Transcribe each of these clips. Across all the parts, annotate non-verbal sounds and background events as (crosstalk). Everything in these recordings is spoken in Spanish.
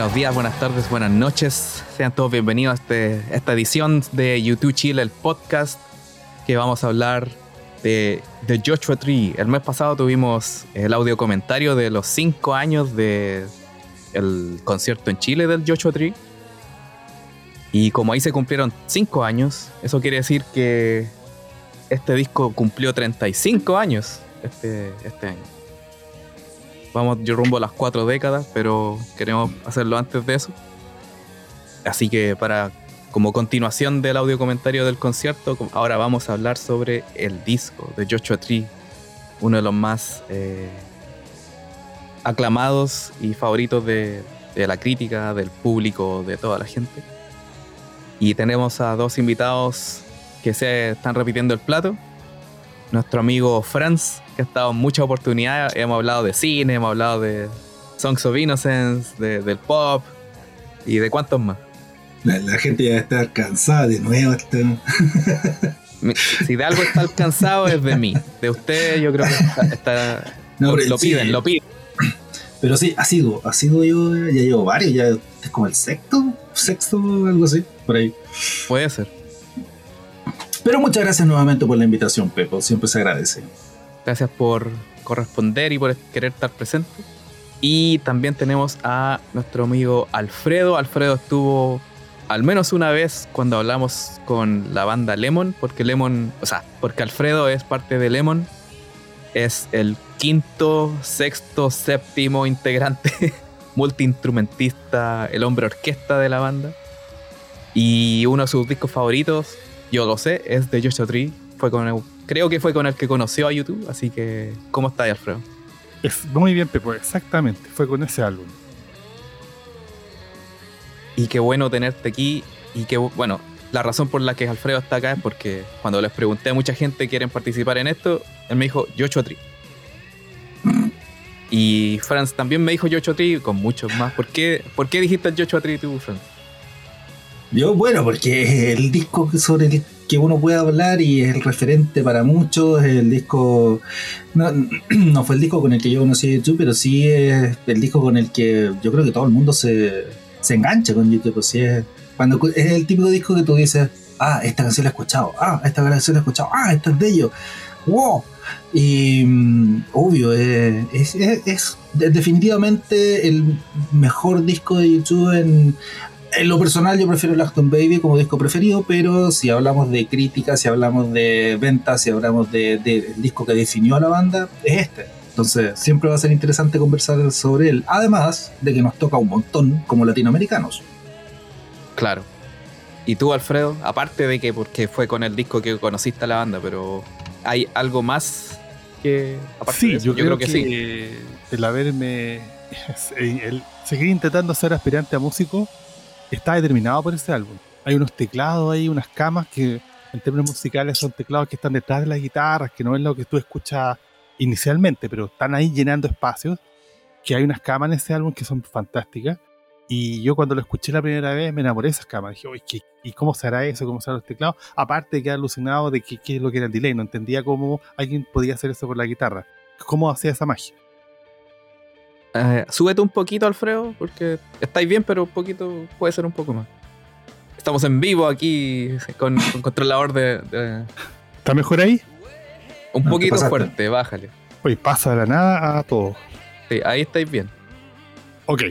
Buenos días, buenas tardes, buenas noches. Sean todos bienvenidos a este- esta edición de YouTube Chile, el podcast que vamos a hablar de, de Joshua Tree. El mes pasado tuvimos el audio comentario de los cinco años de el concierto en Chile del Joshua Tree. Y como ahí se cumplieron cinco años, eso quiere decir que este disco cumplió 35 años este, este año. Vamos yo rumbo a las cuatro décadas, pero queremos hacerlo antes de eso. Así que para como continuación del audio comentario del concierto, ahora vamos a hablar sobre el disco de Joshua Tree, uno de los más eh, aclamados y favoritos de, de la crítica, del público, de toda la gente. Y tenemos a dos invitados que se están repitiendo el plato. Nuestro amigo Franz, que ha estado en muchas oportunidades. Hemos hablado de cine, hemos hablado de Songs of Innocence, de- del pop y de cuántos más. La, la gente ya está cansada de nuevo. Está... (laughs) Mi- Si de algo está alcanzado es de mí. De usted yo creo que está... está- No, lo, pero lo sí, piden, lo piden. Pero sí, ha sido, ha sido yo, ya llevo varios, ya es como el sexto, sexto, algo así, por ahí. Puede ser. Pero muchas gracias nuevamente por la invitación, Pepo, siempre se agradece. Gracias por corresponder y por querer estar presente. Y también tenemos a nuestro amigo Alfredo. Alfredo estuvo al menos una vez cuando hablamos con la banda Lemon, porque Lemon, o sea, porque Alfredo es parte de Lemon, es el quinto, sexto, séptimo integrante, (laughs) multiinstrumentista, el hombre orquesta de la banda. Y uno de sus discos favoritos, yo lo sé, es de Joshua Tree. Fue con el- creo que fue con el que conoció a YouTube, así que ¿cómo está Alfredo? Es muy bien, Pepo, exactamente. Fue con ese álbum. Y qué bueno tenerte aquí. Y que, bueno, la razón por la que Alfredo está acá es porque cuando les pregunté a mucha gente que quieren participar en esto, él me dijo Joshua Tree. Y Franz también me dijo Joshua Tree con muchos más. ¿Por qué, ¿por qué dijiste Joshua Tree tú, Franz? Yo, bueno, porque es el disco sobre el que uno puede hablar y es el referente para muchos, es el disco, no, (clears throat) no fue el disco con el que yo conocí YouTube, pero sí es el disco con el que yo creo que todo el mundo se, se engancha con YouTube, pues sí es, cuando cu- es el típico disco que tú dices, ah, esta canción la he escuchado, ah, esta canción la he escuchado, ah, esta es de ellos, wow, y mm, obvio, eh, es, es- es de- definitivamente el mejor disco de YouTube en en lo personal yo prefiero el Acton Baby como disco preferido, pero si hablamos de crítica, si hablamos de ventas, si hablamos de, de- del disco que definió a la banda, es este. Entonces siempre va a ser interesante conversar sobre él, además de que nos toca un montón como latinoamericanos. Claro. Y tú, Alfredo, aparte de que porque fue con el disco que conociste a la banda, pero ¿hay algo más que aparte Sí, de eso? yo, creo, que, sí. el haberme. (laughs) El seguir intentando ser aspirante a músico está determinado por ese álbum. Hay unos teclados ahí, unas camas que en términos musicales son teclados que están detrás de las guitarras, que no es lo que tú escuchas inicialmente, pero están ahí llenando espacios. Que hay unas camas en ese álbum que son fantásticas. Y yo cuando lo escuché la primera vez me enamoré de esas cámaras. Dije, "Oye, ¿qué- ¿y cómo se hará eso? ¿Cómo se harán los teclados? Aparte de quedar alucinado de qué qué es lo que era el delay. No entendía cómo alguien podía hacer eso por la guitarra. ¿Cómo hacía esa magia? Eh, súbete un poquito, Alfredo, porque estáis bien, pero un poquito puede ser un poco más. Estamos en vivo aquí con, con controlador de, de- ¿Está mejor ahí? un No, te poquito fuerte, bájale. Oye, pasa de la nada a todo. Sí, ahí estáis bien. Ok.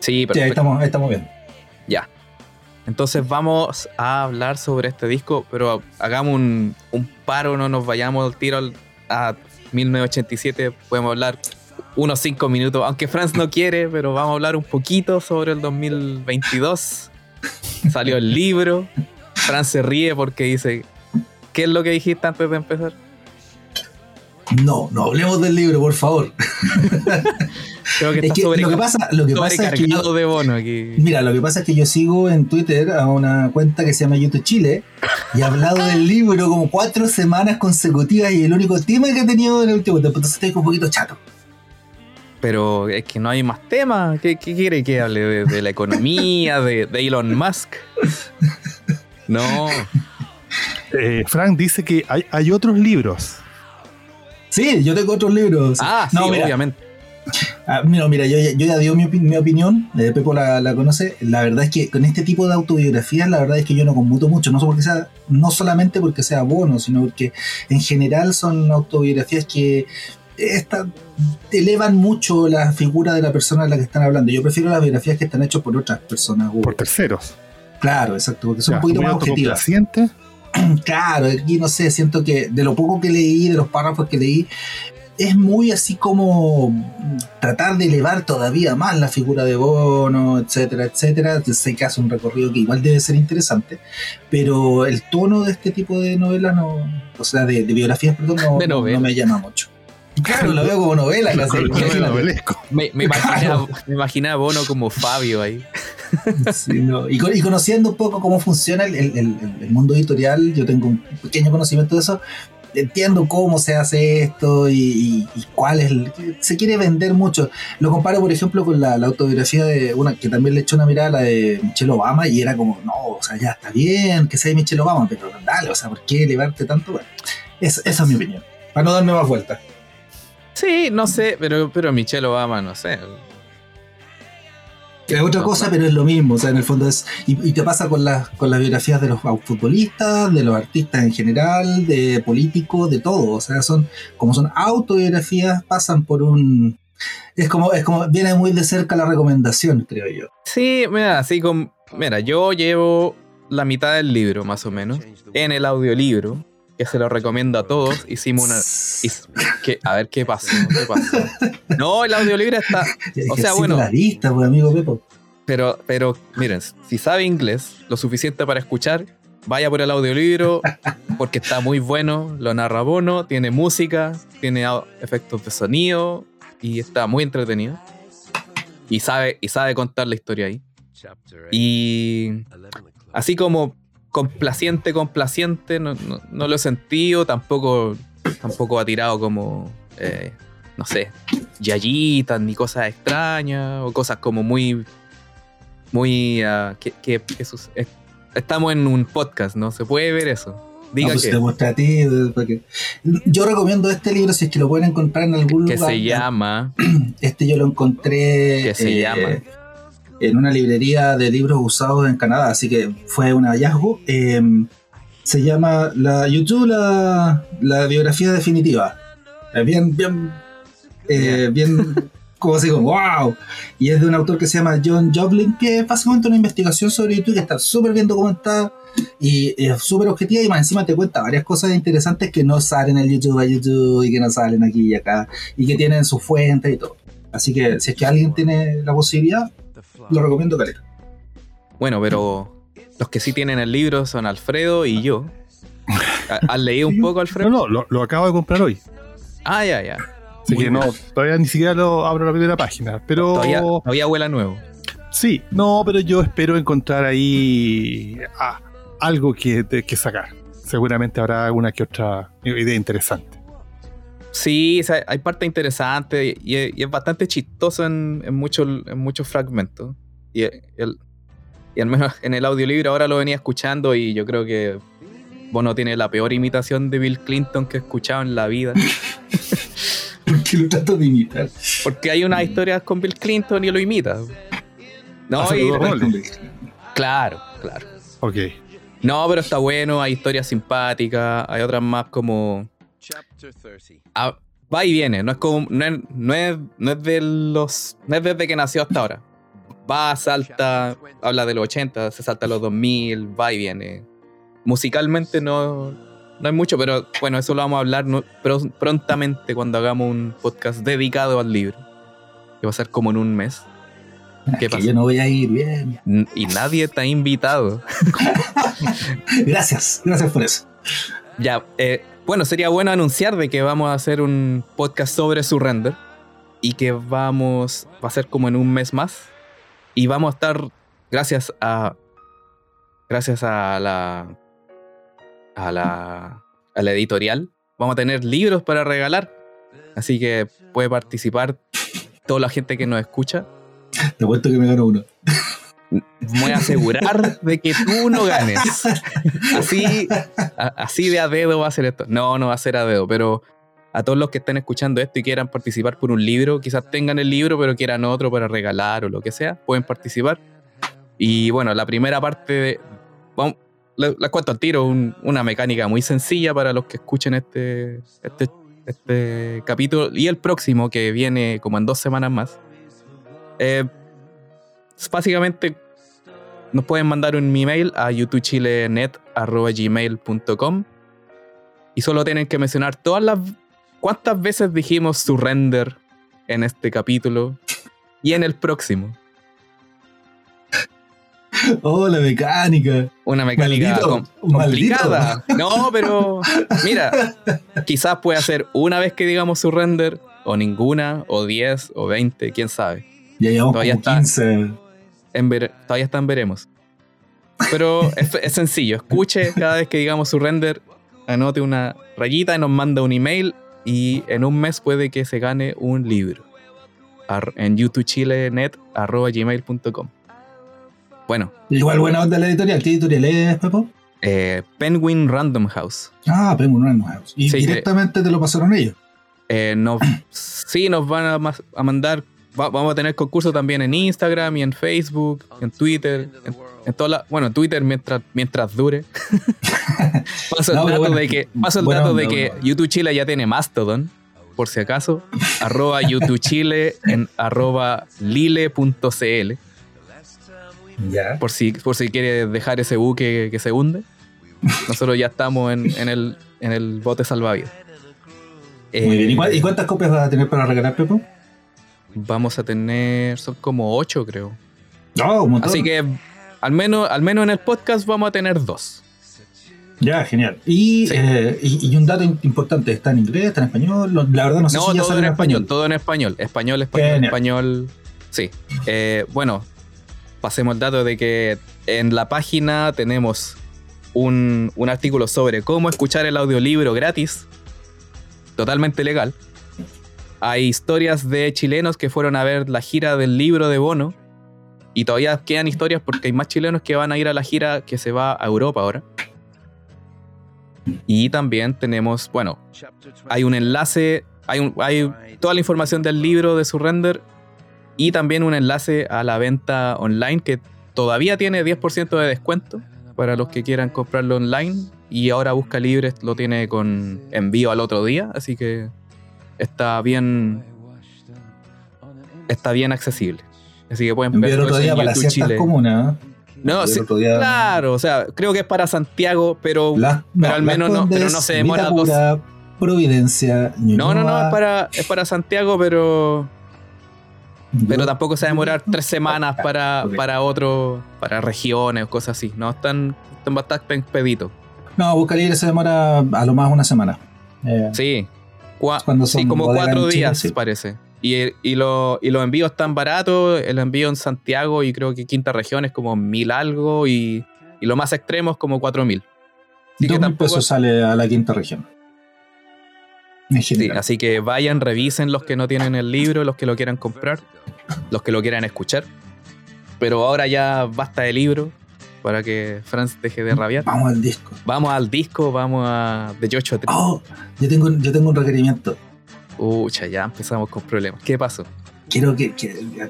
Sí, Sí, ahí estamos, ahí estamos bien. Ya. Entonces vamos a hablar sobre este disco, pero hagamos un, un paro, no nos vayamos al tiro al- a 1987. Podemos hablar unos 5 minutos, aunque Franz no quiere, pero vamos a hablar un poquito sobre el 2022. Salió el libro. Franz se ríe porque dice, ¿qué es lo que dijiste antes de empezar? No, no hablemos del libro, por favor. Creo que Es que sobre, lo que pasa, lo que pasa es que yo, de bono aquí. Mira, lo que pasa es que yo sigo en Twitter a una cuenta que se llama YouTube Chile y he hablado del libro como cuatro semanas consecutivas y el único tema que he tenido en el último tiempo. Entonces estoy un poquito chato. Pero es que no hay más temas. ¿Qué, qué quiere que hable? ¿De, de la economía? De, de Elon Musk? No. Eh, Frank dice que hay, hay otros libros. Sí, yo tengo otros libros. Ah, sí, No, mira, obviamente. Ah, mira, mira, yo, ya- yo ya dio mi, opi- mi opinión, eh, Pepo la, la conoce. La verdad es que con este tipo de autobiografías, la verdad es que yo no conmuto mucho, no, porque sea, no solamente porque sea bono, sino porque en general son autobiografías que esta- elevan mucho la figura de la persona de la que están hablando. Yo prefiero las biografías que están hechas por otras personas. Por terceros. claro, exacto, porque son Ya, un poquito muy más objetivas. (clears throat) Claro, aquí no sé, siento que de lo poco que leí, de los párrafos que leí, es muy así como tratar de elevar todavía más la figura de Bono, etcétera, etcétera. Sé que hace un recorrido que igual debe ser interesante, pero el tono de este tipo de novelas no, o sea, de, de biografías, perdón, De no me llama mucho. Claro, lo veo como novela casi. Me, me imaginaba, me imaginaba a Bono como Fabio ahí. Sí, no. y, y conociendo un poco cómo funciona el, el- el- el mundo editorial, yo tengo un pequeño conocimiento de eso. Entiendo cómo se hace esto y, y- y cuál es. el- se quiere vender mucho. Lo comparo, por ejemplo, con la, la autobiografía de una que también le echó una mirada, la de Michelle Obama, y era como, no, o sea, ya está bien que sea Michelle Obama, pero dale, o sea, ¿por qué elevarte tanto? Bueno, es- esa es mi opinión. Para no darme más vueltas. Sí, no sé, pero, pero Michelle Obama, no sé. Es otra cosa, pero es lo mismo. O sea, en el fondo es. Y, y te pasa con las, con las biografías de los futbolistas, de los artistas en general, de políticos, de todo. O sea, son, como son autobiografías, pasan por un. Es como, es como, viene muy de cerca la recomendación, creo yo. Sí, mira, así con. Mira, yo llevo la mitad del libro, más o menos, en el audiolibro, que se lo recomiendo a todos. Hicimos una. (laughs) que, a ver qué pasó, qué pasó. No, el audiolibro está. (laughs) Es o sea, bueno. la lista, pues, amigo Pepo. Pero, pero, miren, si sabe inglés lo suficiente para escuchar, vaya por el audiolibro, porque está muy bueno, lo narra Bono, tiene música, tiene efectos de sonido y está muy entretenido. Y sabe, y sabe contar la historia ahí. Y así como complaciente, complaciente, no, no- no lo he sentido, tampoco, tampoco ha tirado como, eh, no sé, yayitas ni cosas extrañas o cosas como muy, muy, ah, que, que- que sus- es- estamos en un podcast, ¿no? Se puede ver eso. Diga No, pues, que, ti, eh, Yo recomiendo este libro si es que lo pueden encontrar en algún que lugar. se llama, (clears throat) Este yo lo encontré Que se eh, llama. En una librería de libros usados en Canadá, así que fue un hallazgo. Eh, se llama la YouTube, la, la biografía definitiva. Es bien, bien, eh, bien, (laughs) como así como, wow. Y es de un autor que se llama John Joplin, que es básicamente una investigación sobre YouTube que está súper bien documentada y es súper objetiva y más encima te cuenta varias cosas interesantes que no salen en YouTube a YouTube y que no salen aquí y acá y que tienen su fuente y todo. Así que si es que alguien tiene la posibilidad, lo recomiendo caleta. bueno, pero (laughs) los que sí tienen el libro son Alfredo y yo. (laughs) ¿Ha- ¿Has leído un poco, No, Alfredo? no, lo, lo acabo de comprar hoy. Ah, ya, ya. Así Muy que no, todavía ni siquiera lo abro la primera página. Pero Todavía, todavía huela nuevo. sí, no, pero yo espero encontrar ahí ah, algo que, de- que sacar. Seguramente habrá alguna que otra idea interesante. Sí, o sea, hay parte interesante y, y es bastante chistoso en, en muchos, en muchos fragmentos. Y, el, y al menos en el audiolibro ahora lo venía escuchando y yo creo que Bono tiene la peor imitación de Bill Clinton que he escuchado en la vida. (laughs) Porque lo trato de imitar. Porque hay unas historias con Bill Clinton y lo imita. No, Hace y- claro, claro. Ok. No, pero está bueno, hay historias simpáticas, hay otras más como... ah, va y viene, no es como... No es, no es, no es de los... No es desde que nació hasta ahora. Va, salta, habla de los 80, se salta a los 2000, va y viene. Musicalmente no, no hay mucho, pero bueno, eso lo vamos a hablar no- prontamente cuando hagamos un podcast dedicado al libro. Que va a ser como en un mes. ¿Qué Que pasa? yo no voy a ir bien. Y nadie está invitado. (laughs) Gracias, gracias por eso. Ya, eh, bueno, sería bueno anunciar de que vamos a hacer un podcast sobre Surrender y que vamos, va a ser como en un mes más y vamos a estar, gracias a, gracias a la, a la, a la editorial, vamos a tener libros para regalar, así que puede participar toda la gente que nos escucha. Te cuento que me gano uno. Voy a asegurar de que tú no ganes. (laughs) Así, a- así de a dedo va a ser esto. No, no va a ser a dedo, pero a todos los que estén escuchando esto y quieran participar por un libro, quizás tengan el libro pero quieran otro para regalar o lo que sea, pueden participar. Y bueno, la primera parte, de, vamos, les cuento al tiro, una mecánica muy sencilla para los que escuchen este, este, este, capítulo y el próximo que viene como en dos semanas más. Eh, básicamente nos pueden mandar un email a youtubechilenet.gmail.com y solo tienen que mencionar todas las... ¿Cuántas veces dijimos surrender en este capítulo y en el próximo? Oh, la mecánica. Una mecánica complicada. No, pero mira, quizás puede ser una vez que digamos surrender, o ninguna, o 10, o 20, quién sabe. Ya llevamos todavía está, 15. En todavía están veremos. Pero es, sencillo, escuche cada vez que digamos surrender, anote una rayita y nos manda un email y en un mes puede que se gane un libro en youtubechilenet.gmail.com bueno. Igual buena onda la editorial. ¿Qué editorial es, Pepo? Eh, Penguin Random House. Ah, Penguin Random House. ¿Y directamente te lo pasaron ellos? Eh, no, (clears throat) sí, nos van a, mandar. Vamos a tener concurso también en Instagram y en Facebook, en Twitter, en, toda la, bueno, Twitter mientras, mientras dure. (laughs) (laughs) paso el dato de que, paso el dato de que YouTube Chile ya tiene Mastodon, por si acaso. (laughs) arroba YouTube Chile en arroba lile.cl. Por si, por si quiere dejar ese buque que se hunde. Nosotros ya estamos en, el, en el bote salvavidas. Muy bien. ¿Y, cuántas copias vas a tener para regalar, Pepo? Vamos a tener, son como ocho, creo. No, un montón. Así que al menos, al menos en el podcast vamos a tener dos. Ya, genial. Y, eh, y, un dato importante, ¿está en inglés, está en español? La verdad no sé si ya todo en español, todo en español. Español, español, español. Sí. Eh, bueno, pasemos el dato de que en la página tenemos un, artículo sobre cómo escuchar el audiolibro gratis, totalmente legal. Hay historias de chilenos que fueron a ver la gira del libro de Bono. Y todavía quedan historias porque hay más chilenos que van a ir a la gira que se va a Europa ahora. Y también tenemos, bueno, hay un enlace, hay, hay toda la información del libro de Surrender y también un enlace a la venta online que todavía tiene 10% de descuento para los que quieran comprarlo online. Y ahora Busca Libre lo tiene con envío al otro día. Así que está bien. Está bien accesible. Así que pueden ver otro día para las Chile. comunas. No, sí, claro, o sea, creo que es para Santiago, pero, pero al menos no, pero no se demora dos. Providencia. No, no, no, es para, es para Santiago, pero pero tampoco se va a demorar tres semanas para, para otro, para regiones o cosas así. No, están, están bastante expeditos. No, Libre se demora a lo más una semana. Eh, sí, sí, como cuatro días parece. Y, y, lo, y los envíos están baratos. El envío en Santiago y creo que quinta región es como mil algo y, y lo más extremo es como cuatro mil. Dos mil pesos sale a la quinta región. Sí, así que vayan, revisen los que no tienen el libro, los que lo quieran comprar, los que lo quieran escuchar. Pero ahora ya basta de libro para que Franz deje de rabiar. Vamos al disco. Vamos al disco, vamos a The Joshua Tree. Oh, yo tengo, yo tengo un requerimiento. Ucha, ya empezamos con problemas. ¿Qué pasó? Quiero que,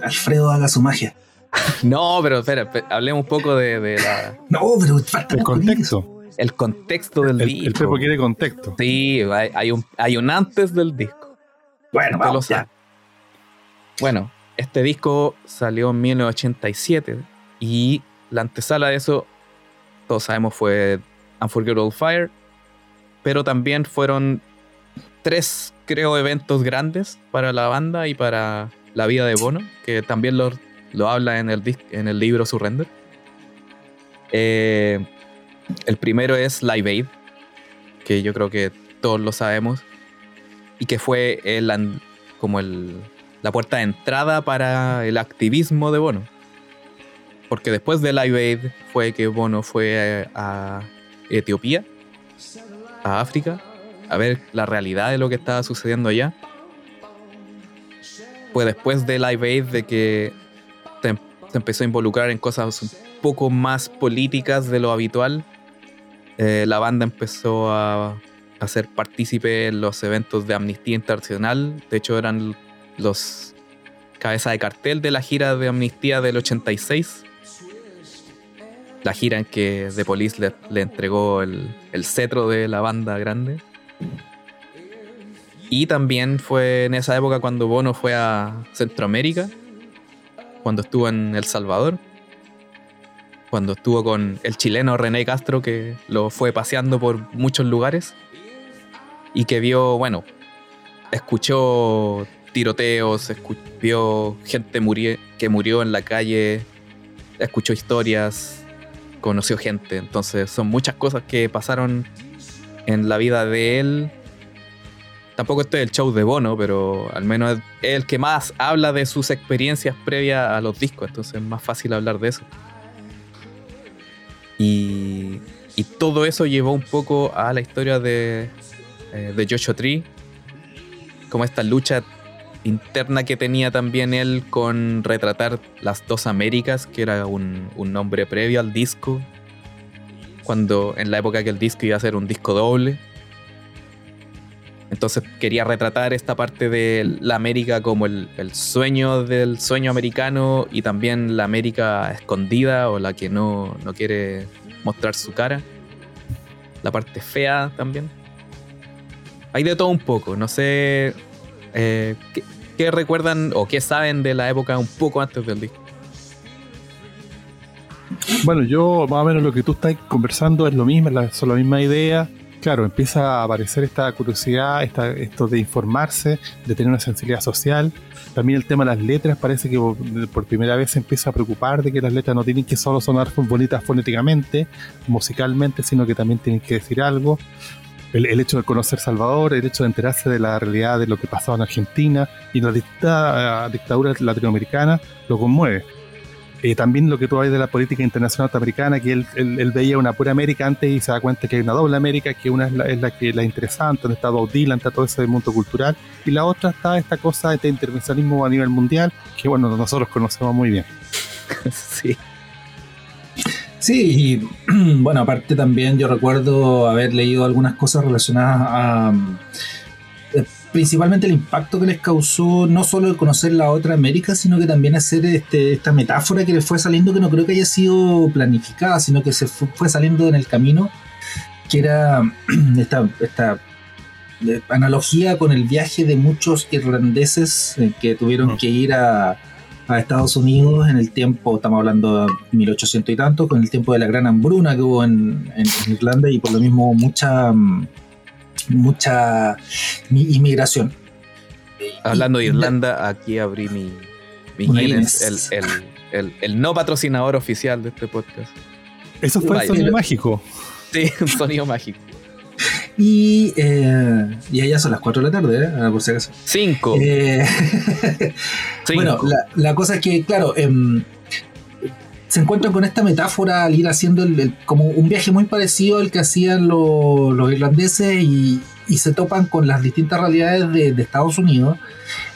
Alfredo haga su magia. (laughs) no, pero espera, hablemos un poco de, la. (laughs) No, pero falta el contexto el contexto del disco. El Pepo quiere contexto. Sí, hay, un, hay un antes del disco. Bueno, vamos, Bueno, este disco salió en 1987 y la antesala de eso, todos sabemos, fue Unforgettable Fire, pero también fueron tres, creo, eventos grandes para la banda y para la vida de Bono, que también lo, lo habla en el, en el libro Surrender. Eh, el primero es Live Aid, que yo creo que todos lo sabemos, y que fue el, como el, la puerta de entrada para el activismo de Bono. Porque después de Live Aid fue que Bono fue a Etiopía, a África, a ver la realidad de lo que estaba sucediendo allá. Fue después de Live Aid de que se, se empezó a involucrar en cosas un poco más políticas de lo habitual eh, la banda empezó a, a ser partícipe en los eventos de Amnistía Internacional. De hecho, eran los cabeza de cartel de la gira de Amnistía del 86. La gira en que The Police le, entregó el, el cetro de la banda grande. Y también fue en esa época cuando Bono fue a Centroamérica, cuando estuvo en El Salvador, cuando estuvo con el chileno René Castro, que lo fue paseando por muchos lugares y que vio, bueno, escuchó tiroteos, vio gente que murió en la calle, escuchó historias, conoció gente. Entonces son muchas cosas que pasaron en la vida de él Tampoco este es el show de Bono, pero al menos es el que más habla de sus experiencias previas a los discos, entonces es más fácil hablar de eso. Y, todo eso llevó un poco a la historia de, eh, de Joshua Tree, como esta lucha interna que tenía también él con retratar las dos Américas, que era un, un nombre previo al disco, cuando en la época que el disco iba a ser un disco doble entonces quería retratar esta parte de la América como el, sueño del sueño americano y también la América escondida o la que no, quiere mostrar su cara. La parte fea también. Hay de todo un poco. No sé eh, ¿qué, recuerdan o qué saben de la época un poco antes del disco. Bueno, yo más o menos lo que tú estás conversando es lo mismo, son la misma idea claro, empieza a aparecer esta curiosidad, esto de informarse, de tener una sensibilidad social. También el tema de las letras parece que por, primera vez se empieza a preocupar de que las letras no tienen que solo sonar bonitas fonéticamente, musicalmente, sino que también tienen que decir algo. El, hecho de conocer Salvador, el hecho de enterarse de la realidad de lo que pasaba en Argentina y la dictadura, dictadura latinoamericana lo conmueve. Eh, también lo que tú hablas de la política internacional norteamericana, que él, veía una pura América antes y se da cuenta que hay una doble América, que una es la, es la que la interesante, donde está Bob Dylan, está todo ese mundo cultural, y la otra está esta cosa de este intervencionismo a nivel mundial, que bueno, nosotros conocemos muy bien. (laughs) sí. Sí, y (clears throat) bueno, aparte también yo recuerdo haber leído algunas cosas relacionadas a principalmente el impacto que les causó no solo el conocer la otra América, sino que también hacer este, esta metáfora que les fue saliendo, que no creo que haya sido planificada, sino que se fue, saliendo en el camino, que era (clears throat) esta, esta eh, analogía con el viaje de muchos irlandeses eh, que tuvieron mm. que ir a, a, Estados Unidos en el tiempo, estamos hablando de 1800 y tanto, con el tiempo de la gran hambruna que hubo en, en Irlanda y por lo mismo mucha mm, mucha inmigración. Hablando de Irlanda, aquí abrí mi, Guinness, el, no patrocinador oficial de este podcast. Eso fue el sonido mágico. Sí, (laughs) un sonido mágico. Y, eh, y allá son las 4 de la tarde, ¿eh? Ah, por si acaso. 5. Eh, (laughs) bueno, la, cosa es que, claro, em, se encuentran con esta metáfora al ir haciendo el, como un viaje muy parecido al que hacían los irlandeses y, se topan con las distintas realidades de, Estados Unidos,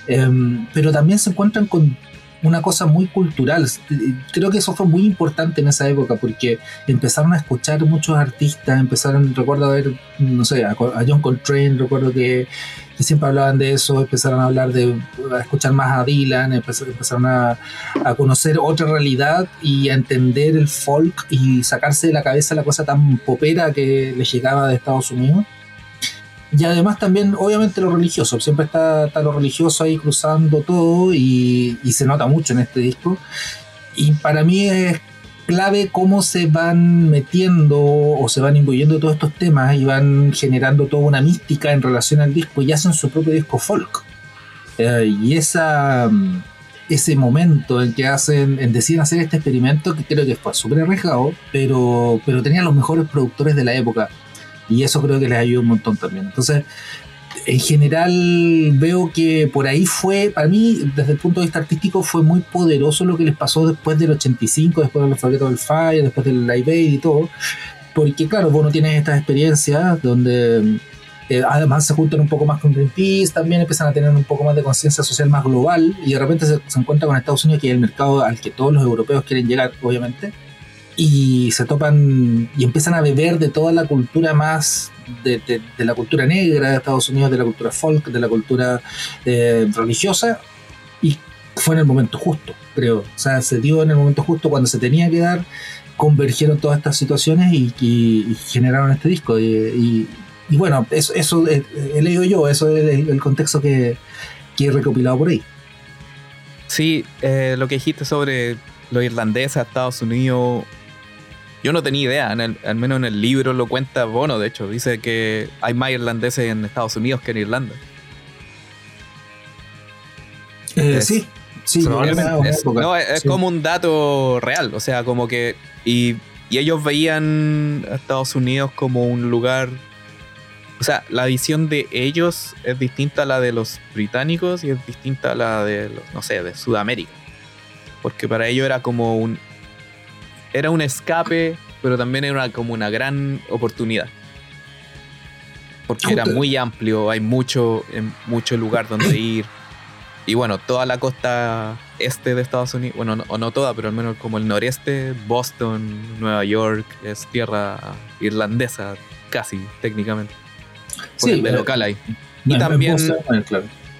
em, pero también se encuentran con una cosa muy cultural. Creo que eso fue muy importante en esa época porque empezaron a escuchar muchos artistas, empezaron, recuerdo a no sé, a, John Coltrane, recuerdo que, siempre hablaban de eso, empezaron a hablar de, a escuchar más a Dylan, empezaron a, a conocer otra realidad y a entender el folk y sacarse de la cabeza la cosa tan popera que les llegaba de Estados Unidos. Y además también, obviamente, lo religioso. Siempre está, lo religioso ahí cruzando todo y, se nota mucho en este disco. Y para mí es clave cómo se van metiendo o se van imbuyendo todos estos temas y van generando toda una mística en relación al disco y hacen su propio disco folk. Eh, y esa, ese momento en que hacen, en deciden hacer este experimento, que creo que fue súper arriesgado, pero, pero tenían los mejores productores de la época y eso creo que les ayuda un montón también. Entonces, en general veo que por ahí fue, para mí, desde el punto de vista artístico, fue muy poderoso lo que les pasó después del 85, después del Forget del Fire, después del Live Aid y todo. Porque claro, vos no tienes estas experiencias donde eh, además se juntan un poco más con Greenpeace, también empiezan a tener un poco más de conciencia social más global y de repente se, se encuentra con Estados Unidos, que es el mercado al que todos los europeos quieren llegar, obviamente y se topan y empiezan a beber de toda la cultura más de, la cultura negra de Estados Unidos, de la cultura folk, de la cultura eh, religiosa, y fue en el momento justo, creo. O sea, se dio en el momento justo cuando se tenía que dar, convergieron todas estas situaciones y, generaron este disco. Y, bueno, eso, eso he, leído yo, eso es el, contexto que, que, he recopilado por ahí. Sí, eh, lo que dijiste sobre los irlandeses a Estados Unidos yo no tenía idea, al menos en el libro lo cuenta Bono, de hecho, dice que hay más irlandeses en Estados Unidos que en Irlanda. Eh, sí, sí, es, no, es como un dato real, o sea, como que... Y, ellos veían a Estados Unidos como un lugar... O sea, la visión de ellos es distinta a la de los británicos y es distinta a la de los, no sé, de Sudamérica. Porque para ellos era como un, era un escape, pero también era como una gran oportunidad. Porque era muy amplio, hay mucho, mucho lugar donde (clears throat) ir. Y bueno, toda la costa este de Estados Unidos, bueno, no, o no toda, pero al menos como el noreste, Boston, Nueva York, es tierra irlandesa, casi, técnicamente. sí, de local ahí. Y también,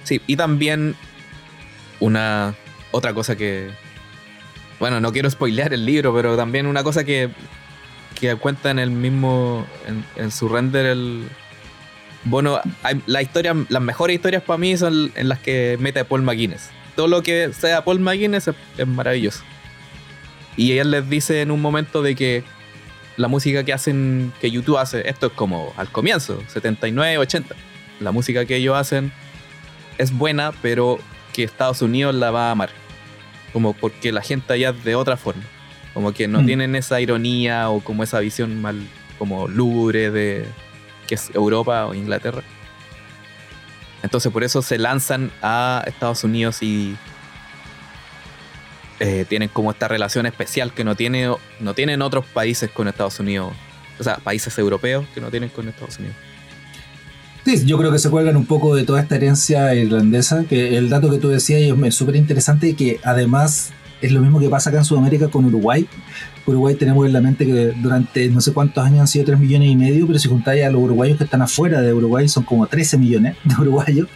sí, y también una otra cosa que, bueno, no quiero spoilear el libro, pero también una cosa que, que cuenta en el mismo, en, su render, el... Bueno, la historia, las mejores historias para mí son en las que mete Paul McGuinness. Todo lo que sea Paul McGuinness es, maravilloso. Y ella les dice en un momento de que la música que hacen, que YouTube hace, esto es como al comienzo, 79, 80. La música que ellos hacen es buena, pero que Estados Unidos la va a amar como porque la gente allá es de otra forma. Como que no mm. tienen esa ironía o como esa visión mal, como lúgubre de que es Europa o Inglaterra. Entonces por eso se lanzan a Estados Unidos y eh, tienen como esta relación especial que no, tiene, no tienen otros países con Estados Unidos. O sea, países europeos que no tienen con Estados Unidos. Sí, yo creo que se cuelgan un poco de toda esta herencia irlandesa, que el dato que tú decías es súper interesante que además es lo mismo que pasa acá en Sudamérica con Uruguay. Uruguay tenemos en la mente que durante no sé cuántos años han sido 3 millones y medio, pero si juntáis a los uruguayos que están afuera de Uruguay son como 13 millones de uruguayos.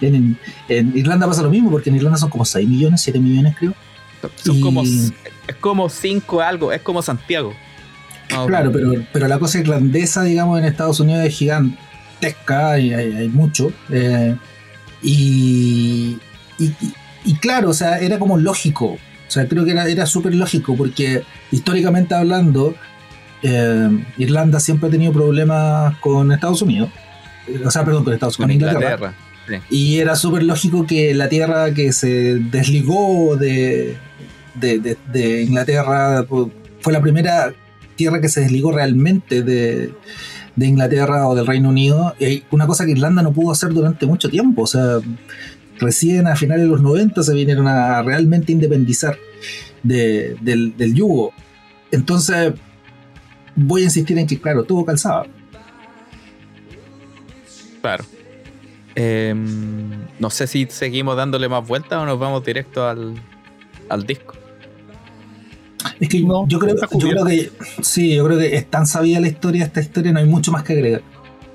En, Irlanda pasa lo mismo, porque en Irlanda son como 6 millones, 7 millones creo. Son como, es como 5 algo, es como Santiago. Claro, pero, pero la cosa irlandesa, digamos, en Estados Unidos es gigante y hay, mucho. Eh, y, y, claro, o sea, era como lógico. O sea, creo que era, era súper lógico porque históricamente hablando, eh, Irlanda siempre ha tenido problemas con Estados Unidos. O sea, perdón, con Estados Unidos. Con Inglaterra. Y era súper lógico que la tierra que se desligó de, de, de Inglaterra fue la primera tierra que se desligó realmente de, de Inglaterra o del Reino Unido, y una cosa que Irlanda no pudo hacer durante mucho tiempo, o sea, recién a finales de los 90 se vinieron a realmente independizar del, yugo. Entonces, voy a insistir en que, claro, tuvo calzado. Claro. Em, no sé si seguimos dándole más vueltas o nos vamos directo al, al disco. Es que yo, creo, que sí, yo creo que es tan sabida la historia, esta historia, no hay mucho más que agregar.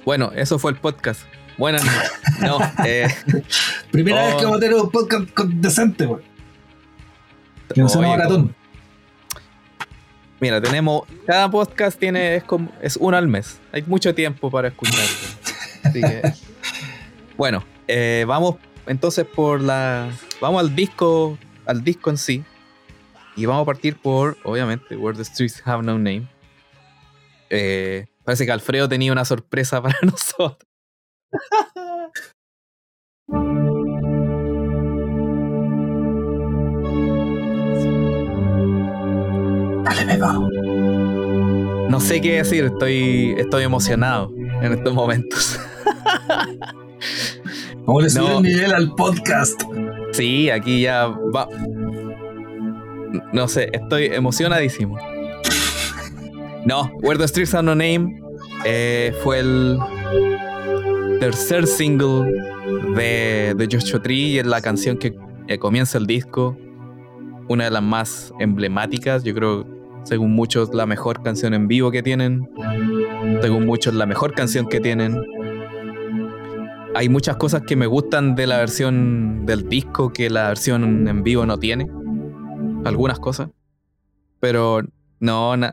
Bueno, eso fue el podcast. Bueno, no. Eh, (laughs) Primera vez que vamos a tener un podcast decente, güey. Que no sea maratón. Mira, tenemos. Cada podcast tiene. Es, como, es uno al mes. Hay mucho tiempo para escucharlo. Así que. Bueno, eh, vamos entonces por la. Vamos al disco. Al disco en sí. Y vamos a partir por, obviamente, Where the Streets Have No Name. Eh, parece que Alfredo tenía una sorpresa (laughs) para nosotros. Dale, No sé qué decir, estoy, estoy emocionado en estos momentos. Vamos a subir el nivel al podcast. Sí, aquí ya va, no sé, estoy emocionadísimo. No, Where the Streets Have No Name eh, fue el tercer single de, de Joshua Tree y es la canción que comienza el disco. Una de las más emblemáticas, yo creo, según muchos, la mejor canción en vivo que tienen. Según muchos, la mejor canción que tienen. Hay muchas cosas que me gustan de la versión del disco que la versión en vivo no tiene. Algunas cosas. Pero no, no.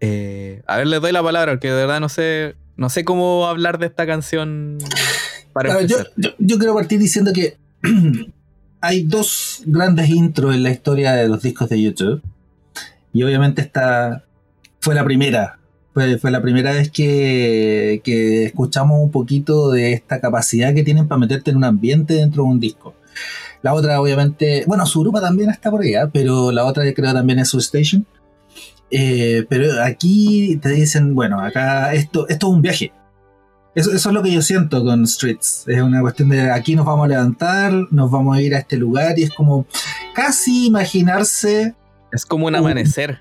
Eh, a ver, les doy la palabra, porque de verdad no sé, no sé cómo hablar de esta canción para yo, yo, quiero partir diciendo que (clears throat) hay dos grandes intros en la historia de los discos de YouTube. Y obviamente esta fue la primera. Fue, fue la primera vez que, que, escuchamos un poquito de esta capacidad que tienen para meterte en un ambiente dentro de un disco. La otra, obviamente, bueno, su grupo también está por allá, pero la otra creo también es su Station. Eh, pero aquí te dicen, bueno, acá esto, esto es un viaje. Eso, eso, es lo que yo siento con Streets. Es una cuestión de aquí nos vamos a levantar, nos vamos a ir a este lugar y es como casi imaginarse. Es como un amanecer.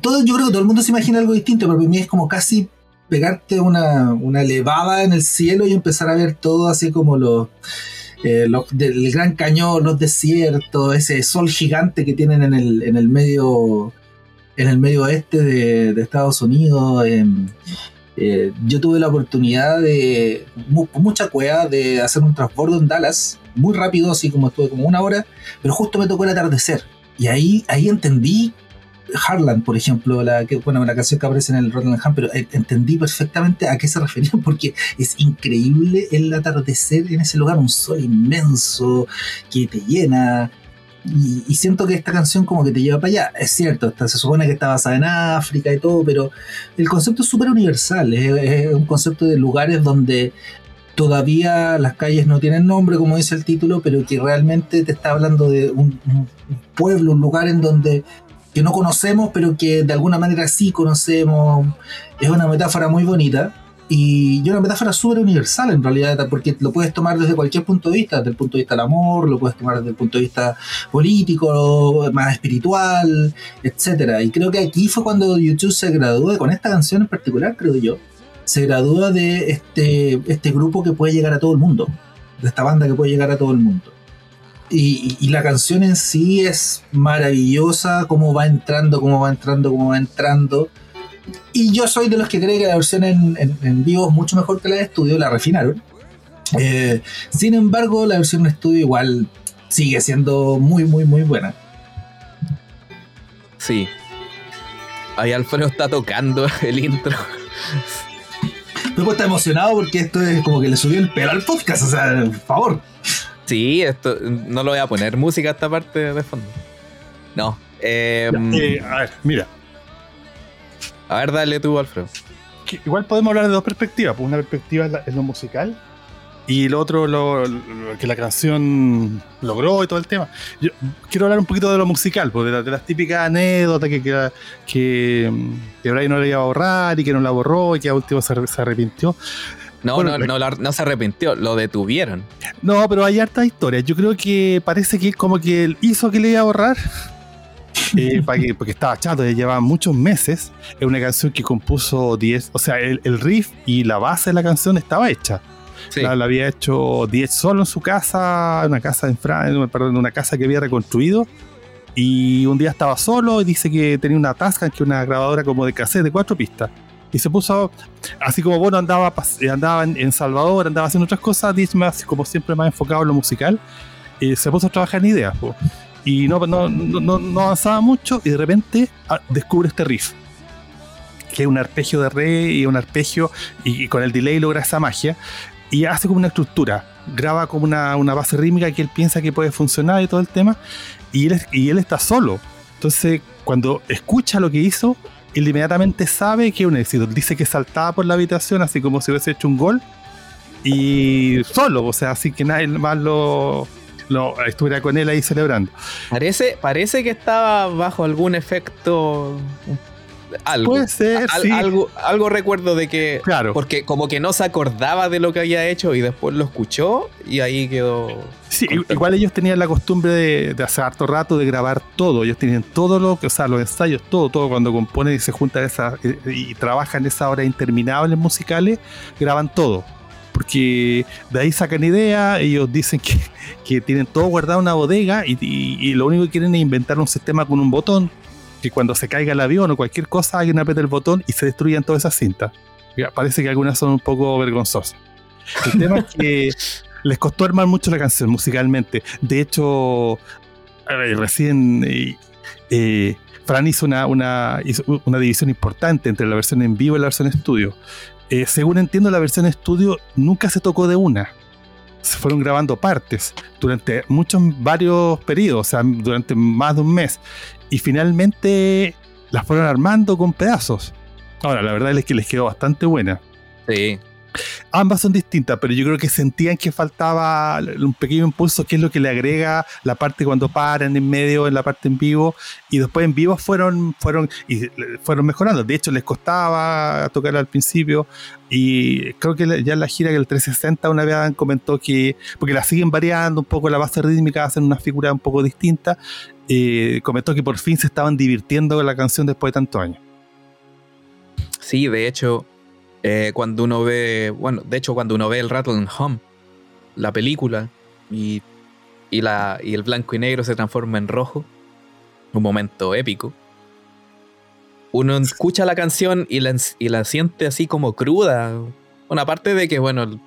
todo, yo creo que todo el mundo se imagina algo distinto, pero para mí es como casi pegarte una, una elevada en el cielo y empezar a ver todo así como los, eh, del Gran Cañón, los desiertos, ese sol gigante que tienen en el, en el medio en el medio oeste de, Estados Unidos. Em, eh, yo tuve la oportunidad de, mucha cueva, de hacer un transbordo en Dallas, muy rápido, así como estuve como una hora, pero justo me tocó el atardecer. Y ahí, ahí entendí Harlan, por ejemplo, la, bueno, la canción que aparece en el Rotterdam pero entendí perfectamente a qué se referían (laughs) porque es increíble el atardecer en ese lugar, un sol inmenso que te llena, y, siento que esta canción como que te lleva para allá. Es cierto, se supone que está basada en África y todo, pero el concepto es súper universal. Es, un concepto de lugares donde todavía las calles no tienen nombre, como dice el título, pero que realmente te está hablando de un pueblo, un lugar en donde que no conocemos, pero que de alguna manera sí conocemos. Es una metáfora muy bonita y, una metáfora súper universal en realidad, porque lo puedes tomar desde cualquier punto de vista, desde el punto de vista del amor, lo puedes tomar desde el punto de vista político, más espiritual, etcétera. Y creo que aquí fue cuando YouTube se graduó, con esta canción en particular, creo yo, se gradúa de este, este grupo que puede llegar a todo el mundo, de esta banda que puede llegar a todo el mundo. Y, y, la canción en sí es maravillosa, cómo va entrando, cómo va entrando, cómo va entrando. Y yo soy de los que cree que la versión en, vivo es mucho mejor que la de estudio, la refinaron. Eh, sin embargo, la versión en estudio igual sigue siendo muy, muy, muy buena. Sí. Ahí Alfredo está tocando (laughs) el intro. Luego está emocionado porque esto es como que le subió el pelo al podcast, o sea, por favor. Sí, esto no lo voy a poner música a esta parte de fondo. No. Eh, eh, a ver, mira, a ver, dale tú, Alfredo. igual podemos hablar de dos perspectivas. Pues una perspectiva es, lo musical y lo otro, lo, que la canción logró y todo el tema. Yo quiero hablar un poquito de lo musical, pues de, las típicas anécdotas que, que, que, que Brian no le iba a borrar y que no la borró y que a último se, arrepintió. No, no, no, no, se arrepintió, lo detuvieron. No, pero hay hartas historias. Yo creo que parece que como que él hizo que le iba a borrar (laughs) eh, porque estaba chato, ya llevaba muchos meses. Es una canción que compuso 10, o sea, el, riff y la base de la canción estaba hecha. La, había hecho 10 solo en su casa, una casa en Francia, perdón, una casa que había reconstruido. Y un día estaba solo y dice que tenía una Tascam, que una grabadora como de cassette de cuatro pistas. Y se puso, así como bueno, andaba, andaba en, Salvador, andaba haciendo otras cosas, más, como siempre más enfocado en lo musical, y se puso a trabajar en ideas. Y no, no, no, avanzaba mucho y de repente ah, descubre este riff. Que es un arpegio de re y un arpegio y, con el delay logra esa magia. Y hace como una estructura. Graba como una, base rítmica que él piensa que puede funcionar y todo el tema. Y él, y él está solo. Entonces, cuando escucha lo que hizo, él inmediatamente sabe que es un éxito. Dice que saltaba por la habitación así como si hubiese hecho un gol. Y solo, o sea, así que nadie más lo, lo, estuviera con él ahí celebrando. Parece, parece que estaba bajo algún efecto. Algo. Puede ser, sí. algo, algo recuerdo de que. Claro. Porque como que no se acordaba de lo que había hecho y después lo escuchó y ahí quedó. Sí, igual ellos tenían la costumbre de, hace harto rato de grabar todo. Ellos tienen todo lo que, o sea, los ensayos, todo, todo. Cuando componen y se juntan esa, y, y trabajan esas horas interminables musicales, graban todo porque de ahí sacan idea, ellos dicen que, que tienen todo guardado en una bodega y, lo único que quieren es inventar un sistema con un botón, que cuando se caiga el avión o cualquier cosa, alguien aprieta el botón y se destruyen todas esas cintas. Parece que algunas son un poco vergonzosas. El tema es que (laughs) les costó armar mucho la canción musicalmente. De hecho, recién eh, eh, Fran hizo una, una, una, división importante entre la versión en vivo y la versión estudio. Eh, según entiendo, la versión estudio nunca se tocó de una. Se fueron grabando partes durante muchos, varios periodos, o sea, durante más de un mes. Y finalmente las fueron armando con pedazos. Ahora, la verdad es que les quedó bastante buena. Sí, Ambas son distintas, pero yo creo que sentían que faltaba un pequeño impulso, que es lo que le agrega la parte cuando paran en medio, en la parte en vivo, y después en vivo fueron, fueron, y fueron mejorando. De hecho, les costaba tocar al principio, y creo que ya en la gira que el 360 una vez comentó que, porque la siguen variando un poco la base rítmica, hacen una figura un poco distinta, eh, comentó que por fin se estaban divirtiendo con la canción después de tantos años. Sí, de hecho, eh, cuando uno ve, bueno, de hecho cuando uno ve el Rattle Home, la película, y, la, y el blanco y negro se transforma en rojo, un momento épico, uno escucha la canción y la, y la siente así como cruda. Una parte de que, bueno,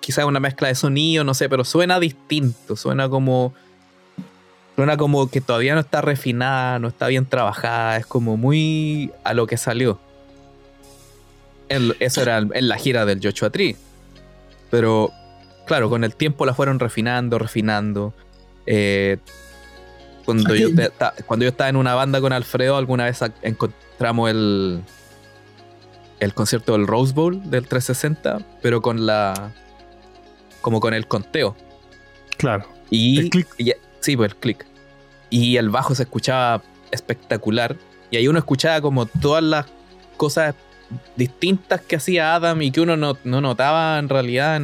quizás una mezcla de sonido, no sé, pero suena distinto, suena como... Suena como que todavía no está refinada, no está bien trabajada, es como muy a lo que salió eso era en la gira del Joshua Tree. Pero, claro, con el tiempo la fueron refinando, refinando. Eh, cuando, yo cuando yo estaba en una banda con Alfredo, alguna vez encontramos el, el concierto del Rose Bowl del 360, pero con la. como con el conteo. Claro. Y, el click. Sí, pues el. Y el bajo se escuchaba espectacular. Y ahí uno escuchaba como todas las cosas distintas que hacía Adam y que uno no, notaba en realidad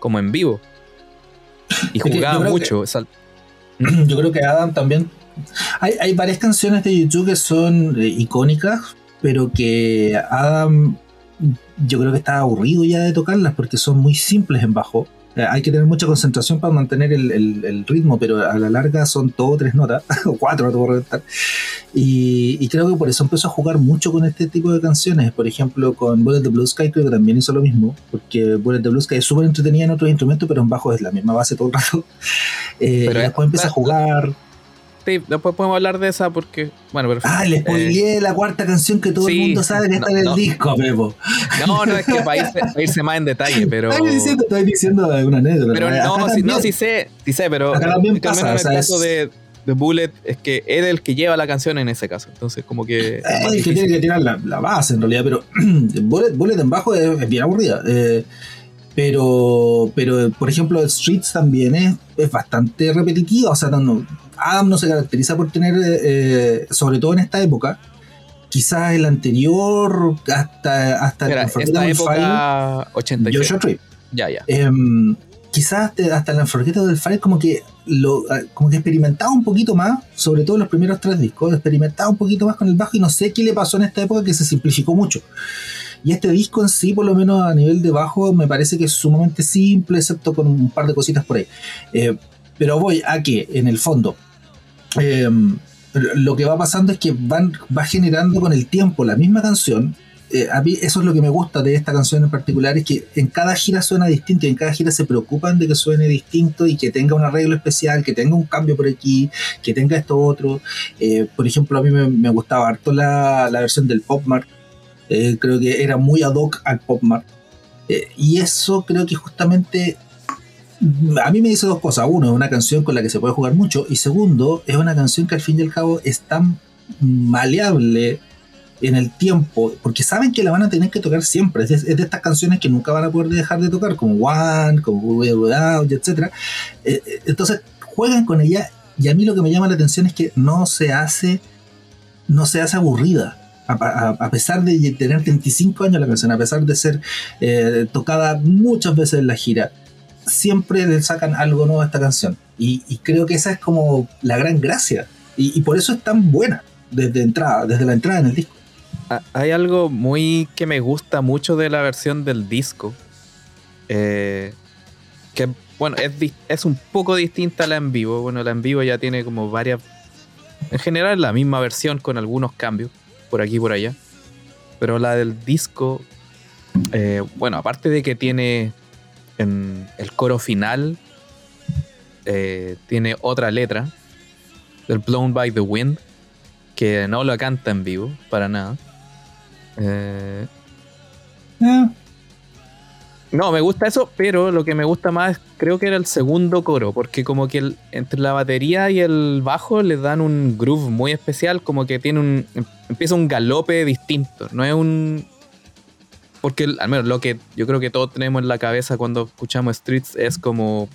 como en vivo. Y jugaba mucho. (clears throat) yo creo que Adam también. Hay, varias canciones de YouTube que son eh, icónicas, pero que Adam yo creo que está aburrido ya de tocarlas porque son muy simples en bajo. Eh, hay que tener mucha concentración para mantener el, ritmo, pero a la larga son todo tres notas, (laughs) o cuatro, no reventar. Y, creo que por eso empezó a jugar mucho con este tipo de canciones. Por ejemplo, con Bullet the Blue Sky creo que también hizo lo mismo, porque Bullet the Blue Sky es súper entretenida en otros instrumentos, pero en bajo es la misma base todo el rato. (laughs) Eh, y después empieza a jugar. Después podemos hablar de esa porque, bueno, pero, Ah, le spoileé eh, la cuarta canción que todo el mundo sabe que está en el disco, Pepo. No, no, es que para irse, más en detalle, (laughs) pero. Estoy diciendo, estoy diciendo una anécdota. Pero no, sí, no, sí sé, sí sé, pero. Acá también pasa, en el caso de, de, Bullet es que él es el que lleva la canción en ese caso. Entonces, como que. Es el que tiene que tirar la, la, base en realidad, pero (clears throat) Bullet, Bullet en bajo es, bien aburrida. Eh, pero, pero, por ejemplo, Streets también es, es bastante repetitiva. O sea, no, Adam no se caracteriza por tener, eh, sobre todo en esta época, quizás el anterior, hasta, hasta Espera, esta época 86. Ya, ya. Em, quizás hasta el Unforgettable del Fire como que lo ah, como que experimentaba un poquito más, sobre todo en los primeros tres discos, experimentaba un poquito más con el bajo y no sé qué le pasó en esta época que se simplificó mucho. Y este disco en sí, por lo menos a nivel de bajo, me parece que es sumamente simple, excepto con un par de cositas por ahí. Eh, pero voy a que, en el fondo, em, lo que va pasando es que van, va generando con el tiempo la misma canción. Eh, a mí eso es lo que me gusta de esta canción en particular, es que en cada gira suena distinto y en cada gira se preocupan de que suene distinto y que tenga un arreglo especial, que tenga un cambio por aquí, que tenga esto otro. Eh, por ejemplo, a mí me, gustaba harto la, la versión del Pop Mart eh, creo que era muy ad hoc al Pop Mart. Eh, y eso creo que justamente a mí me dice dos cosas. Uno, es una canción con la que se puede jugar mucho. Y segundo, es una canción que al fin y al cabo es tan maleable en el tiempo, porque saben que la van a tener que tocar siempre. Es de, estas canciones que nunca van a poder dejar de tocar, como One, como Without, etc. Eh, entonces, juegan con ella. Y a mí lo que me llama la atención es que no se hace, no se hace aburrida a, pesar de tener 25 años la canción, a pesar de ser eh, tocada muchas veces en la gira, siempre le sacan algo nuevo a esta canción. Y, creo que esa es como la gran gracia. Y, por eso es tan buena desde entrada, desde la entrada en el disco. Ah, hay algo muy que me gusta mucho de la versión del disco. Eh, que bueno, es, es un poco distinta a la en vivo. Bueno, la en vivo ya tiene como varias En general la misma versión con algunos cambios por aquí y por allá. Pero la del disco, eh, bueno, aparte de que tiene en el coro final, eh, tiene otra letra del Blown by the Wind, que no lo canta en vivo, para nada. Eh, Ah, no, me gusta eso, pero lo que me gusta más creo que era el segundo coro, porque como que el- entre la batería y el bajo le dan un groove muy especial, como que tiene un em- empieza un galope distinto, no es un porque al menos lo que yo creo que todos tenemos en la cabeza cuando escuchamos Streets es como...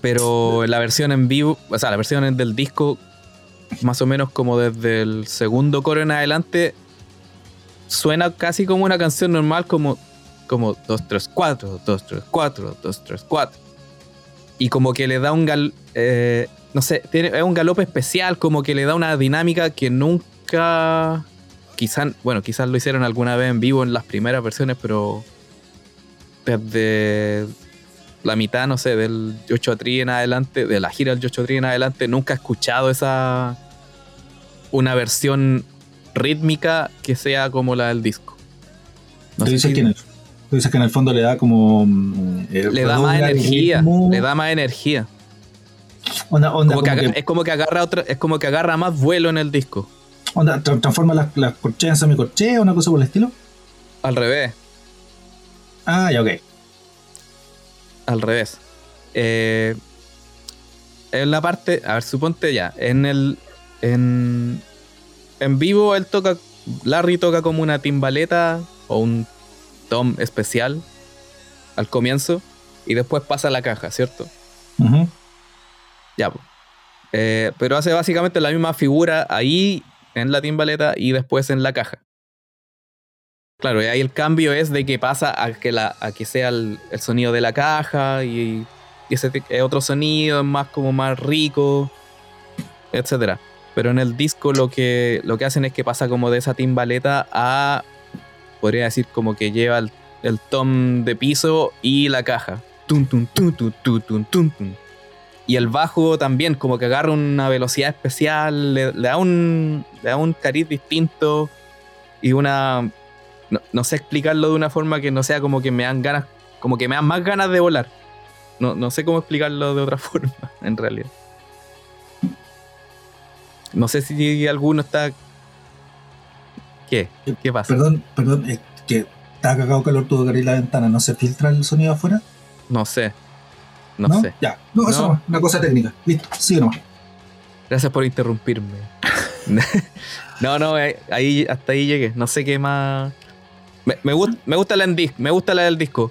Pero la versión en vivo, o sea, la versión del disco, más o menos como desde el segundo coro en adelante, suena casi como una canción normal, como, como 2, 3, 4, 2, 3, 4, 2, 3, 4. Y como que le da un gal, eh, no sé, tiene, es un galope especial, como que le da una dinámica que nunca, quizás, bueno, quizás lo hicieron alguna vez en vivo en las primeras versiones, pero desde la mitad, no sé, del 8 a 3 en adelante, de la gira del 8 a 3 en adelante, nunca he escuchado esa. una versión rítmica que sea como la del disco. No tú dices si- que en el, tú dices que en el fondo le da como. mm, eh, le da más energía, ritmo. le da más energía. Onda, onda, Como que como aga- que- es como que agarra otra, es como que agarra más vuelo en el disco. onda, tra- transforma las, las corcheas en semicorcheas, una cosa por el estilo. Al revés, Ah, ya, ok. al revés. Eh, en la parte, a ver, suponte ya, en el en en vivo él toca Larry toca como una timbaleta o un tom especial al comienzo y después pasa a la caja, ¿cierto? Ujú. Ya. Eh, pero hace básicamente la misma figura ahí en la timbaleta y después en la caja. Claro, y ahí el cambio es de que pasa a que, a que sea el, sonido de la caja y, y ese otro sonido es más como más rico, etcétera. Pero en el disco lo que, lo que hacen es que pasa como de esa timbaleta a, podría decir como que lleva el, el tom de piso y la caja. Tum, tum, tum, tum, tum, tum, tum, tum. Y el bajo también, como que agarra una velocidad especial, le, le da un le da un cariz distinto y una. No, no sé explicarlo de una forma que no sea como que me dan ganas, como que me dan más ganas de volar. No, no sé cómo explicarlo de otra (laughs) forma, en realidad. No sé si alguno está. ¿Qué? ¿Qué pasa? Perdón, perdón, es que está cagado calor, tuvo que abrir la ventana, ¿no se filtra el sonido afuera? No sé. No, sé. Ya, no, eso No. una cosa técnica. Listo, sigue nomás. Gracias por interrumpirme. (laughs) no, no, eh, ahí, hasta ahí llegué. No sé qué más. Me, me, gust- me gusta la. Me gusta la del disco.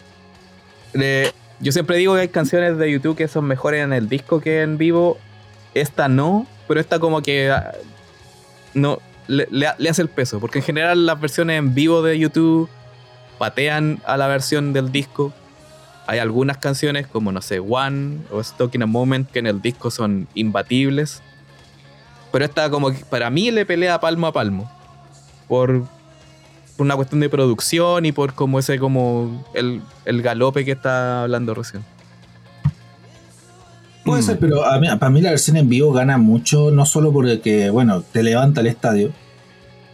Eh, yo siempre digo que hay canciones de YouTube que son mejores en el disco que en vivo. Esta no, pero esta como que ah, no le, le- le hace el peso. Porque en general las versiones en vivo de YouTube patean a la versión del disco. Hay algunas canciones como, no sé, One o Stuck in a Moment que en el disco son imbatibles. Pero esta como que para mí le pelea palmo a palmo. Por, por una cuestión de producción y por como ese como el, el galope que está hablando recién. Puede Mm. ser, pero a mí, para mí la versión en vivo gana mucho, no solo porque, bueno, te levanta el estadio.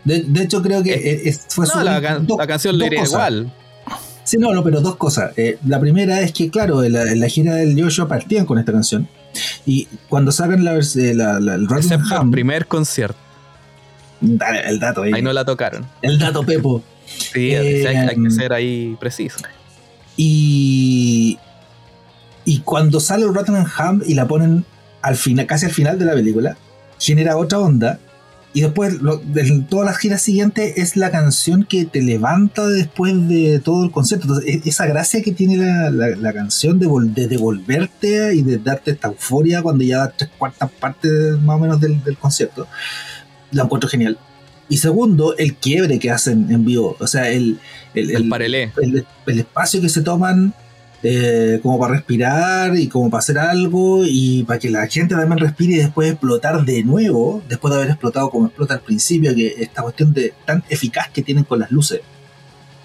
De, de hecho, creo que es- fue No, su- la, can- dos- la canción le iría cosas. igual. Sí, no, no, pero dos cosas. Eh, la primera es que, claro, la, la gira del Joshua partían con esta canción. Y cuando sacan la, eh, la, la- el primer concierto. dale, el dato ahí. Ahí no la tocaron. El dato Pepo. Sí, Eh, hay, hay que ser ahí preciso. Y, y cuando sale el Ham y la ponen al final, casi al final de la película, genera otra onda. Y después, lo- de todas las giras siguientes, es la canción que te levanta después de todo el concierto. Entonces, e- esa gracia que tiene la, la- la canción de, de devolverte y de darte esta euforia cuando ya das tres cuartas partes más o menos del, del concierto, la encuentro genial. Y segundo, el quiebre que hacen en vivo. O sea, el, el, El el, el espacio que se toman eh, como para respirar y como para hacer algo y para que la gente también respire y después explotar de nuevo, después de haber explotado como explota al principio, que esta cuestión de tan eficaz que tienen con las luces.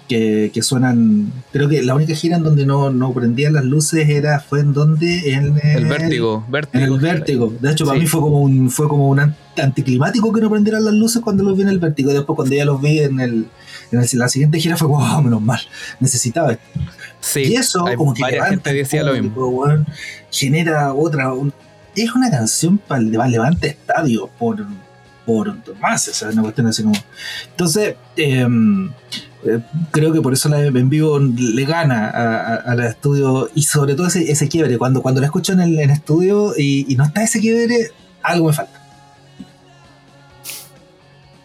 que, que suenan. Creo que la única gira en donde no, no prendían las luces era fue en donde en El vértigo, En vértigo. el vértigo. De hecho, para Sí. mí fue como un fue como un an- anticlimático que no prendieran las luces cuando los vi en el vértigo. Y después cuando ya los vi en el en el- la siguiente gira fue como, "Ah, menos mal, necesitaba esto. Sí, y eso, como que varias gente decía lo mismo. genera otra. un- es una canción para levanta estadio por, por más, o sea, una cuestión así como. Entonces, em, eh, creo que por eso la en vivo le gana a, a- estudio y sobre todo ese, ese quiebre. Cuando, cuando la escucho en el en estudio y, y no está ese quiebre, algo me falta.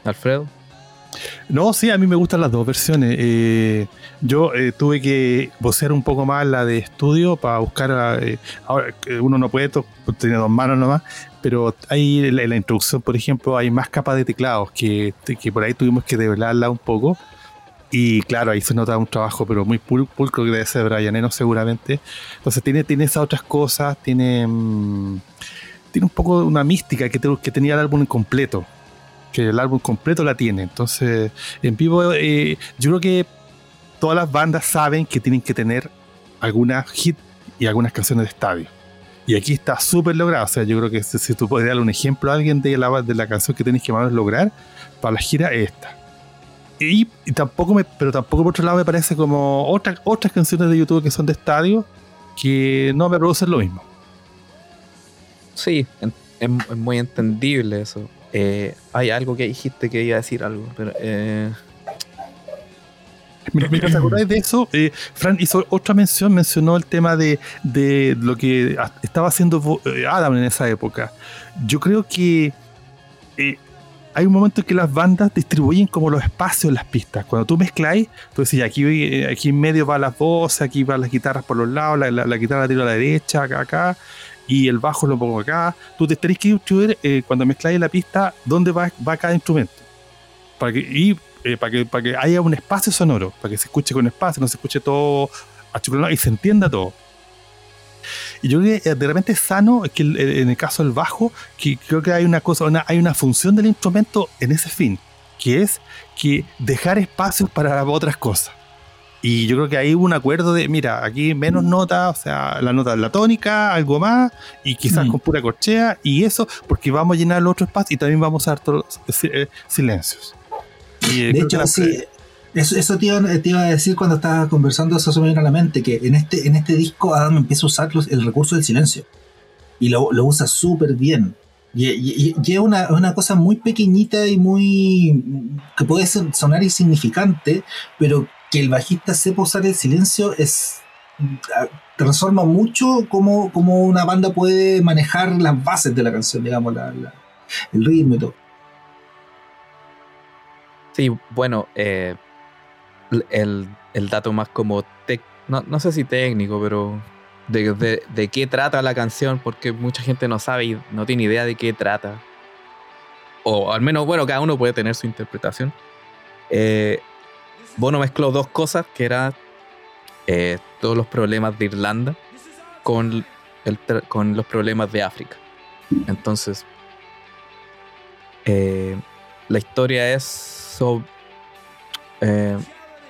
Alfredo. No, sí, a mí me gustan las dos versiones. Eh, yo eh, tuve que vocear un poco más la de estudio para buscar. eh, ahora, uno no puede, tiene dos manos nomás, pero hay en la, en introducción, por ejemplo, hay más capas de teclados que, que por ahí tuvimos que develarla un poco. Y claro, ahí se nota un trabajo, pero muy pul- pulcro que debe ser Brian Eno, seguramente. Entonces tiene, tiene esas otras cosas, tiene. mm, tiene un poco una mística que, que tenía el álbum completo. Que el álbum completo la tiene. Entonces, en vivo, eh, yo creo que todas las bandas saben que tienen que tener algunas hit y algunas canciones de estadio. Y aquí está súper logrado. O sea, yo creo que si, tú puedes darle un ejemplo a alguien de la, de la canción que tienes que más lograr para la gira, es esta. Y, tampoco me, pero tampoco por otro lado me parece como otras otras canciones de YouTube que son de estadio que no me producen lo mismo. Sí, es muy entendible eso. Eh, hay algo que dijiste que iba a decir algo, pero eh, Mientras acordáis de eso, eh, Fran hizo otra mención, mencionó el tema de, de lo que estaba haciendo eh, Adam en esa época. Yo creo que eh, hay un momento en que las bandas distribuyen como los espacios en las pistas. Cuando tú mezcláis, tú decís, aquí, eh, aquí en medio van las voces, aquí van las guitarras por los lados, la, la- la guitarra la tiro a la derecha, acá, acá, y el bajo lo pongo acá. Tú te tenés que distribuir eh, cuando mezcláis la pista dónde va, va cada instrumento. Para que, y eh, para, que, para que haya un espacio sonoro, para que se escuche con espacio, no se escuche todo achicopalado y se entienda todo. Y yo creo que eh, de repente es sano que el- el- en el caso del bajo, que creo que hay una cosa, una- hay una función del instrumento en ese fin, que es que dejar espacios para otras cosas. Y yo creo que hay un acuerdo de, mira, aquí menos nota, o sea, la nota de la tónica, algo más, y quizás Mm. con pura corchea, y eso, porque vamos a llenar el otro espacio y también vamos a dar todos eh, silencios. Y, eh, De hecho, sí, eso, eso te, iba, te iba a decir cuando estaba conversando, eso se me vino a la mente, que en este, en este disco Adam empieza a usar los- el recurso del silencio. Y lo, lo usa súper bien. Y, y- y es una, una cosa muy pequeñita y muy... que puede sonar insignificante, pero que el bajista sepa usar el silencio es... ah, transforma mucho cómo, cómo una banda puede manejar las bases de la canción, digamos, la- el ritmo y todo. sí, bueno, eh, el, el dato más como tec- no, no sé si técnico, pero de, de- de qué trata la canción, porque mucha gente no sabe y no tiene idea de qué trata. O al menos, bueno, cada uno puede tener su interpretación. Eh, Bono mezcló dos cosas, que era eh, todos los problemas de Irlanda con, el con los problemas de África. Entonces, eh, la historia es sobre...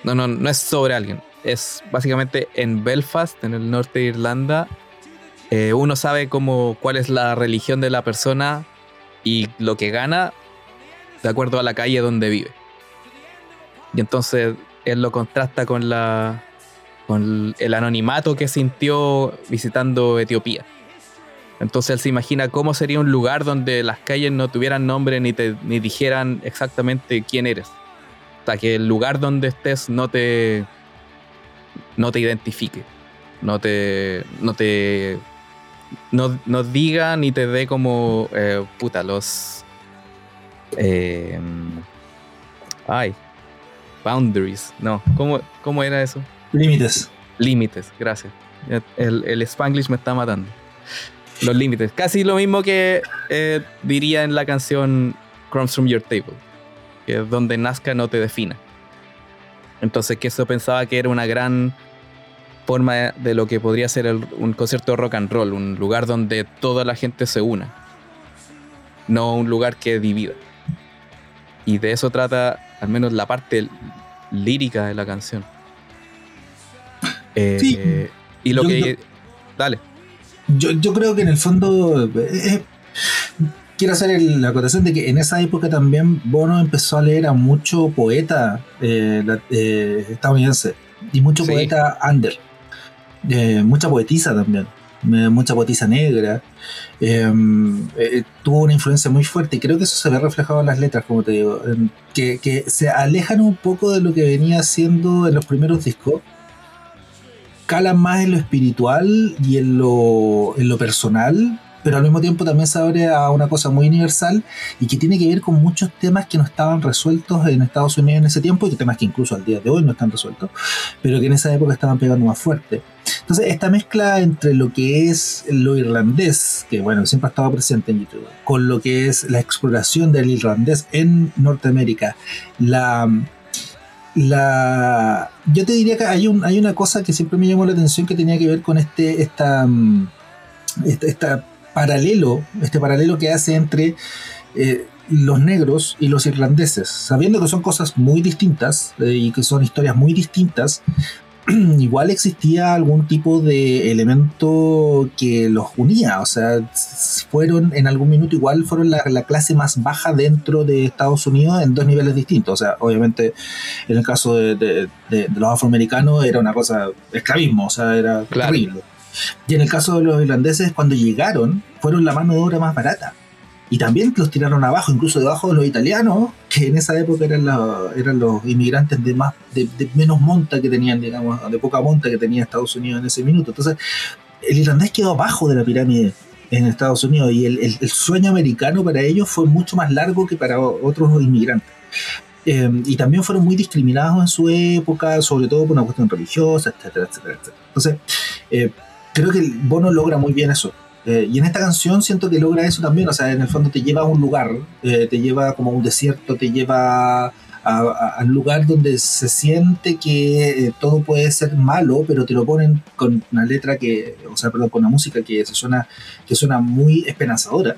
no, no, no es sobre alguien. Es básicamente en Belfast, en el norte de Irlanda, eh, uno sabe cómo, cuál es la religión de la persona y lo que gana de acuerdo a la calle donde vive. Y entonces él lo contrasta con la con el anonimato que sintió visitando Etiopía. Entonces él se imagina cómo sería un lugar donde las calles no tuvieran nombre ni te ni dijeran exactamente quién eres. O sea, que el lugar donde estés no te no te identifique. No te no te no, no diga ni te dé como eh, puta los eh, ay boundaries. No ¿Cómo, cómo era eso Límites. límites gracias. El, el spanglish me está matando. Los límites. Casi lo mismo que eh, diría en la canción Crumbs from Your Table que es donde nazca no te defina. Entonces que eso pensaba que era una gran forma de lo que podría ser el- un concierto de rock and roll, un lugar donde toda la gente se una, no un lugar que divida. Y de eso trata, al menos la parte lírica de la canción. Eh, y lo que... dale. Yo, yo, creo que en el fondo... Eh, quiero hacer la acotación de que en esa época también Bono empezó a leer a mucho poeta eh, estadounidense y mucho poeta under. mucha poetisa también mucha poetisa negra. Em, eh, tuvo una influencia muy fuerte y creo que eso se ve reflejado en las letras, como te digo, que, se alejan un poco de lo que venía haciendo en los primeros discos, calan más en lo espiritual y en lo, en lo personal pero al mismo tiempo también se abre a una cosa muy universal y que tiene que ver con muchos temas que no estaban resueltos en Estados Unidos en ese tiempo y temas que incluso al día de hoy no están resueltos, pero que en esa época estaban pegando más fuerte. Entonces, esta mezcla entre lo que es lo irlandés, que bueno, siempre ha estado presente en YouTube, con lo que es la exploración del irlandés en Norteamérica, la la yo te diría que hay un hay una cosa que siempre me llamó la atención que tenía que ver con este esta esta, esta paralelo, este paralelo que hace entre eh, los negros y los irlandeses, sabiendo que son cosas muy distintas eh, y que son historias muy distintas, (clears throat) igual existía algún tipo de elemento que los unía, o sea, fueron en algún minuto igual fueron la, clase más baja dentro de Estados Unidos en dos niveles distintos, o sea, obviamente en el caso de, los afroamericanos era una cosa, esclavismo, o sea, era terrible. Y en el caso de los irlandeses, cuando llegaron, fueron la mano de obra más barata. Y también los tiraron abajo, incluso debajo de los italianos, que en esa época eran, eran los inmigrantes de, más, de, menos monta que tenían, digamos, de poca monta que tenía Estados Unidos en ese minuto. Entonces, el irlandés quedó abajo de la pirámide en Estados Unidos y el, sueño americano para ellos fue mucho más largo que para otros inmigrantes. Eh, y también fueron muy discriminados en su época, sobre todo por una cuestión religiosa, etcétera, etcétera, etcétera. Entonces, eh, creo que el Bono logra muy bien eso. Eh, y en esta canción siento que logra eso también, o sea, en el fondo te lleva a un lugar, eh, te lleva como a un desierto, te lleva al lugar donde se siente que eh, todo puede ser malo, pero te lo ponen con una letra que, o sea, perdón, con una música que se suena, que suena muy esperanzadora,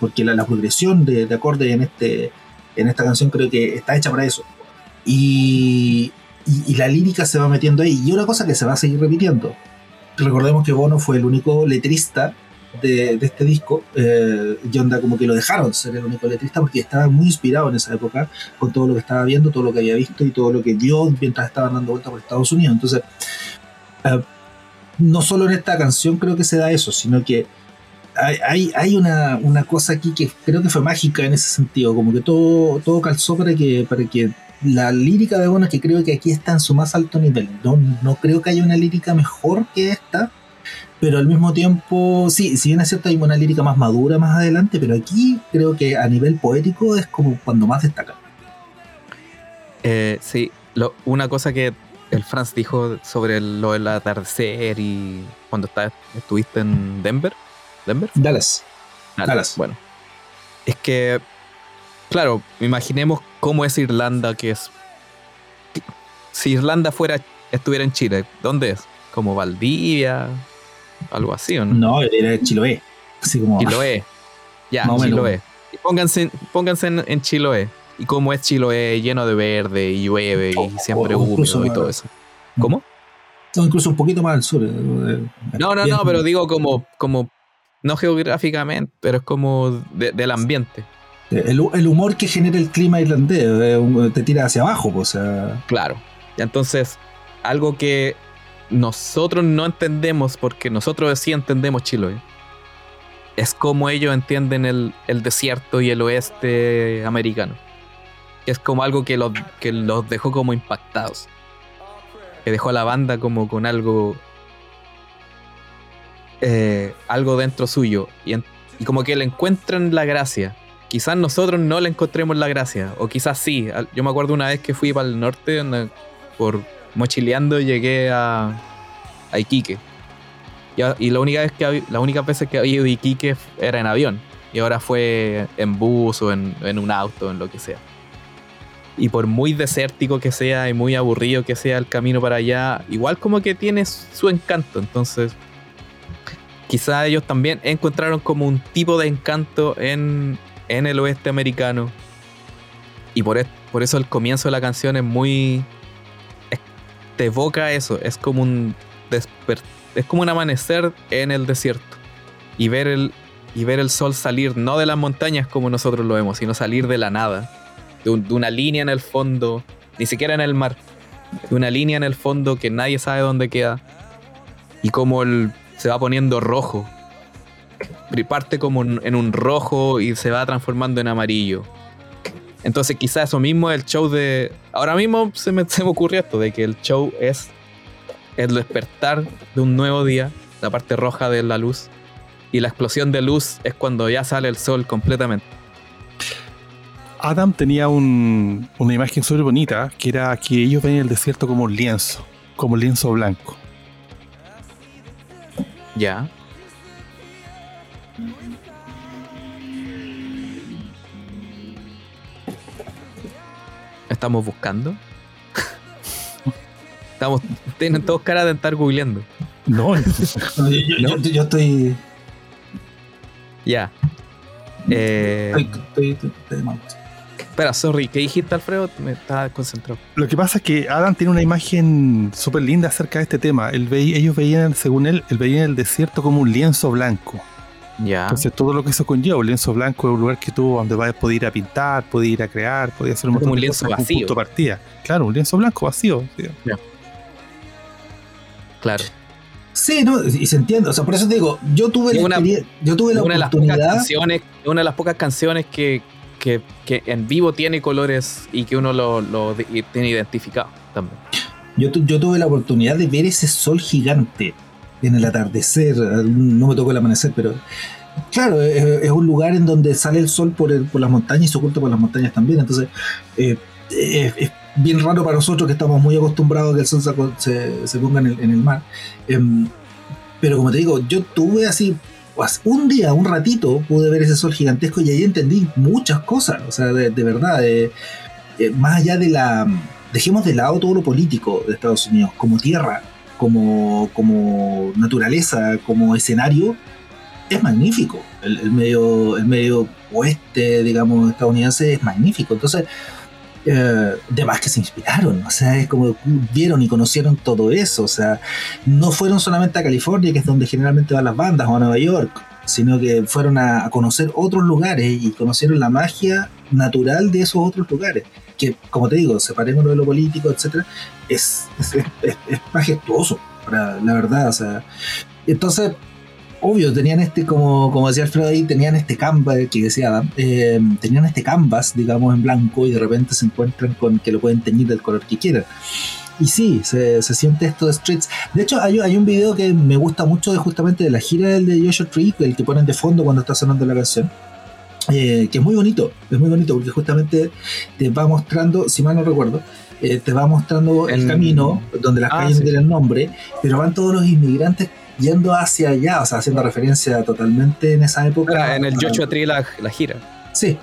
porque la, progresión de, de acordes en, este, en esta canción creo que está hecha para eso. Y, y, y la lírica se va metiendo ahí. Y una cosa que se va a seguir repitiendo, recordemos que Bono fue el único letrista de, este disco, eh, y onda como que lo dejaron ser el único letrista porque estaba muy inspirado en esa época con todo lo que estaba viendo, todo lo que había visto y todo lo que vio mientras estaban dando vueltas por Estados Unidos. Entonces, eh, no solo en esta canción creo que se da eso, sino que hay, hay, una, una, cosa aquí que creo que fue mágica en ese sentido, como que todo, todo calzó para que, para que la lírica de Bono, que creo que aquí está en su más alto nivel. No, no creo que haya una lírica mejor que esta, pero al mismo tiempo, sí, si bien es cierto, hay una lírica más madura más adelante, pero aquí creo que a nivel poético es como cuando más destaca. Eh, sí, una cosa que el Franz dijo sobre lo del atardecer y cuando estuviste en Denver. ¿Denver? Dallas. Dallas. Bueno, es que Claro, imaginemos cómo es Irlanda, que es. Si Irlanda fuera, estuviera en Chile, ¿dónde es? ¿Como Valdivia? Algo así, ¿o no? No, era Chiloé. Así como. Chiloé. Ya, Chiloé. pónganse, pónganse en, Chiloé. Y cómo es Chiloé, lleno de verde, y llueve, y oh, siempre húmedo y todo eso. ¿Cómo? No, incluso un poquito más al sur. Eh, eh, no, no, no, pero digo como, como, no geográficamente, pero es como del ambiente. El, humor que genera el clima irlandés eh, te tira hacia abajo, pues, o sea. Claro. Y entonces, algo que nosotros no entendemos, porque nosotros sí entendemos Chiloé, es como ellos entienden el, desierto y el oeste americano. Es como algo que los, que los dejó como impactados. Que dejó a la banda como con algo. Eh, algo dentro suyo. Y, y como que le encuentran la gracia quizás nosotros no le encontremos la gracia, o quizás sí. Yo me acuerdo una vez que fui para el norte, por mochileando llegué a, Iquique. Y, la única vez que la única veces que había ido a Iquique era en avión. Y ahora fue en bus o en, en un auto, en lo que sea. Y por muy desértico que sea y muy aburrido que sea el camino para allá, igual como que tiene su encanto. Entonces, quizás ellos también encontraron como un tipo de encanto en, en el oeste americano. Y por, por eso el comienzo de la canción es muy, te evoca eso. Es como un es como un amanecer en el desierto. Y ver el, y ver el sol salir no de las montañas como nosotros lo vemos, sino salir de la nada. De, una línea en el fondo, ni siquiera en el mar. De una línea en el fondo que nadie sabe dónde queda. Y como el, se va poniendo rojo. Parte como en un rojo y se va transformando en amarillo. Entonces quizás eso mismo es el show de... Ahora mismo se me, (laughs) se me ocurrió esto, de que el show es el despertar de un nuevo día, la parte roja de la luz, y la explosión de luz es cuando ya sale el sol completamente. Adam tenía una imagen súper bonita, que era que ellos ven el desierto como un lienzo, como un lienzo blanco. Ya. Estamos buscando. Estamos, tienen todos cara de estar googleando. No, (laughs) yo, estoy. Ya. Eh... Espera, sorry, ¿qué dijiste, Alfredo? Me estaba concentrado. Lo que pasa es que Adam tiene una imagen súper linda acerca de este tema. ellos veían, según él, él veía el desierto como un lienzo blanco. Ya. Entonces, todo lo que eso conlleva, un lienzo blanco es un lugar que tú, donde vas a poder ir a pintar, poder ir a crear, poder hacer un montón un lienzo vacío. Un partida. Claro, un lienzo blanco vacío. Ya. Claro. Sí, ¿no? y se entiende. O sea, por eso te digo, yo tuve una, la, yo tuve la una oportunidad. De las canciones, una de las pocas canciones que, que, que, en vivo tiene colores y que uno lo, lo tiene identificado también. Yo, yo tuve la oportunidad de ver ese sol gigante en el atardecer. No me tocó el amanecer, pero claro, es, un lugar en donde sale el sol por, por las montañas y se oculta por las montañas también. Entonces, eh, es, bien raro para nosotros que estamos muy acostumbrados a que el sol se, se, ponga en el, en el mar. Em, pero como te digo, yo tuve así un día, un ratito, pude ver ese sol gigantesco y ahí entendí muchas cosas. O sea, de, verdad, eh, más allá de la. Dejemos de lado todo lo político de Estados Unidos, como tierra, como, como naturaleza, como escenario, es magnífico. El, medio, el medio oeste, digamos, estadounidense es magnífico. Entonces, eh, de más que se inspiraron, o sea, es como vieron y conocieron todo eso, o sea, no fueron solamente a California, que es donde generalmente van las bandas, o a Nueva York, sino que fueron a, conocer otros lugares y conocieron la magia natural de esos otros lugares, que como te digo, separemos de lo político, etcétera, es, es, es, es majestuoso, la verdad, o sea, entonces obvio, tenían este, como, como decía Alfredo ahí, tenían este canvas que decía Adam, eh, tenían este canvas, digamos, en blanco y de repente se encuentran con que lo pueden teñir del color que quieran. Y sí, se, siente esto de Streets. De hecho, hay, hay, un video que me gusta mucho de justamente de la gira del de Joshua Tree, el que ponen de fondo cuando está sonando la canción. Eh, que es muy bonito, es muy bonito porque justamente te va mostrando, si mal no recuerdo, eh, te va mostrando el, camino donde las ah, calles no tienen nombre, pero van todos los inmigrantes yendo hacia allá, o sea, haciendo referencia totalmente en esa época. en el Joshua Tree la, gira. Sí.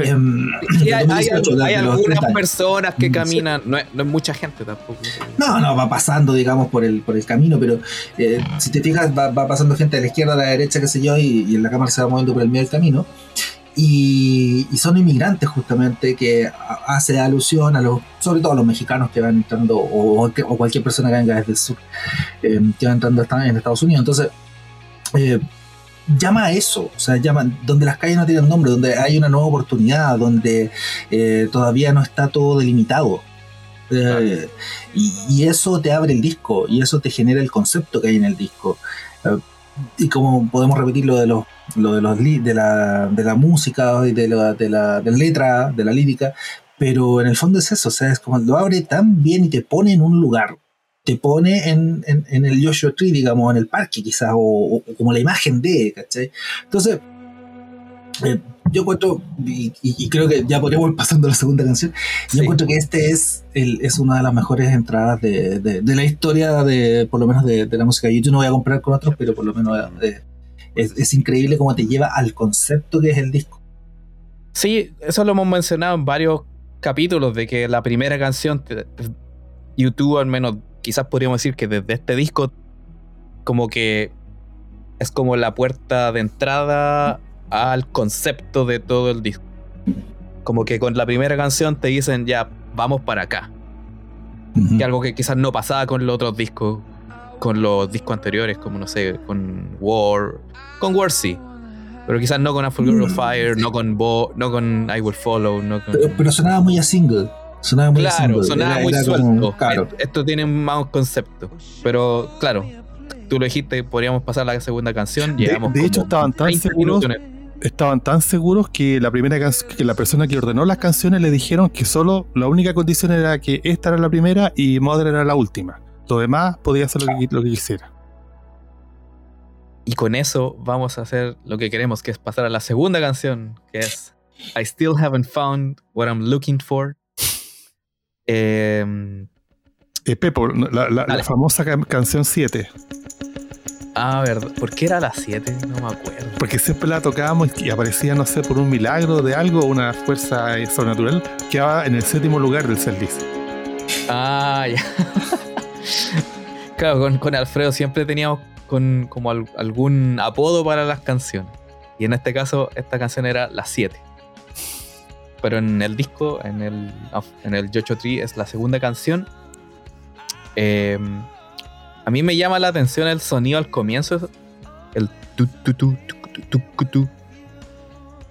Em, (clears throat) hay, hay, algunas personas que caminan, no es, mucha gente tampoco. No, no, va pasando, digamos, por el, por el camino, pero eh, si te fijas, va, pasando gente a la izquierda, a la derecha, qué sé yo, y, y en la cámara se va moviendo por el medio del camino. Y, son inmigrantes justamente que hace alusión a los, sobre todo a los mexicanos que van entrando o, cualquier persona que venga desde el sur eh, que va entrando en Estados Unidos. Entonces, eh, llama a eso, o sea, llama donde las calles no tienen nombre, donde hay una nueva oportunidad, donde eh, todavía no está todo delimitado. y, y, eso te abre el disco y eso te genera el concepto que hay en el disco. Y como podemos repetir lo de los lo de, los de, la, de la música y de la, de, la, de letra, de la lírica, pero en el fondo es eso, o sea, es como lo abre tan bien y te pone en un lugar, te pone en, en, el Joshua Tree, digamos, en el parque quizás, o, como la imagen de, ¿cachai? Entonces, eh, yo encuentro, y, creo que ya podríamos ir pasando a la segunda canción, yo encuentro que este es, el, es una de las mejores entradas de, de, la historia, de por lo menos de, la música. Yo no voy a comprar con otros, pero por lo menos de, es, increíble cómo te lleva al concepto que es el disco. Sí, eso lo hemos mencionado en varios capítulos, de que la primera canción, YouTube al menos, quizás podríamos decir que desde este disco, como que es como la puerta de entrada al concepto de todo el disco. Como que con la primera canción te dicen, ya, vamos para acá. Ujú. Que algo que quizás no pasaba con los otros discos, con los discos anteriores, como no sé, con War, con War sí. Pero quizás no con A Full Girl of. Fire, no con Bo, no con I Will Follow, no con. Pero, pero sonaba muy a single. Sonaba muy a claro, single. sonaba Era- muy era suelto. como- claro. Esto tiene más un concepto. Pero claro, tú lo dijiste, podríamos pasar la segunda canción. De- Llevamos de hecho, estaban tan 20 seguros minutos estaban tan seguros que la primera que la persona que ordenó las canciones le dijeron que solo la única condición era que esta era la primera y Mother era la última. Lo demás podía hacer lo que, lo que quisiera. Y con eso vamos a hacer lo que queremos, que es pasar a la segunda canción, que es I Still Haven't Found What I'm Looking For. Em, Eh, Pepo, la, la- la Dale. famosa ca- canción 7, a ver, ¿por qué era las 7? No me acuerdo. porque siempre la tocábamos y aparecía, no sé, por un milagro de algo, una fuerza sobrenatural, quedaba en el séptimo lugar del setlist. Ah, ya. claro, con, con Alfredo siempre teníamos con, como al- algún apodo para las canciones. Y en este caso, esta canción era la 7. Pero en el disco, en el, en el Joshua Tree, es la segunda canción. Eh, a mí me llama la atención el sonido al comienzo. El tu tu tu tu tu tu tu, tu.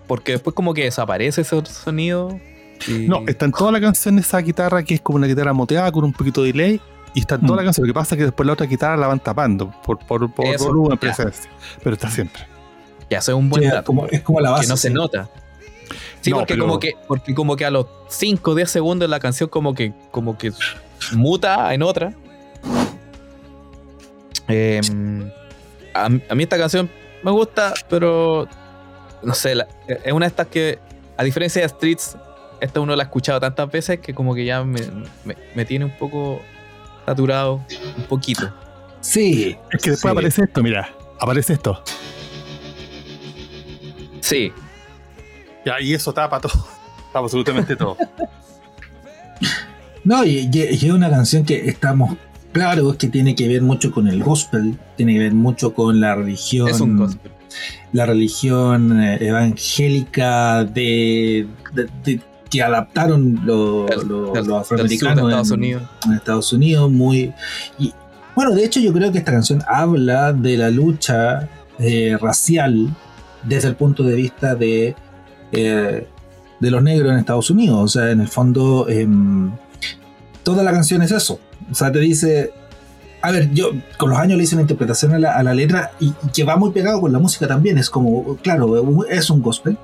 Porque después como que desaparece ese sonido. y- No, está en toda la canción esa guitarra que es como una guitarra moteada con un poquito de delay. Y está en toda Mm. la canción. Lo que pasa es que después la otra guitarra la van tapando por, por, por Eso, volumen, ya. presencia. Pero está siempre. Ya, eso es un buen Sí, dato. como- es como la base. que no se sí. nota. Sí, No, porque, pero- como que, porque como que a los 5 o 10 segundos la canción como que, como que muta en otra. Eh, a, a mí esta canción me gusta, pero no sé, la- es una de estas que, a diferencia de Streets, esta uno la ha escuchado tantas veces que como que ya me, me- me tiene un poco saturado, un poquito. Sí. Es que después sí. aparece esto, mira. Aparece esto. Sí, Ya, y eso tapa todo. (laughs) Tapa absolutamente todo. (laughs) No, y, y- y es una canción que estamos claros que tiene que ver mucho con el gospel, tiene que ver mucho con la religión. es un gospel. La religión eh, evangélica de, de- de- que adaptaron lo- lo- los de afroamericanos Estados en- Unidos. en Estados Unidos, muy. Y, bueno, de hecho, yo creo que esta canción habla de la lucha eh, racial desde el punto de vista de, eh, de los negros en Estados Unidos. O sea, en el fondo, em, toda la canción es eso. O sea, te dice. A ver, yo con los años le hice una interpretación a la, a la letra y, y que va muy pegado con la música también. Es como, claro, es un gospel.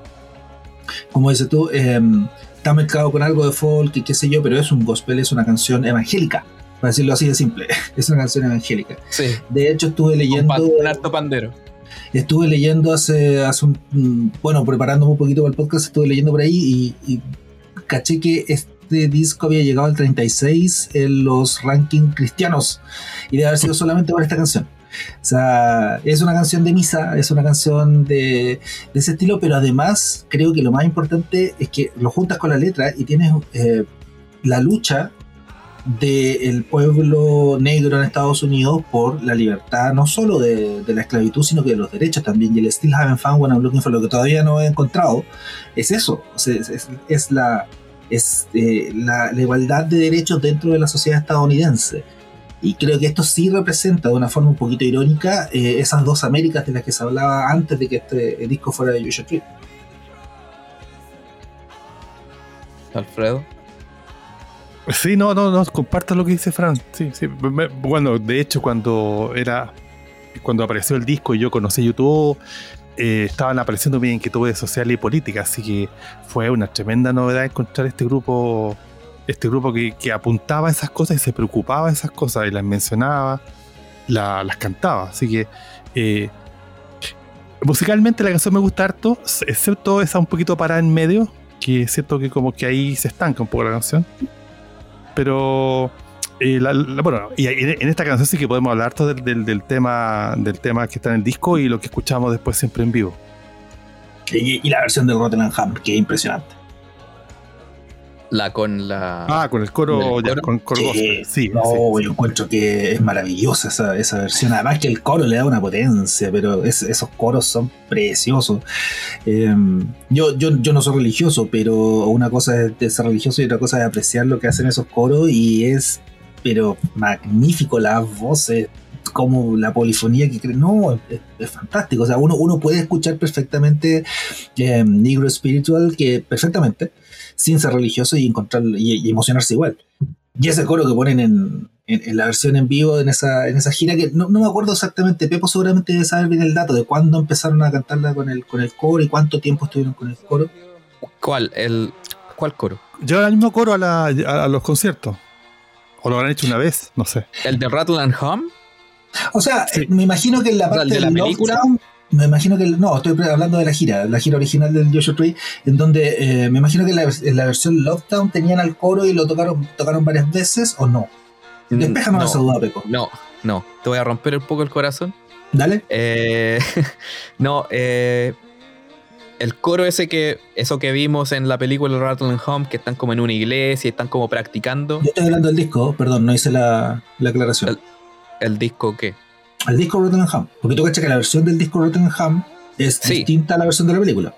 Como dices tú, em, está mezclado con algo de folk y qué sé yo, pero es un gospel, es una canción evangélica, para decirlo así de simple. (laughs) Es una canción evangélica. Sí, De hecho, estuve leyendo, con harto pandero. estuve leyendo hace, hace un, mm, bueno, preparándome un poquito para el podcast, estuve leyendo por ahí y, y caché que este disco había llegado al 36 en los rankings cristianos y debe haber sido solamente por esta canción. O sea, es una canción de misa, es una canción de, de ese estilo, pero además creo que lo más importante es que lo juntas con la letra y tienes eh, la lucha del pueblo negro en Estados Unidos por la libertad, no solo de, de la esclavitud, sino que de los derechos también. Y el Still Haven't Found What I'm Looking For, lo que todavía no he encontrado, es eso. O sea, es, es- es la, es, eh, la, la igualdad de derechos dentro de la sociedad estadounidense. Y creo que esto sí representa de una forma un poquito irónica eh, esas dos Américas de las que se hablaba antes de que este disco fuera de Joshua Tree. Alfredo. Sí, no, no, no, comparto lo que dice Fran. Sí, sí. Me- Bueno, de hecho, cuando era. Cuando apareció el disco y yo conocí YouTube, eh, estaban apareciendo bien que tuve de social y política, así que fue una tremenda novedad encontrar este grupo. Este grupo que, que apuntaba esas cosas y se preocupaba de esas cosas y las mencionaba, la- las cantaba. Así que eh, musicalmente la canción me gusta harto, excepto esa un poquito parada en medio, que siento que como que ahí se estanca un poco la canción. Pero la- la- bueno, y en, en esta canción sí que podemos hablar harto del, del- del tema del tema que está en el disco y lo que escuchamos después siempre en vivo. Y, y la versión de Rotterdam Ham, que es impresionante. La con la. Ah, con el coro, ¿El ya, con coro Sí, no, sí, yo encuentro que es maravillosa esa, esa versión. Además que el coro le da una potencia, pero es- esos coros son preciosos. Eh, yo, yo, yo no soy religioso, pero una cosa es de ser religioso y otra cosa es apreciar lo que hacen esos coros y es pero magnífico, las voces, como la polifonía que cree, no, es, fantástico. O sea, uno, uno puede escuchar perfectamente eh, Negro Spiritual, que perfectamente, sin ser religioso y encontrar y, emocionarse igual. Y ese coro que ponen en, en, la versión en vivo en esa, en esa gira, que no, no, me acuerdo exactamente, Pepo seguramente debe saber bien el dato de cuándo empezaron a cantarla con el, con el coro y cuánto tiempo estuvieron con el coro. ¿Cuál? El, ¿Cuál coro? Llevan el mismo coro a, la, a, los conciertos. ¿O lo han hecho una vez? No sé. ¿El de Rattle and Hum? O sea, me imagino que en la parte de la película. me imagino que. No, estoy hablando de la gira, la gira original del Joshua Tree, en donde eh, me imagino que en la versión Lockdown tenían al coro y lo tocaron, tocaron varias veces o no. Mm, Despéjame no, esa duda, Peco. No, no. Te voy a romper un poco el corazón. Dale. Eh, (laughs) no, eh, el coro ese que, eso que vimos en la película Rattle Home, que están como en una iglesia y están como practicando. Yo estoy hablando del disco, perdón, no hice la, la aclaración. El, disco qué? El disco Home. Porque tú cachas que la versión del disco Home es distinta a la versión de la película.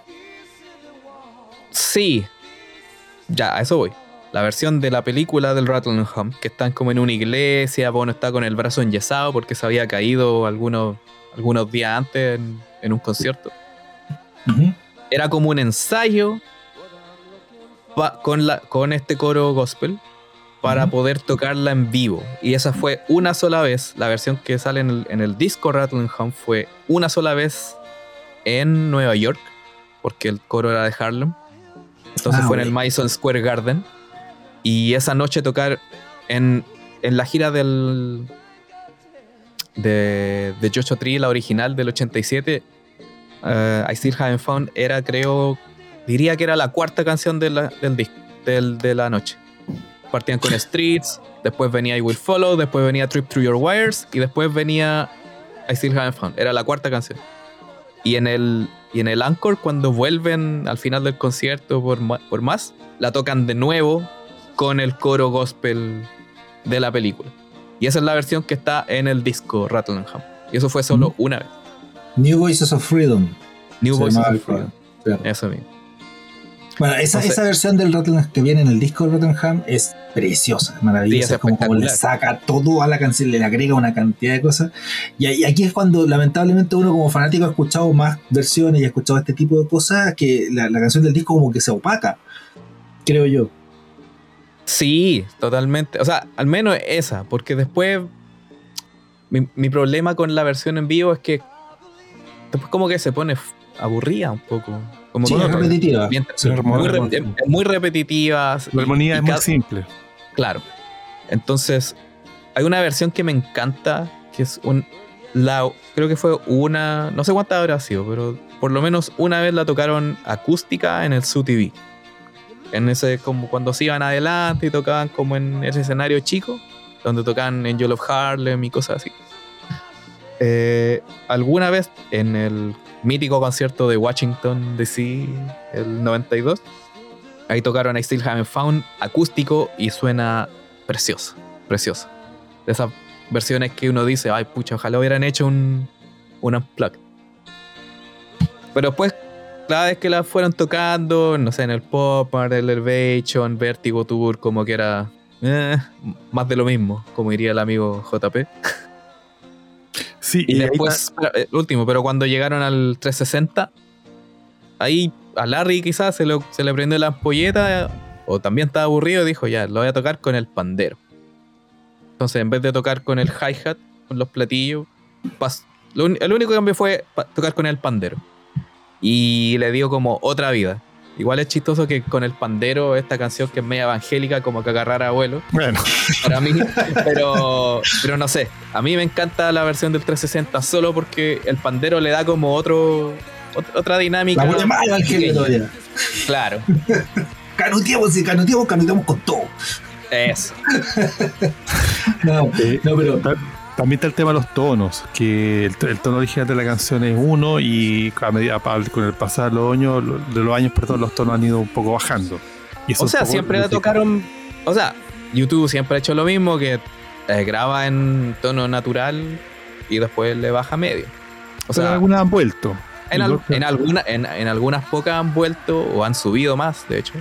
Sí. Ya, a eso voy. La versión de la película del Home, que están como en una iglesia, bueno, está con el brazo enyesado porque se había caído algunos, algunos días antes en, un concierto era como un ensayo con, la, con este coro gospel para poder tocarla en vivo. Y esa fue una sola vez. La versión que sale en el, en el disco Rattling Home fue una sola vez en Nueva York, porque el coro era de Harlem. Entonces ah, fue en el Madison Square Garden. Y esa noche tocar en, en la gira del de, de Joshua Tree, la original del 87, uh, I Still Haven't Found era, creo, diría que era la cuarta canción de la, del disco, del, de la noche. Partían con Streets, después venía I Will Follow, después venía Trip Through Your Wires y después venía I Still Haven't Found. Era la cuarta canción. Y en el, y en el Encore, cuando vuelven al final del concierto por, por más, la tocan de nuevo con el coro gospel de la película. Y esa es la versión que está en el disco Rattle Y eso fue solo una vez. New Voices of Freedom. New Voices of Freedom. Eso mismo. Bueno, esa, esa versión del Rotterdam que viene en el disco de Rotterdam es preciosa, maravillosa. como, le saca todo a la canción, le agrega una cantidad de cosas. Y, aquí es cuando, lamentablemente, uno como fanático ha escuchado más versiones y ha escuchado este tipo de cosas que la, canción del disco como que se opaca, creo yo. Sí, totalmente. O sea, al menos esa, porque después mi, mi problema con la versión en vivo es que después como que se pone aburrida un poco. Como sí, es repetitiva. muy, repetitiva. La armonía es muy simple. Claro. Entonces, hay una versión que me encanta, que es un... La, creo que fue una... No sé cuántas habrá sido, pero por lo menos una vez la tocaron acústica en el Su TV. En ese, como cuando se iban adelante y tocaban como en ese escenario chico, donde tocaban Angel of Harlem y cosas así. Eh, alguna vez en el mítico concierto de Washington DC, el 92, ahí tocaron I Still Haven't Found acústico y suena precioso, precioso. De esas versiones que uno dice, ay pucha, ojalá hubieran hecho un, un unplug. Pero después, cada vez que la fueron tocando, no sé, en el Pop, el Elevation, Vertigo Tour, como que era eh, más de lo mismo, como diría el amigo JP. (laughs) y, después, el último, pero cuando llegaron al 360, ahí a Larry quizás se, se le prendió la ampolleta o también estaba aburrido y dijo, ya, lo voy a tocar con el pandero. Entonces, en vez de tocar con el hi-hat, con los platillos, el único cambio fue tocar con el pandero. Y le dio como otra vida. Igual es chistoso que con el pandero, esta canción que es media evangélica, como que agarrar a abuelo. Bueno. Para mí, pero, pero no sé. A mí me encanta la versión del 360 solo porque el pandero le da como otro otra dinámica. La más evangélica Claro. (laughs) canuteamos y canuteamos, canuteamos con todo. Eso. (laughs) no, no, pero también está el tema de los tonos, que el, tono original de la canción es uno y a medida con el pasar de los años, de los años, perdón, los tonos han ido un poco bajando. o sea, siempre la tocaron, o sea, YouTube siempre ha hecho lo mismo, que eh, graba en tono natural y después le baja medio. O sea, algunas han vuelto. En, en, alguna, en, algunas pocas han vuelto o han subido más, de hecho.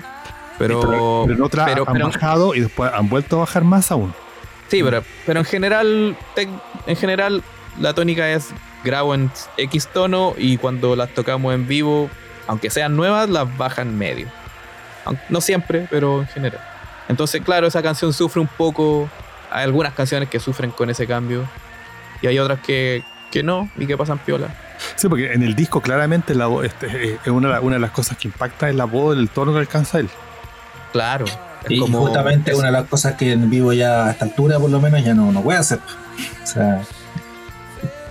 Pero, en otras han bajado y después han vuelto a bajar más aún. Sí, pero, pero en general, en general, la tónica es grabo en X tono y cuando las tocamos en vivo, aunque sean nuevas, las bajan medio. No siempre, pero en general. Entonces, claro, esa canción sufre un poco. Hay algunas canciones que sufren con ese cambio. Y hay otras que, que no y que pasan piola. Sí, porque en el disco claramente la voz, este, eh, es una, una, de las cosas que impacta es la voz, el tono que alcanza él. Claro. Y justamente una de las cosas que en vivo ya a esta altura por lo menos ya no, no puede hacer. O sea...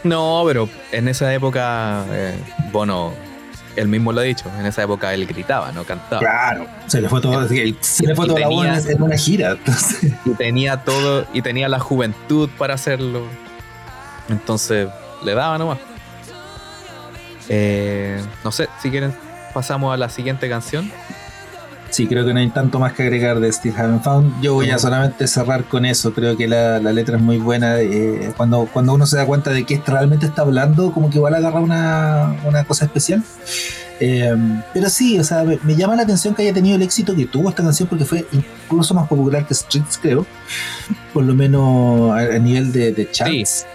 No, pero en esa época, eh, Bono, él mismo lo ha dicho, en esa época él gritaba, no cantaba. Claro, se le fue todo, se le fue toda la voz en una gira. Y tenía todo, y tenía la juventud para hacerlo. Entonces, le daba nomás. Eh, no sé, si quieren pasamos a la siguiente canción. Sí, creo que no hay tanto más que agregar de Steve Haven't Found. Yo voy a solamente cerrar con eso. Creo que la, letra es muy buena. Eh, cuando, cuando uno se da cuenta de que realmente está hablando, como que igual agarra una, una cosa especial. Eh, pero sí, o sea, me, llama la atención que haya tenido el éxito que tuvo esta canción porque fue incluso más popular que Streets, creo. Por lo menos a, nivel de, de charts.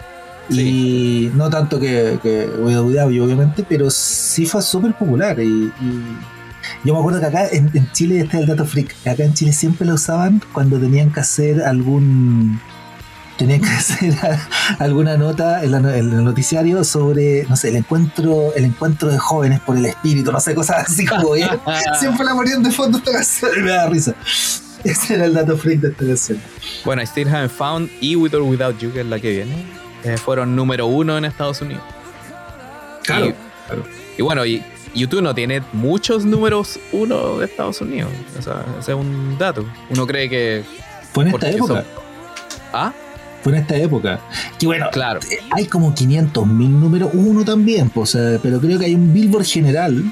Y no tanto que, que yo obviamente, pero sí fue súper popular. Y, yo me acuerdo que acá en, Chile está el dato freak. Acá en Chile siempre lo usaban cuando tenían que hacer algún. Tenían que (laughs) hacer alguna nota en, el noticiario sobre, no sé, el encuentro, el encuentro de jóvenes por el espíritu, no sé, cosas así como ¿eh? (laughs) Siempre la ponían de fondo esta canción y me da risa. Ese era el dato freak de esta canción. Bueno, I Still Haven't Found y With or Without You, que es la que viene eh, fueron número uno en Estados Unidos. Claro. Y, bueno, y YouTube no tiene muchos números uno de Estados Unidos. O sea, ese es un dato. Uno cree que. Fue en esta época. ¿Ah? Fue en esta época. Que bueno, claro. Eh, hay como 500 mil números uno también, pues, pero creo que hay un Billboard general.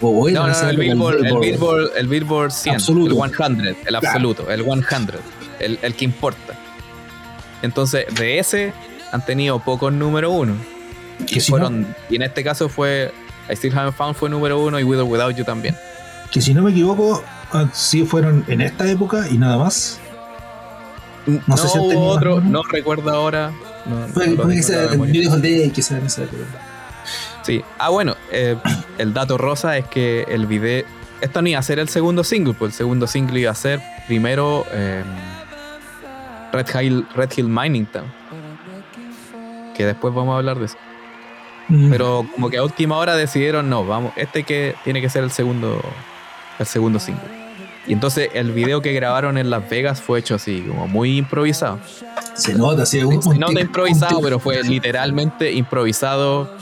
O no, no, el, Billboard, el, Billboard, el, Billboard, 100, absoluto. el 100, el absoluto, el 100, el, el que importa. Entonces, de ese han tenido pocos número uno. Que fueron, y en este caso fue I Still Haven't Found fue número uno y With or Without You también. Que si no me equivoco, ah, sí fueron en esta época y nada más. No, sé si otro, no recuerdo ahora. No, fue, que sea el Beautiful Day que sea en esa época. Sí. Ah, bueno, eh, el dato rosa es que el video. Esto no iba a ser el segundo single, pues el segundo single iba a ser primero eh, Red, Hill, Red Hill Mining Town que después vamos a hablar de eso. Mm. Pero como que a última hora decidieron, no, vamos, este que tiene que ser el segundo, el segundo single. Y entonces el video que grabaron en Las Vegas fue hecho así, como muy improvisado. Se nota, sí, un, Se nota improvisado, pero fue literalmente improvisado.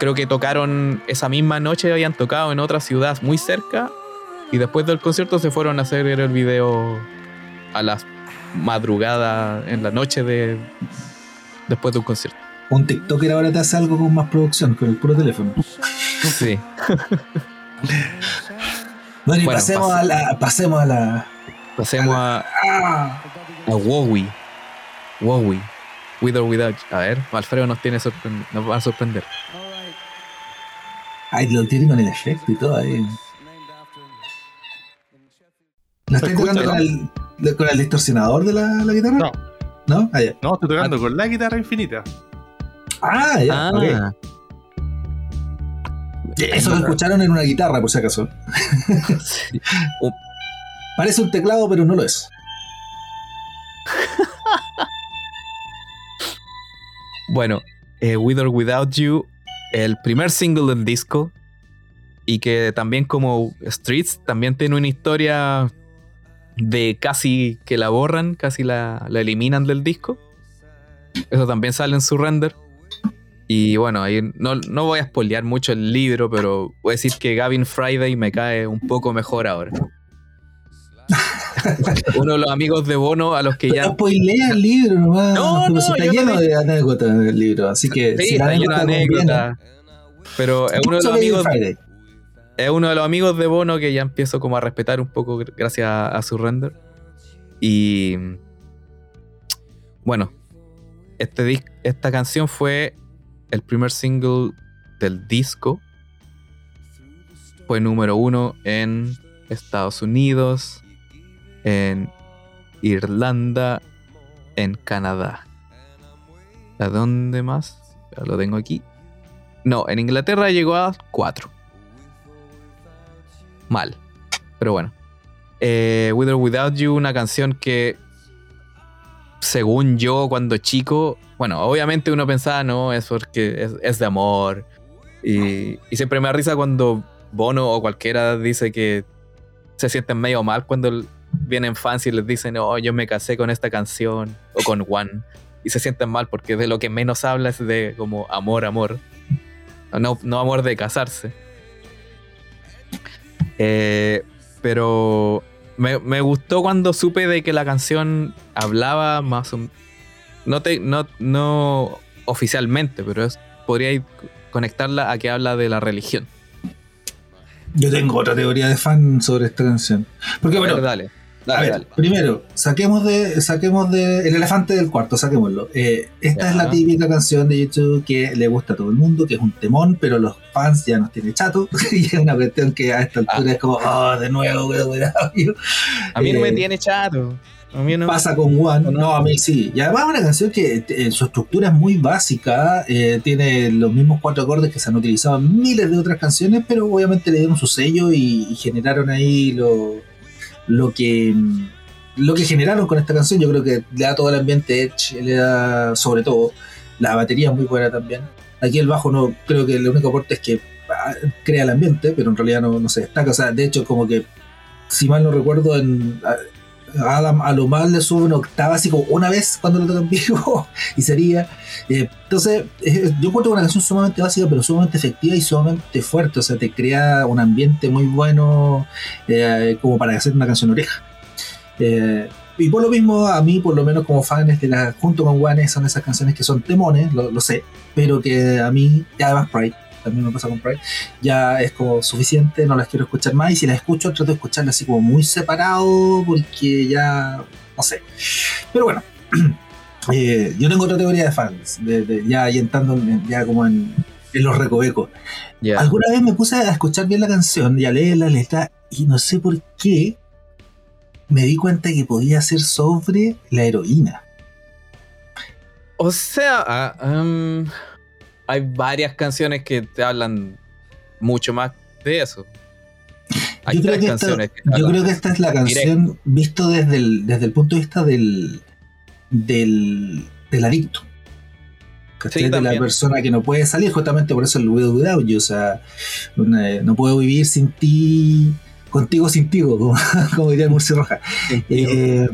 Creo que tocaron esa misma noche, habían tocado en otra ciudad muy cerca. Y después del concierto se fueron a hacer el video a las madrugadas, en la noche de, después de un concierto. Un TikToker ahora te hace algo con más producción, con el puro teléfono. Sí. bueno, y pasemos, a la, pasemos a la. Pasemos a. A, a Wowie. Wowie. With or without. A ver, Alfredo nos, tiene nos va a sorprender. Ay, lo tiene con el efecto y todo ahí. ¿La estoy tocando con el, con el distorsionador de la, la guitarra? No. ¿No? Ah, No, estoy tocando ah. con la guitarra infinita. Ah, ya. Ah. Eso lo escucharon en una guitarra, por si acaso. Parece un teclado, pero no lo es. (laughs) bueno, eh, With or Without You, el primer single del disco, y que también como Streets, también tiene una historia de casi que la borran, casi la, eliminan del disco. Eso también sale en su render. Y bueno, ahí no, no voy a spoilear mucho el libro, pero voy a decir que Gavin Friday me cae un poco mejor ahora. (laughs) Uno de los amigos de Bono a los que ya. No spoilea el libro nomás. No, no, está lleno de anécdotas en el libro, así que. Sí, está lleno de anécdotas. Pero es uno de los amigos es uno de los amigos de Bono que ya empiezo como a respetar un poco gracias a, su render. Y bueno, este esta canción fue el primer single del disco. Fue número uno en Estados Unidos, en Irlanda, en Canadá. ¿A dónde más? Lo tengo aquí. No, en Inglaterra llegó a 4. Mal. Pero bueno. Eh, With or Without You, una canción que, según yo, cuando chico, bueno, obviamente uno pensaba, no, es porque es, de amor. Y, siempre me da risa cuando Bono o cualquiera dice que se sienten medio mal cuando vienen fans y les dicen, oh, yo me casé con esta canción o con One. Y se sienten mal porque de lo que menos habla es de como amor, amor. No, no amor de casarse. Eh, pero me, gustó cuando supe de que la canción hablaba más o no, te, no, no oficialmente, pero es, podría conectarla a que habla de la religión. Yo tengo otra teoría de fan sobre esta canción. Porque bueno, dale a ver, primero, saquemos de, saquemos de el elefante del cuarto, saquémoslo. Eh, esta es la típica canción de YouTube que le gusta a todo el mundo, que es un temón, pero los fans ya nos tienen chato. (laughs) y es una cuestión que a esta altura es como, oh, de nuevo, A mí no me eh, tiene chato. A mí no. Pasa con One, no, a mí sí. Y además una canción que en su estructura es muy básica, eh, tiene los mismos cuatro acordes que se han utilizado en miles de otras canciones, pero obviamente le dieron su sello y, y generaron ahí lo, lo que lo que generaron con esta canción, yo creo que le da todo el ambiente Edge, le da sobre todo, la batería es muy buena también. Aquí el bajo no creo que el único aporte es que ah, crea el ambiente, pero en realidad no, no se destaca. O sea, de hecho, como que, si mal no recuerdo, en Adam a lo más le sube una octava así como una vez cuando lo toca en vivo (laughs) y sería. Eh, entonces, eh, yo encuentro una canción sumamente básica, pero sumamente efectiva y sumamente fuerte. O sea, te crea un ambiente muy bueno eh, como para hacer una canción oreja. y por lo mismo, a mí, por lo menos como fans de la, junto con Juanes, son esas canciones que son temones, lo, lo sé, pero que a mí, y además Pride, también me pasa con Pride, ya es como suficiente, no las quiero escuchar más y si las escucho trato de escucharlas así como muy separado porque ya, no sé. Pero bueno, (clears throat) eh, yo tengo otra teoría de fans, de, ya y entrando ya como en, los recovecos. Alguna vez me puse a escuchar bien la canción y a leer la letra y no sé por qué me di cuenta que podía ser sobre la heroína. O sea, uh, hay varias canciones que te hablan mucho más de eso. yo, creo que, esta, es la canción visto desde el, desde el punto de vista del, del, del adicto. de la persona que no puede salir, justamente por eso el Will Without You. O sea, no puedo vivir sin ti, contigo sin ti, como, (laughs) como diría el Murci Roja. Eh,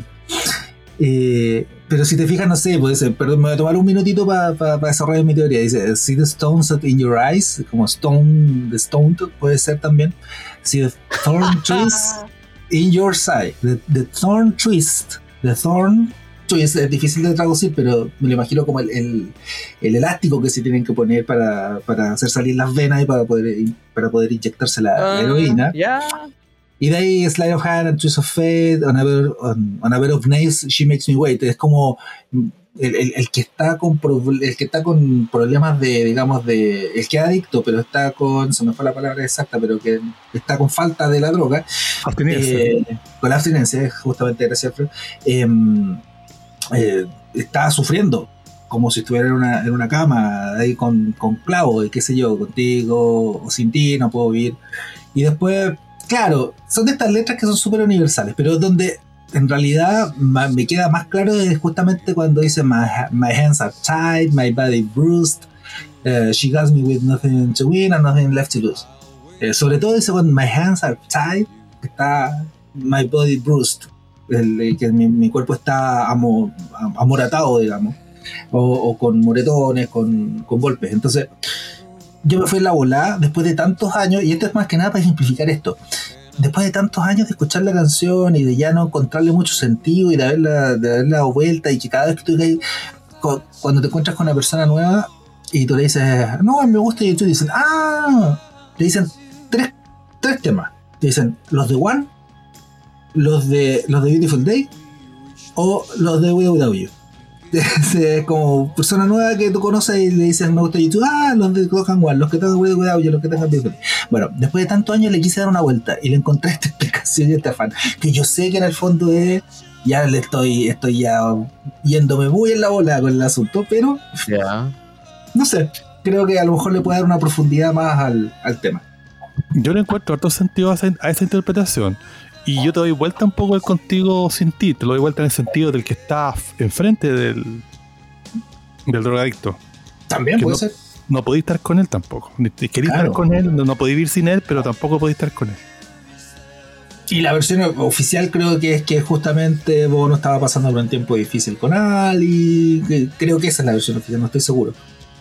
eh, pero si te fijas, no sé, puede ser, perdón, me voy a tomar un minutito para desarrollar mi teoría. Dice, see the stones in your eyes, como stone, the stone puede ser también. See the thorn (laughs) twist in your side. The, thorn twist, the thorn twist, es difícil de traducir, pero me lo imagino como el, el, elástico que se tienen que poner para, para, hacer salir las venas y para poder, para poder inyectarse la, ah, heroína. Ya. Y de ahí Slide of Hand and Twist of Fate, on a, bed, on, of Nails, She Makes Me Wait. Es como el, el, que está con el que está con problemas de, digamos, de. El que es adicto, pero está con. Se me fue la palabra exacta, pero que está con falta de la droga. Abstinencia. Eh, con la abstinencia, justamente, gracias, Alfred. Em, eh, está sufriendo como si estuviera en una, en una cama, ahí con, con clavo, y qué sé yo, contigo o sin ti, no puedo vivir. Y después claro, son de estas letras que son súper universales, pero donde en realidad me queda más claro es justamente cuando dice my, hands are tied, my body bruised, uh, she got me with nothing to win and nothing left to lose. Eh, sobre todo dice cuando my hands are tied, está my body bruised, el, que mi, cuerpo está amoratado, digamos, o, con moretones, con, con golpes. Entonces, yo me fui en la volada después de tantos años, y esto es más que nada para ejemplificar esto. Después de tantos años de escuchar la canción y de ya no encontrarle mucho sentido y de haberla, dado vuelta y que cada vez que tú cuando te encuentras con una persona nueva y tú le dices, no, me gusta y tú dices, ah, te dicen tres, tres temas. Te dicen los de One, los de los de Beautiful Day o los de Without You. (laughs) es como persona nueva que tú conoces y le dices me gusta YouTube, ah, los de Gohan One, los que tengan cuidado, yo los que tengan Bueno, después de tantos años le quise dar una vuelta y le encontré esta (laughs) explicación y este fan, que yo sé que en el fondo es Ya le estoy, estoy ya yéndome muy en la bola con el asunto, pero Ya. no sé. Creo que a lo mejor le puede dar una profundidad más al, al tema. Yo le encuentro harto sentido a esa, a esa interpretación. Y yo te doy vuelta un poco el contigo sin ti. Te lo doy vuelta en el sentido del que está enfrente del, del drogadicto. También Que puede no- ser. No podéis estar con él tampoco. Queréis Claro. estar con él, no, no podéis vivir sin él, pero tampoco podéis estar con él. Y la versión oficial creo que es que justamente Bono estaba pasando por un tiempo difícil con Ali. Creo que esa es la versión oficial, no estoy seguro.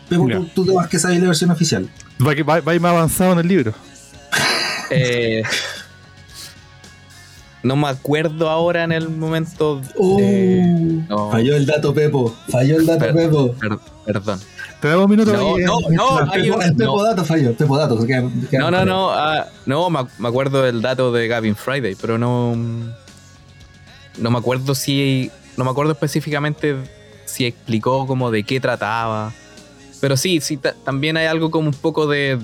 Pero tú, tú te vas que sabes la versión oficial. Va, va, va a ir más avanzado en el libro. Eh, no me acuerdo ahora en el momento. Oh, de- no. Falló el dato Pepo, falló el dato Per- Pepo. per- perdón. Te damos un minuto. No, no, eh, no, Pepo, el Pepo no. dato falló, el Pepo dato. que queda- queda No, no, no. ah, no, me, me acuerdo del dato de Gavin Friday, pero no. No me acuerdo si. No me acuerdo específicamente si explicó como de qué trataba. Pero sí, sí, ta- también hay algo como un poco de.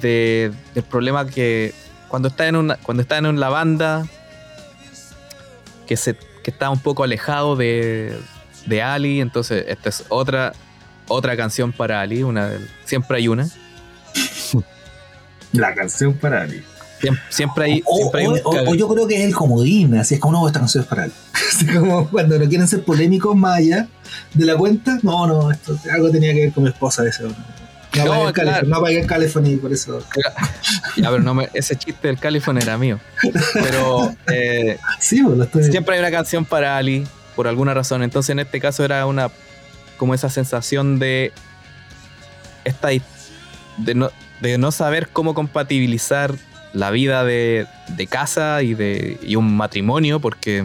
de del problema que cuando está en una. Cuando está en la banda. Que se. que está un poco alejado de. de Ali. Entonces, esta es otra. otra canción para Ali. Una siempre hay una. La canción para Ali. Siempre, siempre hay, O, siempre hay o- un o- caga- o yo creo que es el comodín, así es como no, esta canción es para él. (laughs) Así como cuando no quieren ser polémicos más allá de la cuenta, no, no, esto algo tenía que ver con mi esposa ese. No, No, apagué el claro. No el California y por eso. Ya, pero no me- ese chiste del California era mío. Pero eh, (laughs) Sí, pues estoy. siempre hay una canción para Ali, por alguna razón. Entonces, en este caso era una. como esa sensación de. esta. de no, de no saber cómo compatibilizar la vida de, de casa y de y un matrimonio, porque.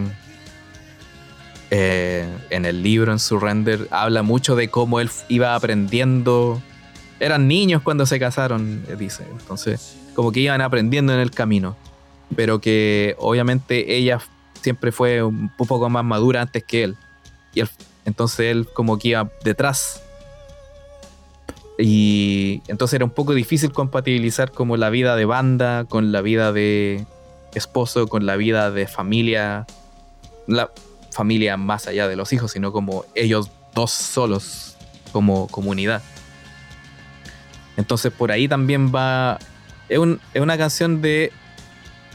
eh, en el libro, en su render, habla mucho de cómo él iba aprendiendo. Eran niños cuando se casaron, eh, dice. Entonces, como que iban aprendiendo en el camino. Pero que obviamente ella siempre fue un poco más madura antes que él. Y él- entonces él como que iba detrás. Y entonces era un poco difícil compatibilizar como la vida de banda con la vida de esposo, con la vida de familia. La familia más allá de los hijos, sino como ellos dos solos como comunidad. Entonces por ahí también va... Es, un- es una canción de...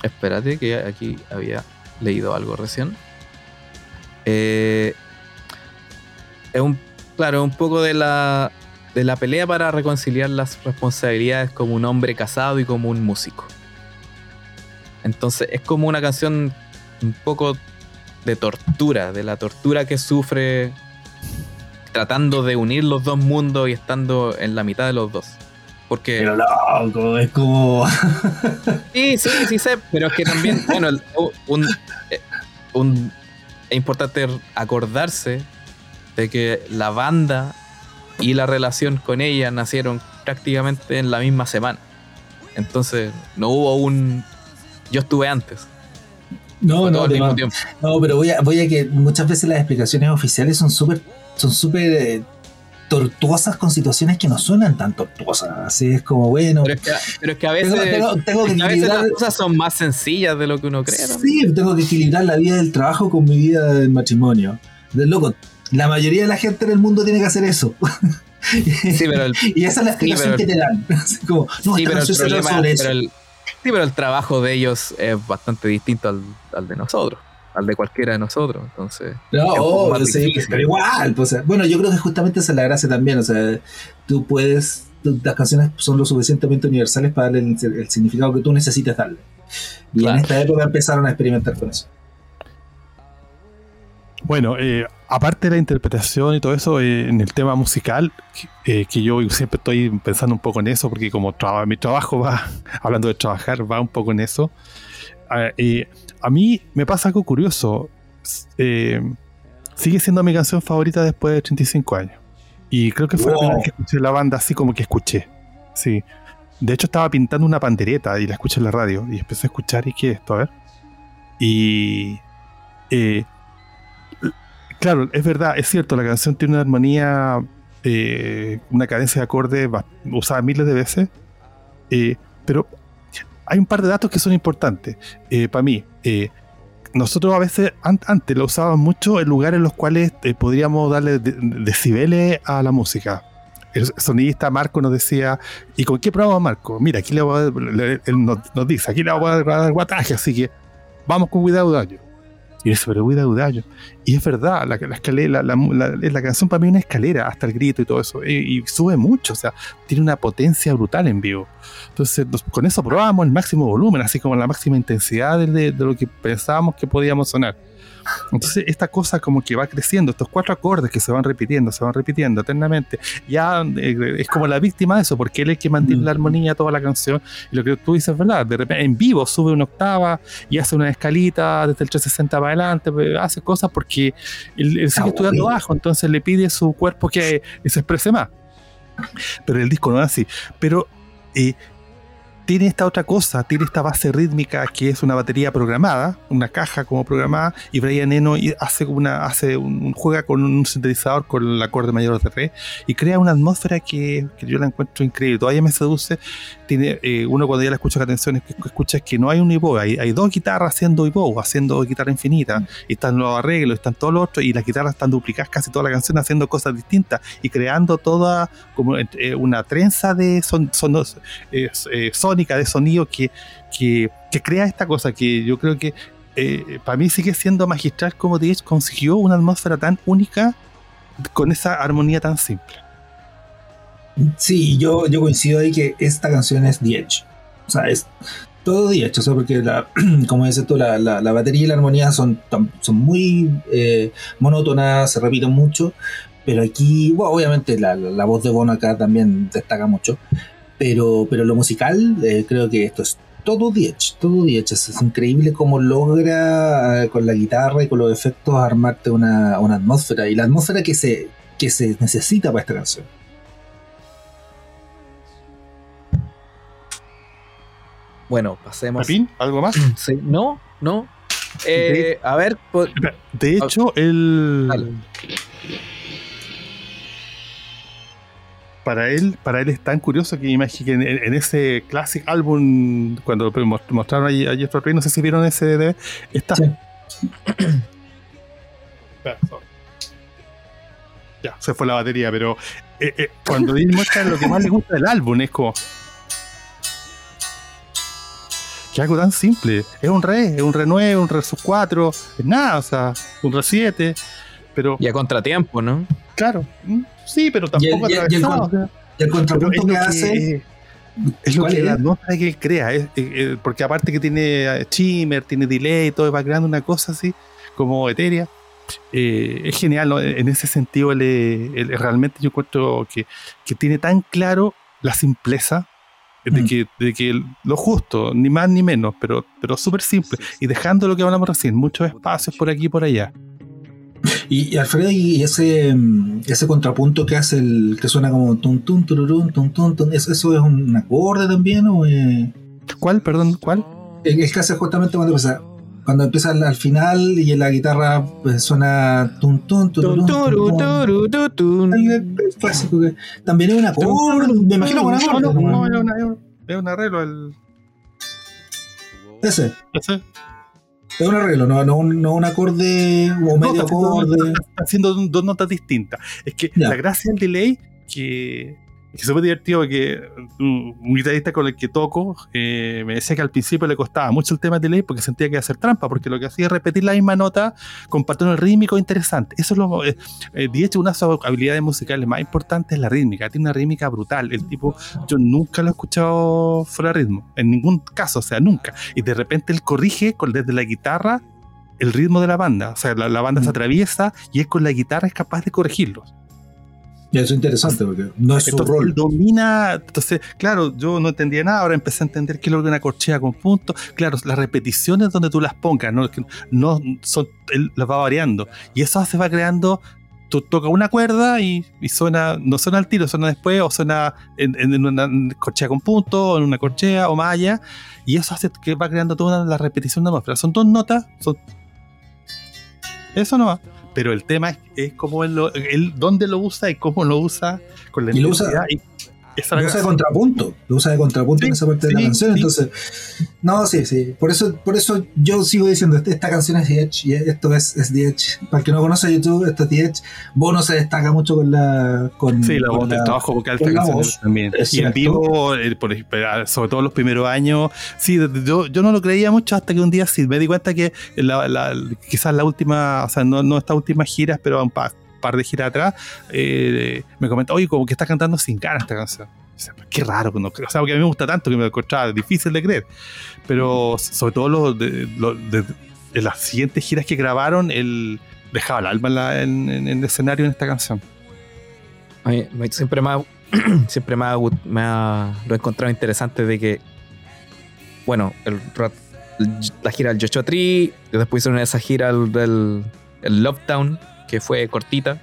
Espérate, que aquí había leído algo recién. Eh, es un, claro, un poco de la, de la pelea para reconciliar las responsabilidades como un hombre casado y como un músico. Entonces es como una canción un poco de tortura, de la tortura que sufre tratando de unir los dos mundos y estando en la mitad de los dos. Porque Pero loco, es como. (laughs) Sí, sí, sí sé, pero es que también, (laughs) bueno, un, eh, un- es importante acordarse de que la banda y la relación con ella nacieron prácticamente en la misma semana. Entonces, no hubo un... Yo estuve antes. No, no, no, pero voy a, voy a que muchas veces las explicaciones oficiales son súper son súper eh, tortuosas con situaciones que no suenan tan tortuosas. Así es como, bueno. Pero es que, pero es que a veces, Tengo, tengo- tengo que a veces equilibrar. las cosas son más sencillas de lo que uno cree. ¿no? Sí, tengo que equilibrar la vida del trabajo con mi vida del matrimonio. De loco, la mayoría de la gente en el mundo tiene que hacer eso. (laughs) Sí, pero el, (laughs) y esa es la Sí, explicación pero- que te dan. (laughs) Como, no, sí, pero el canción se trata problema, sobre eso. pero el- sí, pero el trabajo de ellos es bastante distinto al, al de nosotros, al de cualquiera de nosotros. Entonces, No, más sí, pero igual, pues, bueno, yo creo que justamente esa es la gracia también, o sea, tú puedes, tú- las canciones son lo suficientemente universales para darle el, el significado que tú necesites darle. Y Claro. en esta época empezaron a experimentar con eso. Bueno, eh, aparte de la interpretación y todo eso, eh, en el tema musical, eh, que yo siempre estoy pensando un poco en eso, porque como traba- mi trabajo va, (laughs) hablando de trabajar, va un poco en eso. Eh, a mí me pasa algo curioso. Eh, sigue siendo mi canción favorita después de 35 años. Y creo que fue la primera vez que escuché la banda así como que escuché. Sí. De hecho, estaba pintando una pandereta y la escuché en la radio. Y empecé a escuchar, ¿y qué es esto? A ver. Y. eh, claro, es verdad, es cierto, la canción tiene una armonía, eh, una cadencia de acorde ba- usada miles de veces. eh, pero hay un par de datos que son importantes para mí. Eh, nosotros a veces antes lo usábamos mucho en lugares en los cuales eh, podríamos darle decibeles a la música. El sonidista Marco nos decía, ¿y con qué probamos Marco? Mira, aquí le voy a, él nos, dice, aquí le voy a dar guataje, así que vamos con cuidado daño. Y dice, pero. Y es verdad, la, la escalera, la, la, canción para mí es una escalera, hasta el grito y todo eso. Y, sube mucho, o sea, tiene una potencia brutal en vivo. Entonces, con eso probamos el máximo volumen, así como la máxima intensidad de, de lo que pensábamos que podíamos sonar. Entonces, esta cosa como que va creciendo, estos cuatro acordes que se van repitiendo, se van repitiendo eternamente, ya eh, es como la víctima de eso, porque él es el que mantiene la armonía toda la canción. Y lo que tú dices, ¿verdad? De repente, en vivo sube una octava y hace una escalita desde el 360 para adelante, pues, hace cosas porque él, sigue estudiando bajo, entonces le pide a su cuerpo que se exprese más. Pero el disco no es así. Pero eh, tiene esta otra cosa, tiene esta base rítmica que es una batería programada, una caja como programada, y Brian Eno hace una, hace un, juega con un sintetizador con el acorde mayor de re y crea una atmósfera que, yo la encuentro increíble. Todavía me seduce. Tiene, eh, uno cuando ya la escucha que escucha es que no hay un ivo, hay, hay dos guitarras haciendo ivo, haciendo guitarra infinita, y están los arreglos, están todos los otros, y las guitarras están duplicadas casi toda la canción haciendo cosas distintas y creando toda como eh, una trenza de son, son, eh, de sonido que, que, crea esta cosa que yo creo que eh, para mí sigue siendo magistral como DH consiguió una atmósfera tan única con esa armonía tan simple. Sí, yo, yo coincido ahí que esta canción es The O sea, es todo The O sea, porque la, (clears throat) como dices tú, la, la, batería y la armonía son, son muy eh, monótonas, se repiten mucho. Pero aquí, bueno, obviamente la, la, voz de Bono acá también destaca mucho. Pero, pero lo musical, eh, creo que esto es todo Diech, todo Diech. Es, increíble cómo logra eh, con la guitarra y con los efectos armarte una, una, atmósfera y la atmósfera que se, que se necesita para esta canción. Bueno, pasemos. ¿Algo más? (clears throat) Sí, no, no. Eh, a ver. De hecho, el para él, para él es tan curioso que imagino en, en ese clásico álbum, cuando mostraron a, Jeff no sé si vieron ese DVD, está. (coughs) ya, se fue la batería, pero eh, eh, cuando él muestra lo que más le gusta del álbum, es como. Que algo tan simple. Es un re, es un re 9, un re sub 4, es nada, o sea, un re 7. Pero, y a contratiempo, ¿no? Claro, mm, sí, pero tampoco y el, y el, contrapunto que, hace. Es lo que la nota que él crea, porque aparte que tiene shimmer, tiene delay, todo va creando una cosa así, como etérea. Eh, es genial, en ese sentido, realmente yo encuentro que, que, tiene tan claro la simpleza de, mm. que, de que lo justo, ni más ni menos, pero, pero súper simple, y dejando lo que hablamos recién, muchos espacios por aquí y por allá. Y, Alfredo, y ese, ese contrapunto que hace el que suena como tun tun tururun, tun tun tun, ¿eso es un acorde también? O, ¿Cuál? Perdón, ¿cuál? El, que hace justamente cuando empieza, cuando empieza al, final y en la guitarra pues, suena tun tun tururun, tun, clásico que también es un acorde, me imagino con acorde. No, no, no, es un arreglo el ese. Ese. Es un arreglo, no, no, un, no un acorde o medio acorde. Haciendo dos notas distintas. Es que la gracia del delay que es súper divertido porque un, guitarrista con el que toco eh, me decía que al principio le costaba mucho el tema de delay porque sentía que iba a hacer trampa, porque lo que hacía es repetir la misma nota con patrones rítmicos interesantes. Eso es lo. Eh, eh, de hecho, una de sus habilidades musicales más importantes es la rítmica. Tiene una rítmica brutal. El tipo, yo nunca lo he escuchado fuera de ritmo, en ningún caso, o sea, nunca. Y de repente él corrige con, desde la guitarra el ritmo de la banda. O sea, la, banda se mm. atraviesa y él con la guitarra es capaz de corregirlos. Y eso es interesante porque no es su rol. domina, entonces, claro, yo no entendía nada, ahora empecé a entender que es lo de una corchea con puntos. Claro, las repeticiones donde tú las pongas, no, no son, él las va variando. Y eso se va creando, tú tocas una cuerda y, suena, no suena al tiro, suena después, o suena en, una corchea con puntos, o en una corchea o malla. Y eso hace que va creando toda la repetición de atmósfera. Son dos notas, son. Eso no va pero el tema es, es cómo él, lo, él, dónde lo usa y cómo lo usa con la y lo usa, Esa lo la usa de contrapunto, lo usa de contrapunto Sí, en esa parte de sí, la canción, sí. entonces, no, sí, sí, por eso, por eso yo sigo diciendo, este- esta canción es The Edge, y esto es, es The Edge, para el que no conoce YouTube, esto es The Edge, Bono se destaca mucho con la, con, Sí, la con voz, el trabajo vocal de esta la canción también. es Y en vivo, eh, por ejemplo, sobre todo los primeros años, sí, de- de- yo, yo no lo creía mucho hasta que un día sí me di cuenta que la, la- quizás la última, o sea, no, no estas últimas giras, pero un par, par de giras atrás, eh, me comentó, oye, como que está cantando sin ganas esta canción. Qué raro, no, o sea, porque a mí me gusta tanto que me encontraba difícil de creer. Pero sobre todo lo de, las siguientes giras que grabaron, él dejaba el alma en, el escenario en esta canción. Siempre me ha, (clears throat) siempre me ha, me lo he encontrado interesante de que, bueno, el, la gira del Joshua Tree, después hicieron esa gira el- del el Lockdown, que fue cortita.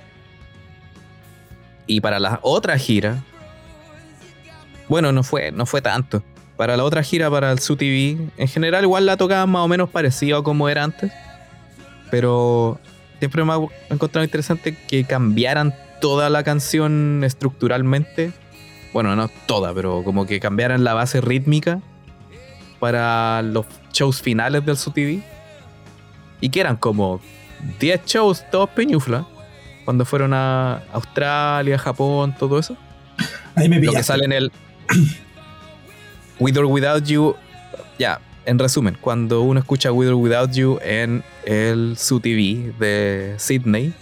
Y para la otra gira, bueno, no fue, no fue tanto. Para la otra gira, para el SUTV, en general igual la tocaban más o menos parecido a como era antes. Pero siempre me ha encontrado interesante que cambiaran toda la canción estructuralmente. Bueno, no toda, pero como que cambiaran la base rítmica para los shows finales del SUTV. Y que eran como 10 shows, todos peñufla. Cuando fueron a Australia, Japón, todo eso. ahí me Lo que sale en el With or Without You. Ya, en resumen, cuando uno escucha With or Without You en el SUTV de Sydney,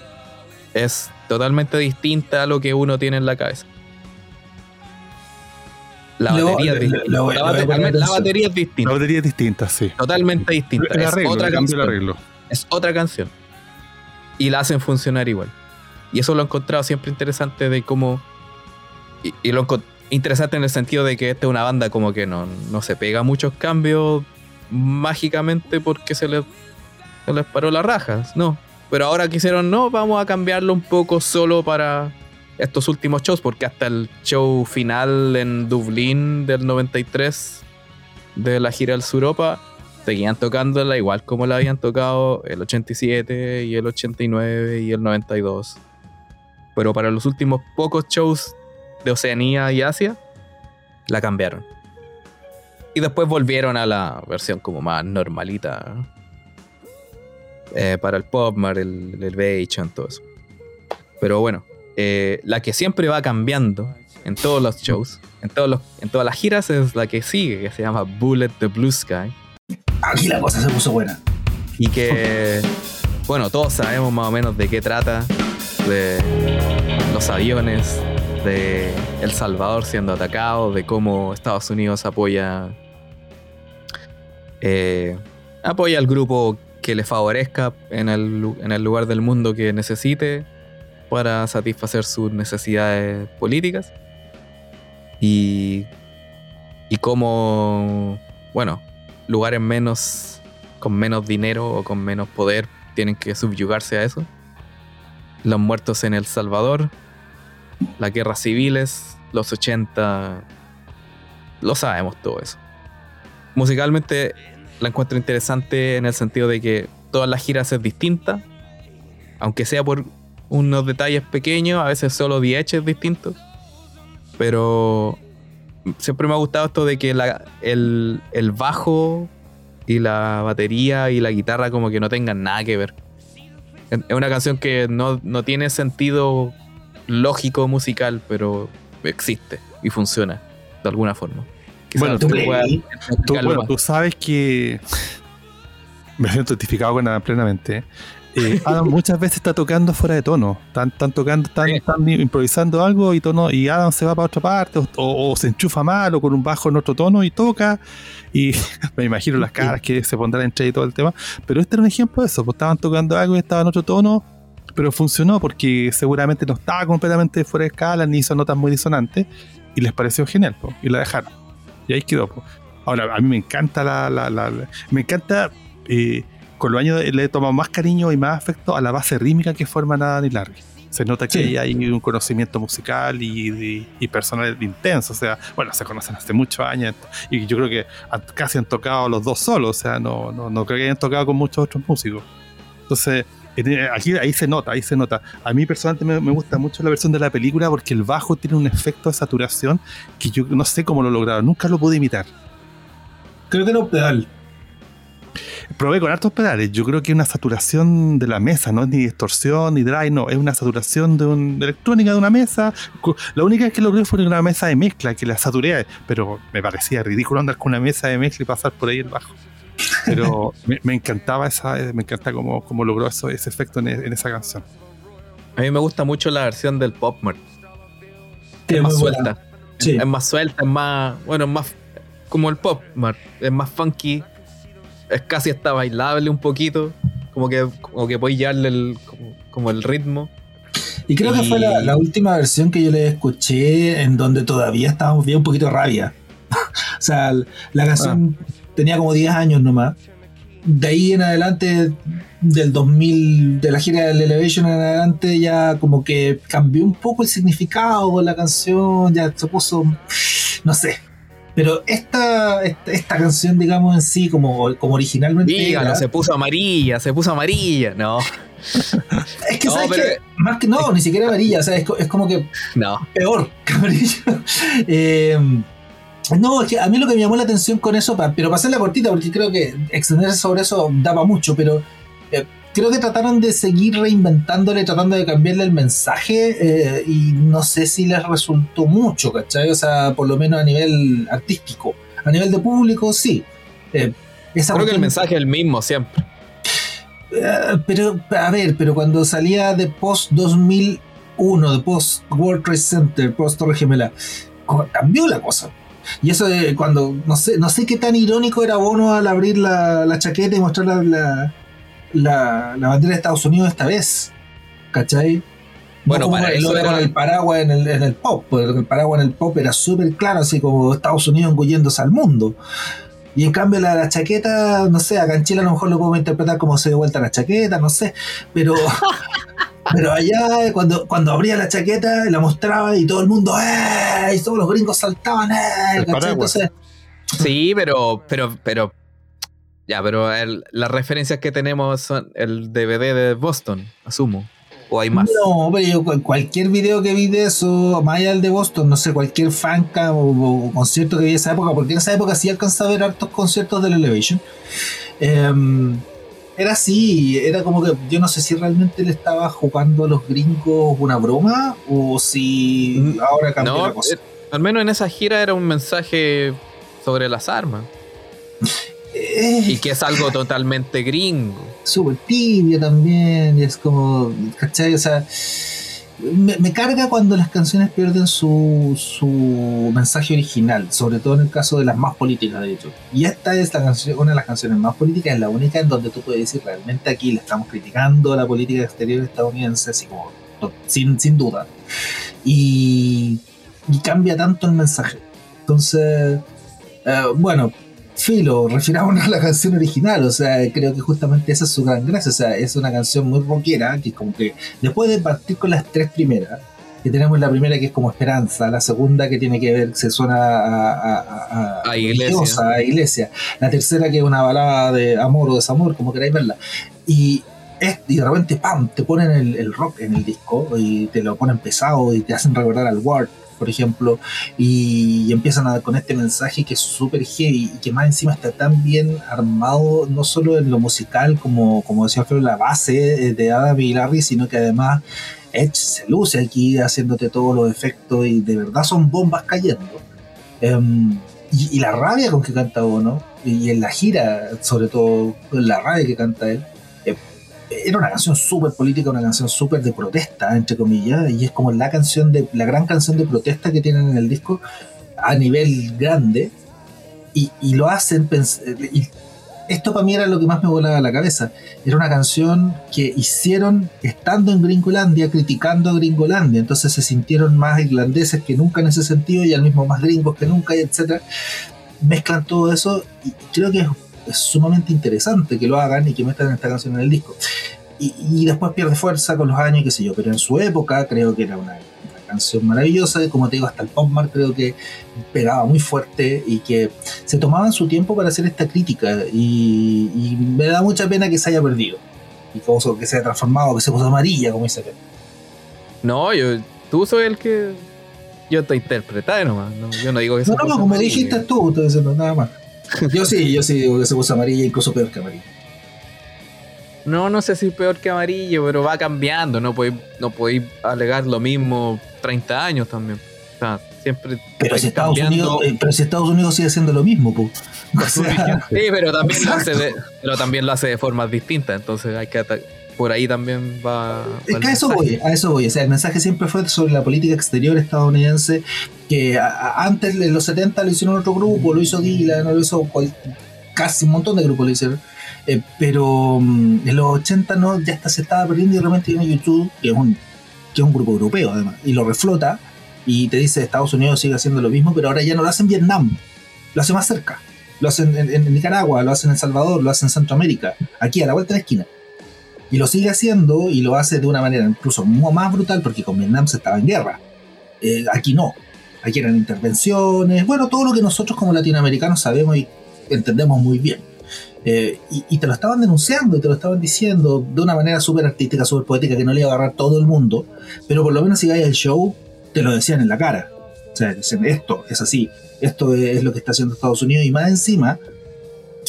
es totalmente distinta a lo que uno tiene en la cabeza. La batería, es distinta. La batería es La distinta. batería es distinta, sí. Totalmente distinta. El Es arreglo, otra canción es otra canción. Y la hacen funcionar igual. Y eso lo he encontrado siempre interesante de cómo... Y, lo interesante en el sentido de que esta es una banda como que no, no se pega muchos cambios mágicamente porque se les, se les paró las rajas, no. Pero ahora quisieron, no, vamos a cambiarlo un poco solo para estos últimos shows, porque hasta el show final en Dublín del 93 de la gira del Suropa seguían tocándola igual como la habían tocado el 87 y el 89 y el 92. Pero para los últimos pocos shows de Oceanía y Asia, la cambiaron. Y después volvieron a la versión como más normalita. eh, para el Popmar, el, el Beijing, todo eso. Pero bueno, eh, la que siempre va cambiando en todos los shows, en, todos en todas las giras, es la que sigue, que se llama Bullet the Blue Sky. Aquí la cosa se puso buena. Y que, bueno, todos sabemos más o menos de qué trata, de los aviones, de El Salvador siendo atacado, de cómo Estados Unidos apoya, eh, apoya al grupo que le favorezca en el, en el lugar del mundo que necesite para satisfacer sus necesidades políticas. Y, y cómo, bueno, lugares menos con menos dinero o con menos poder tienen que subyugarse a eso. Los muertos en El Salvador, las guerras civiles, los 80, lo sabemos todo eso. Musicalmente la encuentro interesante en el sentido de que todas las giras es distinta, aunque sea por unos detalles pequeños, a veces solo 10 es distinto, pero siempre me ha gustado esto de que la- el, el bajo y la batería y la guitarra como que no tengan nada que ver. Es una canción que no, no tiene sentido lógico musical, pero existe y funciona de alguna forma. Quizás Bueno, tú bueno, sabes que (laughs) me siento identificado con plenamente. Eh, Adam muchas veces está tocando fuera de tono. Están, están tocando, están, están improvisando algo y tono, y Adam se va para otra parte, o, o- o se enchufa mal, o con un bajo en otro tono y toca. Y (laughs) me imagino las caras que se pondrán entre y todo el tema. Pero este era un ejemplo de eso. Pues estaban tocando algo y estaba en otro tono, pero funcionó porque seguramente no estaba completamente fuera de escala, ni hizo notas muy disonantes. Y les pareció genial, po, y la dejaron. Y ahí quedó. po. Ahora, a mí me encanta la. la- la- la- me encanta. eh, con los años le he tomado más cariño y más afecto a la base rítmica que forman Adam y Larry. Se nota que Sí. hay un conocimiento musical y, y- y personal intenso. O sea, bueno, se conocen hace muchos años y yo creo que casi han tocado los dos solos. O sea, no, no, no creo que hayan tocado con muchos otros músicos. Entonces, Eh, aquí, ahí se nota, ahí se nota. A mí personalmente me, me, gusta mucho la versión de la película porque el bajo tiene un efecto de saturación que yo no sé cómo lo lograron, nunca lo pude imitar. Creo que era un pedal. Probé con hartos pedales. Yo creo que es una saturación de la mesa, no es ni distorsión ni dry, no. Es una saturación de, un, de electrónica de una mesa. La única que logré fue una mesa de mezcla que la saturé, pero me parecía ridículo andar con una mesa de mezcla y pasar por ahí el bajo. Pero me, me, encantaba esa, me encanta cómo, cómo logró eso, ese efecto en, en, esa canción. A mí me gusta mucho la versión del Pop Mart. Es más suelta. Sí. Es más suelta, es más. Bueno, es más como el Pop Mart. Es más funky es casi hasta bailable un poquito. Como que, como que podéis llevarle el, como, como, el ritmo. Y creo y... que fue la, la, última versión que yo le escuché en donde todavía estábamos bien un poquito rabia. (laughs) o sea, la canción ah. tenía como 10 años nomás. De ahí en adelante, del 2000, de la gira del Elevation en adelante, ya como que cambió un poco el significado de la canción, ya se puso, no sé, pero esta, esta, esta, canción, digamos, en sí, como, como originalmente. Dígalo, era, se puso amarilla, se puso amarilla. No. (laughs) es que, no, ¿sabes pero... que Más que no, ni siquiera amarilla, o sea, es, es como que. No. Peor (laughs) que amarilla. eh, no, es que a mí lo que me llamó la atención con eso, pero pasé la cortita, porque creo que extenderse sobre eso daba mucho, pero. Eh, creo que trataron de seguir reinventándole, tratando de cambiarle el mensaje eh, y no sé si les resultó mucho, ¿cachai? O sea, por lo menos a nivel artístico. A nivel de público, sí. Eh, esa creo que el mensaje es el mismo siempre. Eh, pero, a ver, pero cuando salía de post 2001, de post World Trade Center, post Torre Gemela, cambió la cosa. Y eso de cuando, no sé, no sé qué tan irónico era Bono al abrir la, la chaqueta y mostrar la, la la, la, bandera de Estados Unidos esta vez. ¿Cachai? Bueno, para eso era... con el paraguas en el, en el pop, porque el paraguas en el pop era súper claro, así como Estados Unidos engulléndose al mundo. Y en cambio la, la, chaqueta, no sé, acá en Chile a lo mejor lo podemos interpretar como se de vuelta la chaqueta, no sé, pero (laughs) pero allá cuando, cuando abría la chaqueta la mostraba y todo el mundo, ¡eh! Y todos los gringos saltaban, ¡eh! Entonces, sí, pero, pero, pero ya, pero el, las referencias que tenemos son el DVD de Boston, asumo. ¿O hay más? No, pero yo cualquier video que vi de eso, más allá del de Boston, no sé, cualquier fanca o, o, concierto que vi en esa época, porque en esa época sí alcanzaba a ver hartos conciertos del Elevation. Eh, era así, era como que yo no sé si realmente le estaba jugando a los gringos una broma o si ahora cambió no, la cosa. Eh, al menos en esa gira era un mensaje sobre las armas. (laughs) Y que es algo totalmente gringo. Súper tibio también, y es como, ¿cachai? O sea, me, me, carga cuando las canciones pierden su, su mensaje original, sobre todo en el caso de las más políticas, de hecho. Y esta es la canción, una de las canciones más políticas, es la única en donde tú puedes decir realmente aquí le estamos criticando a la política exterior estadounidense, así como, sin, sin duda. Y, y cambia tanto el mensaje. Entonces, eh, bueno, filo, refiramos (laughs) a la canción original, o sea, creo que justamente esa es su gran gracia, o sea, es una canción muy rockera, que como que después de partir con las tres primeras, que tenemos la primera que es como Esperanza, la segunda que tiene que ver, se suena a, a, a, a iglesia. a iglesia, la tercera que es una balada de amor o desamor, como queráis verla, y es, y de repente, ¡pam!, te ponen el, el, rock en el disco y te lo ponen pesado y te hacen recordar al Ward, por ejemplo, y, empiezan a, con este mensaje que es súper heavy y que más encima está tan bien armado, no solo en lo musical, como, como decía Alfredo, la base de Adam y Larry, sino que además Edge se luce aquí haciéndote todos los efectos y de verdad son bombas cayendo. Um, y, la rabia con que canta uno, y en la gira, sobre todo, la rabia que canta él era una canción súper política, una canción súper de protesta, entre comillas, y es como la canción de la gran canción de protesta que tienen en el disco a nivel grande, y, y lo hacen, y esto para mí era lo que más me volaba la cabeza, era una canción que hicieron estando en Gringolandia, criticando a Gringolandia, entonces se sintieron más irlandeses que nunca en ese sentido, y al mismo más gringos que nunca, etcétera, mezclan todo eso, y creo que es es sumamente interesante que lo hagan y que metan esta canción en el disco. Y, y, después pierde fuerza con los años, qué sé yo, pero en su época creo que era una, una canción maravillosa, y como te digo, hasta el Pop Mart creo que pegaba muy fuerte y que se tomaban su tiempo para hacer esta crítica y, y me da mucha pena que se haya perdido. y cómo que se ha transformado, que se puso amarilla, como dice No, yo, tú soy el que yo te interpreté nomás. No, yo no digo que se No, no, como dijiste tú, estoy diciendo nada más. Yo sí, yo sí digo que se puso amarilla, incluso peor que amarilla. No, no sé si peor que amarillo, pero va cambiando. No podéis, no podéis alegar lo mismo 30 años también. O sea, siempre. Pero si, Estados Unidos, eh, pero si Estados Unidos sigue haciendo lo mismo, pues. (laughs) sí, pero también, lo hace de, pero también lo hace de formas distintas. Entonces hay que por ahí también va. Es que a eso voy, a eso voy. O sea, el mensaje siempre fue sobre la política exterior estadounidense, que antes en los 70 lo hicieron otro grupo, lo hizo Dylan, lo hizo casi un montón de grupos lo hicieron. Eh, pero mm, en los 80 no, ya hasta se estaba perdiendo y realmente viene YouTube, que es un, que es un grupo europeo además, y lo reflota y te dice Estados Unidos sigue haciendo lo mismo, pero ahora ya no lo hacen en Vietnam, lo hacen más cerca. Lo hacen en, Nicaragua, lo hacen en Salvador, lo hacen en Centroamérica, aquí a la vuelta de la esquina. Y lo sigue haciendo y lo hace de una manera incluso más brutal porque con Vietnam se estaba en guerra. Eh, aquí no. Aquí eran intervenciones, bueno, todo lo que nosotros como latinoamericanos sabemos y entendemos muy bien. Eh, y, te lo estaban denunciando y te lo estaban diciendo de una manera súper artística, súper poética, que no le iba a agarrar todo el mundo, pero por lo menos si vais al show, te lo decían en la cara. O sea, dicen, esto es así, esto es lo que está haciendo Estados Unidos, y más encima,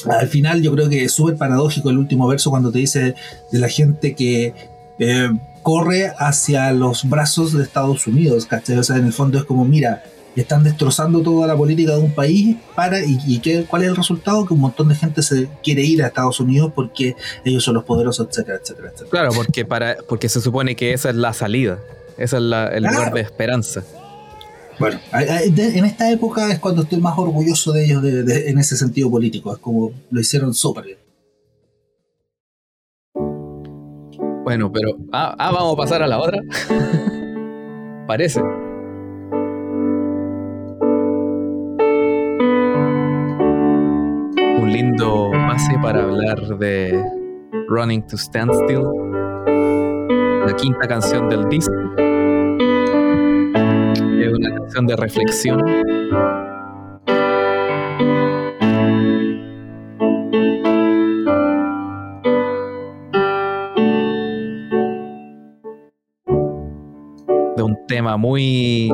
al final yo creo que es súper paradójico el último verso cuando te dice de la gente que eh, corre hacia los brazos de Estados Unidos, ¿cachai? O sea, en el fondo es como, mira, están destrozando toda la política de un país para y, qué, cuál es el resultado que un montón de gente se quiere ir a Estados Unidos porque ellos son los poderosos etcétera etcétera etcétera. Claro porque para porque se supone que esa es la salida esa es la, el lugar de esperanza bueno en esta época es cuando estoy más orgulloso de ellos en ese sentido político. Es como lo hicieron súper bien. Bueno pero ah, ah vamos a pasar a la otra. (laughs) Parece. Lindo base para hablar de Running to Standstill, la quinta canción del disco. De reflexión. De un tema muy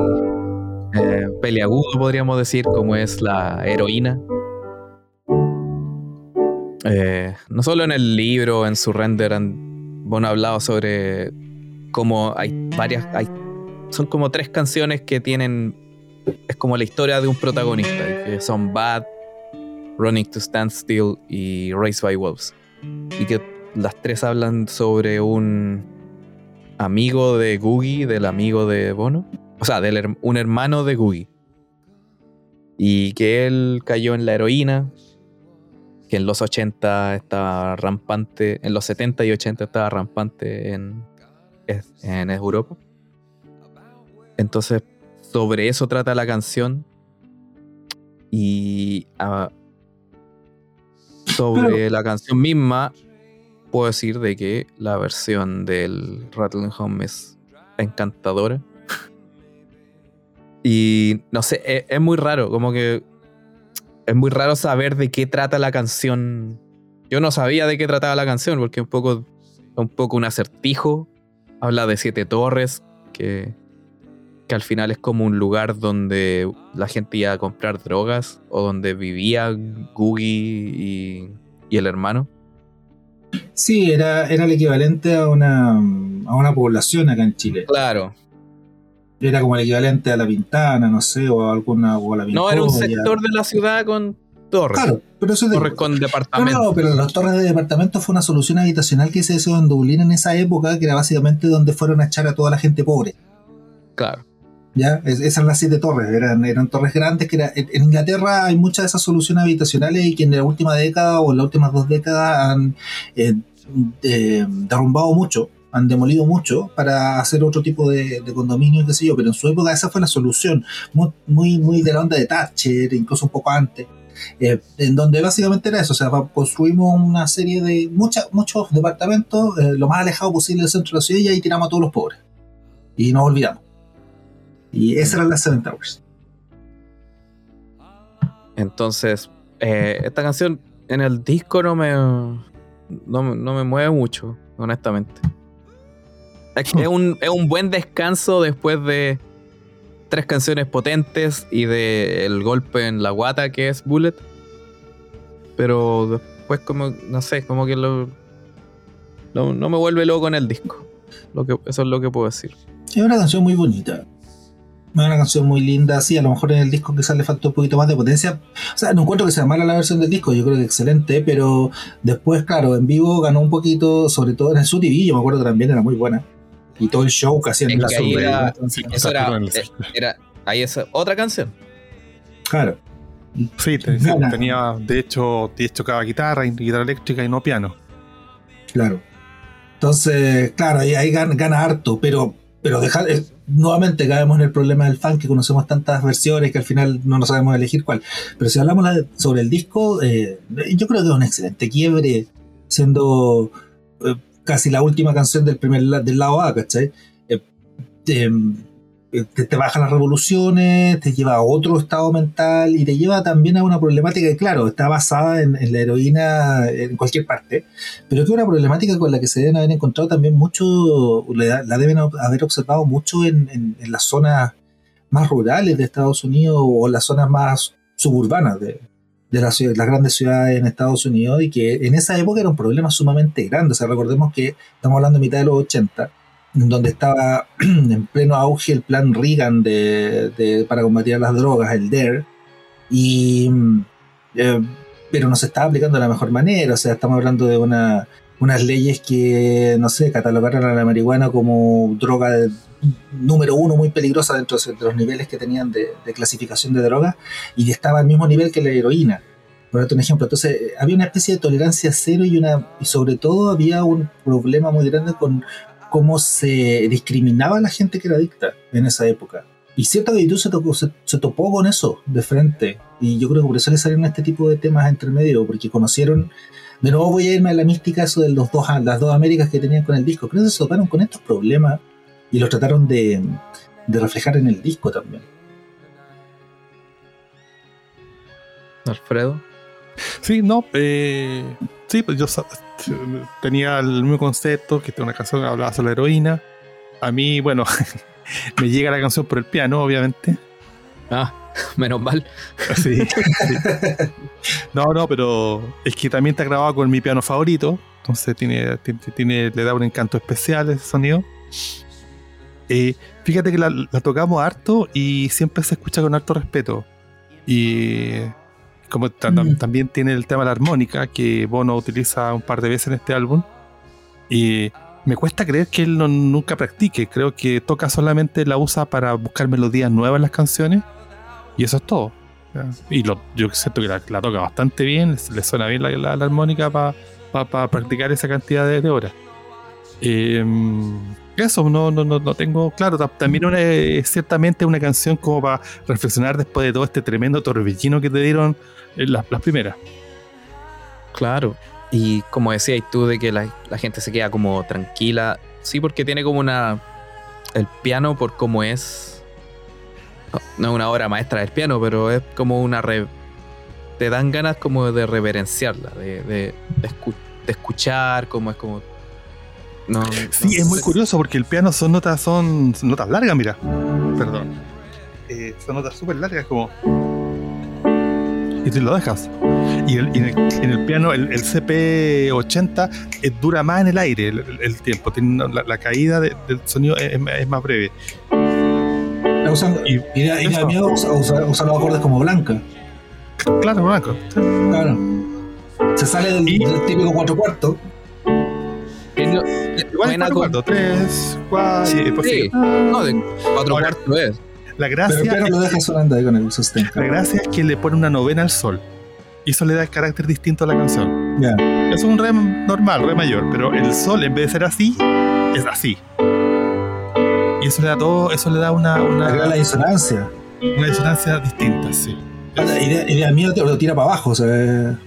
eh, peliagudo, podríamos decir, como es la heroína eh, no solo en el libro, en su render, han bueno, hablado sobre cómo hay varias, hay, son como tres canciones que tienen, es como la historia de un protagonista, que son Bad, Running to Stand Still y Race by Wolves. Y que las tres hablan sobre un amigo de Googie, del amigo de Bono, o sea, del, un hermano de Googie. Y que él cayó en la heroína, que en los 80 estaba rampante, en los 70 y 80 estaba rampante en, en Europa. Entonces, sobre eso trata la canción. Y ah, sobre la canción misma, puedo decir de que la versión del Rattling Home es encantadora. (laughs) y no sé, es, es, muy raro, como que es muy raro saber de qué trata la canción. Yo no sabía de qué trataba la canción, porque es un poco, un poco un acertijo. Habla de siete torres, que, que al final es como un lugar donde la gente iba a comprar drogas, o donde vivía Googie y, y el hermano. Sí, era, era el equivalente a una, a una población acá en Chile. Claro, era como el equivalente a la Pintana, no sé, o alguna o a la No, era un sector de la ciudad con torres. Claro, pero eso Torres con departamentos. No, pero las torres de departamento fue una solución habitacional que se hizo en Dublín en esa época, que era básicamente donde fueron a echar a toda la gente pobre. Claro. ¿Ya? esas eran las siete torres, eran, eran torres grandes que era, en Inglaterra hay muchas de esas soluciones habitacionales y que en la última década o en las últimas dos décadas han eh, eh, derrumbado mucho han demolido mucho para hacer otro tipo de, condominio, qué sé yo, pero en su época esa fue la solución, muy, muy, de la onda de Thatcher, incluso un poco antes. Eh, en donde básicamente era eso, o sea, construimos una serie de muchos departamentos lo más alejado posible del centro de la ciudad y ahí tiramos a todos los pobres. Y nos olvidamos. Y esa era la Seven Towers. Entonces, eh, esta canción en el disco no me no, me- no me mueve mucho, honestamente. Es, que es un, es un buen descanso después de tres canciones potentes y de el golpe en la guata que es Bullet. Pero después como, no sé, como que lo, no, no me vuelve loco en el disco. Lo que, eso es lo que puedo decir. Es una canción muy bonita. Es una canción muy linda, sí, a lo mejor en el disco quizás le falta un poquito más de potencia. O sea, no encuentro que sea mala la versión del disco, yo creo que excelente, pero después, claro, en vivo ganó un poquito, sobre todo en el TV, yo me acuerdo que también era muy buena. Y todo el show que hacían en la ahí era- entonces, Eso era, eh, era ahí es otra canción. Claro, Sí, te- tenía, de hecho, tocaba guitarra, y guitarra eléctrica y no piano. claro. Entonces, claro, ahí, ahí gana, gana harto, pero, pero dejar, eh, nuevamente caemos en el problema del fan que conocemos tantas versiones que al final no nos sabemos elegir cuál. Pero si hablamos la- sobre el disco, eh, yo creo que es un excelente quiebre, siendo eh, casi la última canción del primer del lado A, ¿cachai? Eh, te, te- baja las revoluciones, te lleva a otro estado mental y te lleva también a una problemática que, claro, está basada en, la heroína en cualquier parte, pero que es una problemática con la que se deben haber encontrado también mucho, la, deben haber observado mucho en, las zonas más rurales de Estados Unidos o las zonas más suburbanas de, de las, grandes ciudades en Estados Unidos y que en esa época era un problema sumamente grande. O sea, recordemos que estamos hablando de mitad de los 80, en donde estaba (clears throat) en pleno auge el plan Reagan de, para combatir las drogas, el DARE, y, mm, eh, pero no se estaba aplicando de la mejor manera. O sea, estamos hablando de una, unas leyes que, no sé, catalogaron a la marihuana como droga de- número uno muy peligrosa dentro de los niveles que tenían de, clasificación de drogas y estaba al mismo nivel que la heroína. Por un ejemplo, entonces eh, había una especie de tolerancia cero y una y sobre todo había un problema muy grande con cómo se discriminaba a la gente que era adicta en esa época. Y cierta actitud se, tocó- se, se topó con eso de frente. Y yo creo que por eso le salieron este tipo de temas entre medio, porque conocieron. De nuevo voy a irme a la mística eso de los dos, las dos Américas que tenían con el disco. Creo que se toparon con estos problemas y los trataron de, de reflejar en el disco también. Alfredo. Sí, no, eh, sí, pues yo tenía el mismo concepto, que una canción que hablaba sobre la heroína. A mí, bueno, (laughs) me llega la canción por el piano, obviamente. Ah, menos mal. Sí, (laughs) sí. No, no, pero es que también está grabado con mi piano favorito, entonces tiene, tiene, le da un encanto especial ese sonido. Eh, fíjate que la, la tocamos harto y siempre se escucha con harto respeto. Y como Mm. también tiene el tema de la armónica, que Bono utiliza un par de veces en este álbum. Y me cuesta creer que él no- nunca practique. Creo que toca solamente la usa para buscar melodías nuevas en las canciones. Y eso es todo. Y lo- yo siento que la, la toca bastante bien, le suena bien la, la- la armónica para practicar esa cantidad de, de horas. Eh, eso, no, no, no, no tengo claro. ta- También una, es ciertamente una canción como para reflexionar después de todo este tremendo torbellino que te dieron eh, las, las primeras. Claro. Y como decías tú, de que la, la gente se queda como tranquila. Sí, porque tiene como una. El piano, por cómo es. no- es una obra maestra del piano, pero es como una. re- te dan ganas como de reverenciarla, de, de, de escu- de escuchar, como es como. No, Sí, no es muy curioso porque el piano son notas, son, son notas largas, mira. Perdón. Eh, son notas súper largas, como. Y tú lo dejas. Y, el- y en, el, en el piano, el, el CP80 eh, dura más en el aire el, tiempo. Tiene una- la, la caída de- del sonido es, es más breve. Está usando- Y- y da, y da eso. miedo usar, usar- usar los acordes como blanca. Claro, Blanco. Claro. Se sale del, Y- del típico cuatro cuartos. Igual cuatro, tres, cuatro. Sí, sigue. No, de cuatro cuartos es. La Pero gracia, piano lo deja sonando ahí con el sostén. la gracia es que le pone una novena al sol. Y eso le da el carácter distinto a la canción. Ya. Es un re normal, re mayor, pero el sol en vez de ser así, es así. Y eso le da todo, eso le da una, una, Agrega la disonancia. una disonancia distinta, sí. Y de, y de miedo te lo tira para abajo. O sea,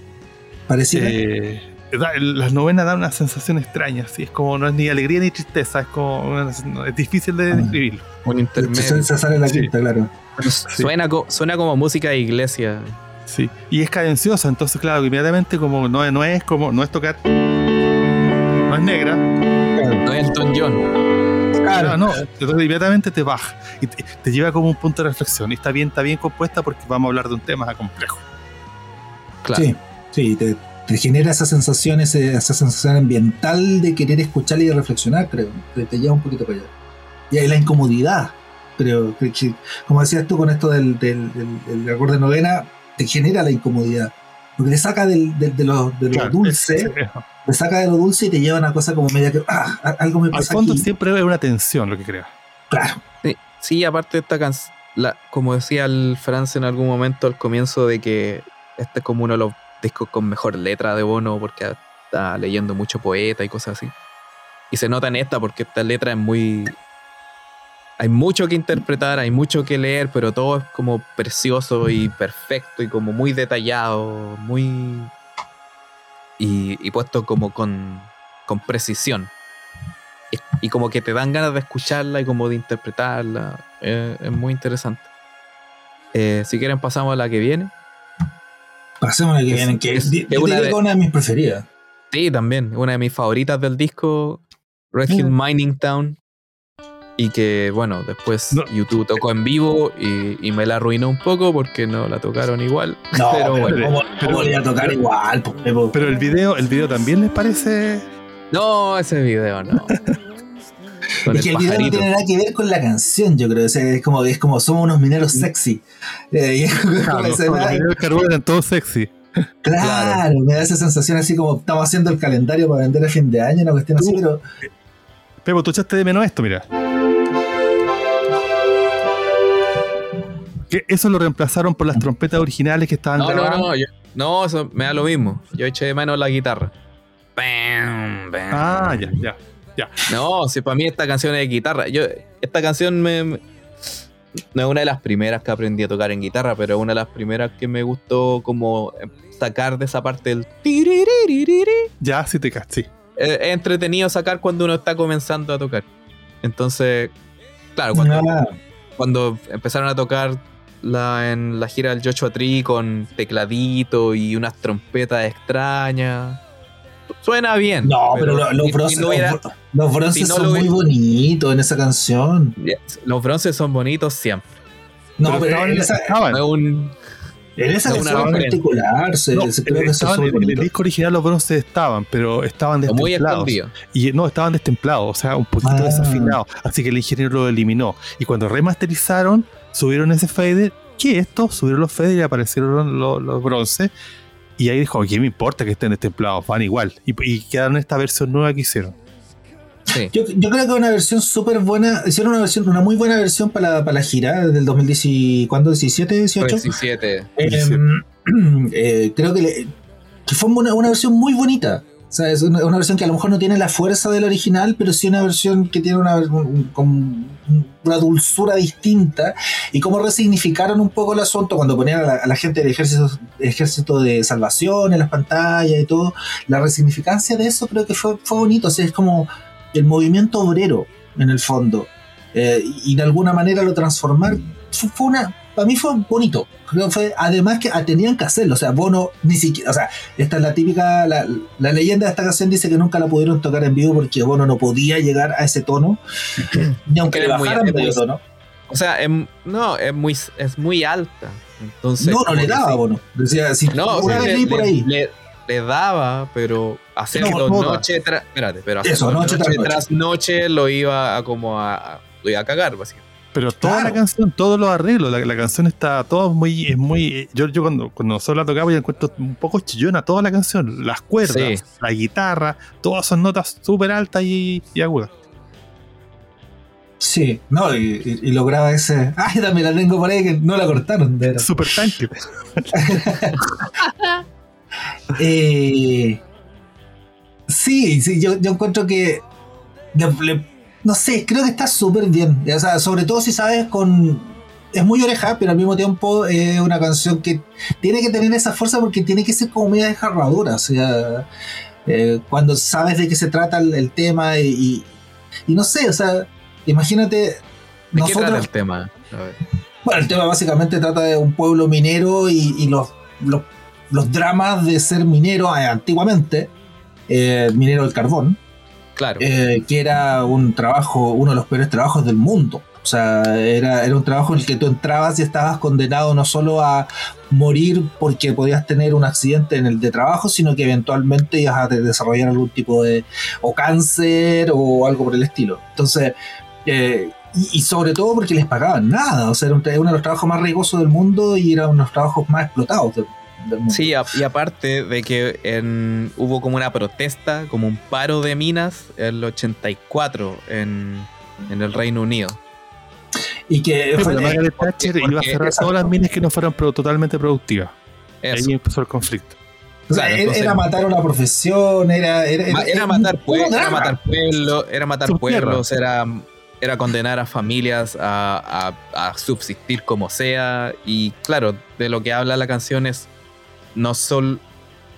pareciera. Eh, da- las novenas dan una sensación extraña, sí, es como no es ni alegría ni tristeza, es como una- es difícil de Ah. describirlo. Un se, intermedio. se sale la Sí. quinta, claro. Suena, co- suena como música de iglesia. Sí. Y es cadenciosa, entonces claro, inmediatamente como no, no es como no es tocar es negra. No es Elton John. Claro, no, entonces inmediatamente te baja y te, te lleva como un punto de reflexión. Y está bien, está bien compuesta porque vamos a hablar de un tema complejo. Claro. Sí, sí, te, te genera esa sensación, ese- esa sensación ambiental de querer escuchar y de reflexionar, creo. Te, te lleva un poquito para allá. Y ahí la incomodidad, creo. que- que, como decías tú con esto del, del, del, del acorde novena, te genera la incomodidad. Porque te saca del, del- de lo, de lo Claro, dulce, te saca de lo dulce y te lleva a una cosa como media que, ah, algo me al pasa fondo aquí. siempre es una tensión lo que crea. Claro, Sí, sí, aparte de esta canción, como decía el Franz en algún momento al comienzo de que este es como uno de los discos con mejor letra de Bono porque está leyendo mucho poeta y cosas así. Y se nota en esta porque esta letra es muy... Hay mucho que interpretar, hay mucho que leer, pero todo es como precioso y perfecto y como muy detallado, muy... Y, puesto como con, con precisión. Y, y como que te dan ganas de escucharla y como de interpretarla. Eh, es muy interesante. Eh, si quieren pasamos a la que viene. Pasemos a la que Es- viene, que es- di- es yo una de- una mis preferidas. Sí, también. Una de mis favoritas del disco, Red Hill Mining Town. Y que, bueno, después No. YouTube tocó en vivo y, y me la arruinó un poco porque no la tocaron igual. (laughs) No, (laughs) Pero pero, bueno. ¿cómo, pero- cómo le iba a tocar pero- igual? Pepo? Pero el video, el video también les parece. No, ese video no. (laughs) Con es que el video no tiene nada que ver con la canción, yo creo. O sea, es como, es como somos unos mineros sexy. Eh, y Claro, los de carbón eran todos sexy. claro, me da esa sensación así como estamos haciendo el calendario para vender a fin de año, una cuestión así, pero Pepo, tú echaste de menos esto, mira. Que eso lo reemplazaron por las trompetas originales que estaban No, no, grabadas. no. yo- no, eso me da lo mismo. Yo eché de menos la guitarra. Bam, bam. Ah, ya, ya. No, si para mí esta canción es de guitarra. Yo, esta canción me, me- no es una de las primeras que aprendí a tocar en guitarra, pero es una de las primeras que me gustó como sacar de esa parte del. Ya, sí te caché. Eh, Es entretenido sacar cuando uno está comenzando a tocar. Entonces, claro, cuando, cuando empezaron a tocar la, en la gira del Joshua Tree con tecladito y unas trompetas extrañas. Suena bien. No, pero, los si bronces, no hubiera- los, bro- los bronces si no son lo muy bonitos en esa canción. los bronces son bonitos siempre. No, pero, estaban, en esa, estaban. Un, en esa canción en particular se, No, se- creo que estaban- en el disco original los bronces estaban, pero estaban muy destemplados. escondido. Y no, estaban destemplados, o sea, un poquito Ah. desafinados. Así que el ingeniero lo eliminó. Y cuando remasterizaron, subieron ese fader. ¿Qué es esto? Subieron los faders y aparecieron los, los bronces. Y ahí dijo, ¿qué me importa que estén destemplados? Van igual. Y, y quedaron esta versión nueva que hicieron. Sí. Yo, yo creo que una versión súper buena, hicieron una versión, una muy buena versión para la, para la gira del 2017, ¿cuándo? ¿17, 18? 17. Eh, eh, creo que, le- que fue una, una versión muy bonita. O sea, es una, versión que a lo mejor no tiene la fuerza del original, pero sí una versión que tiene una, un- una dulzura distinta. Y cómo resignificaron un poco el asunto cuando ponían a la, a la gente del ejército, ejército de salvación en las pantallas y todo. La resignificancia de eso creo que fue, fue bonito. O sea, es como el movimiento obrero en el fondo. Eh, y de alguna manera lo transformar. Fue una. Para mí fue bonito. Fue, además que tenían que hacerlo. O sea, Bono ni siquiera. O sea, esta es la típica. La, la leyenda de esta canción dice que nunca la pudieron tocar en vivo porque Bono no podía llegar a ese tono. (laughs) Ni aunque Que le bajaran es muy- medio tono. O sea, em- no, es muy, es muy alta. Entonces, No, no le daba sí. Bono. Decía, si No, o una sea, vez le, leí por ahí. le- le daba, pero hacerlo No, no, noche tras. Espérate, pero hacerlo Eso, noche noche, tras tras noche lo iba a como a- lo iba a cagar, básicamente. Pero toda Claro. la canción, todos los arreglos, la, la canción está todo muy, es muy, yo, yo cuando, cuando nosotros la tocamos ya encuentro un poco chillona toda la canción, las cuerdas, Sí. la guitarra, todas son notas súper altas y, y agudas. Sí, no, y, y- y lograba ese. (laughs) Ay, también la tengo por ahí que no la cortaron. De. Súper (laughs) tanque. (laughs) Eh, sí, sí, yo, yo encuentro que. le- le- no sé, creo que está súper bien. O sea, sobre todo si sabes con. Es muy oreja, pero al mismo tiempo es una canción que tiene que tener esa fuerza porque tiene que ser como media desgarradora. O sea, eh, cuando sabes de qué se trata el, el tema y, y, y no sé, o sea, imagínate. ¿De qué trata el tema? A ver. bueno, el tema básicamente trata de un pueblo minero y, y los, los, los dramas de ser minero eh, antiguamente, eh, minero del carbón. Claro. eh, que era un trabajo, uno de los peores trabajos del mundo. O sea, era, era un trabajo en el que tú entrabas y estabas condenado no solo a morir porque podías tener un accidente en el de trabajo, sino que eventualmente ibas a de- desarrollar algún tipo de o cáncer o algo por el estilo. Entonces, eh, y, sobre todo porque les pagaban nada. O sea, era uno de los trabajos más riesgosos del mundo y era uno de los trabajos más explotados del mundo. Sí, a- y aparte de que en- hubo como una protesta, como un paro de minas en el 84 en, en el Reino Unido. Y que Sí, fue- Margaret Thatcher iba a cerrar todas las minas que no fueran pro- totalmente productivas. Eso. Ahí empezó el conflicto. o sea, claro, era, entonces- era matar una profesión, era, era, Ma- Era matar, un pue- era matar pueblos, era matar pueblos, era, era condenar a familias a, a- a subsistir como sea. Y claro, de lo que habla la canción es no solo.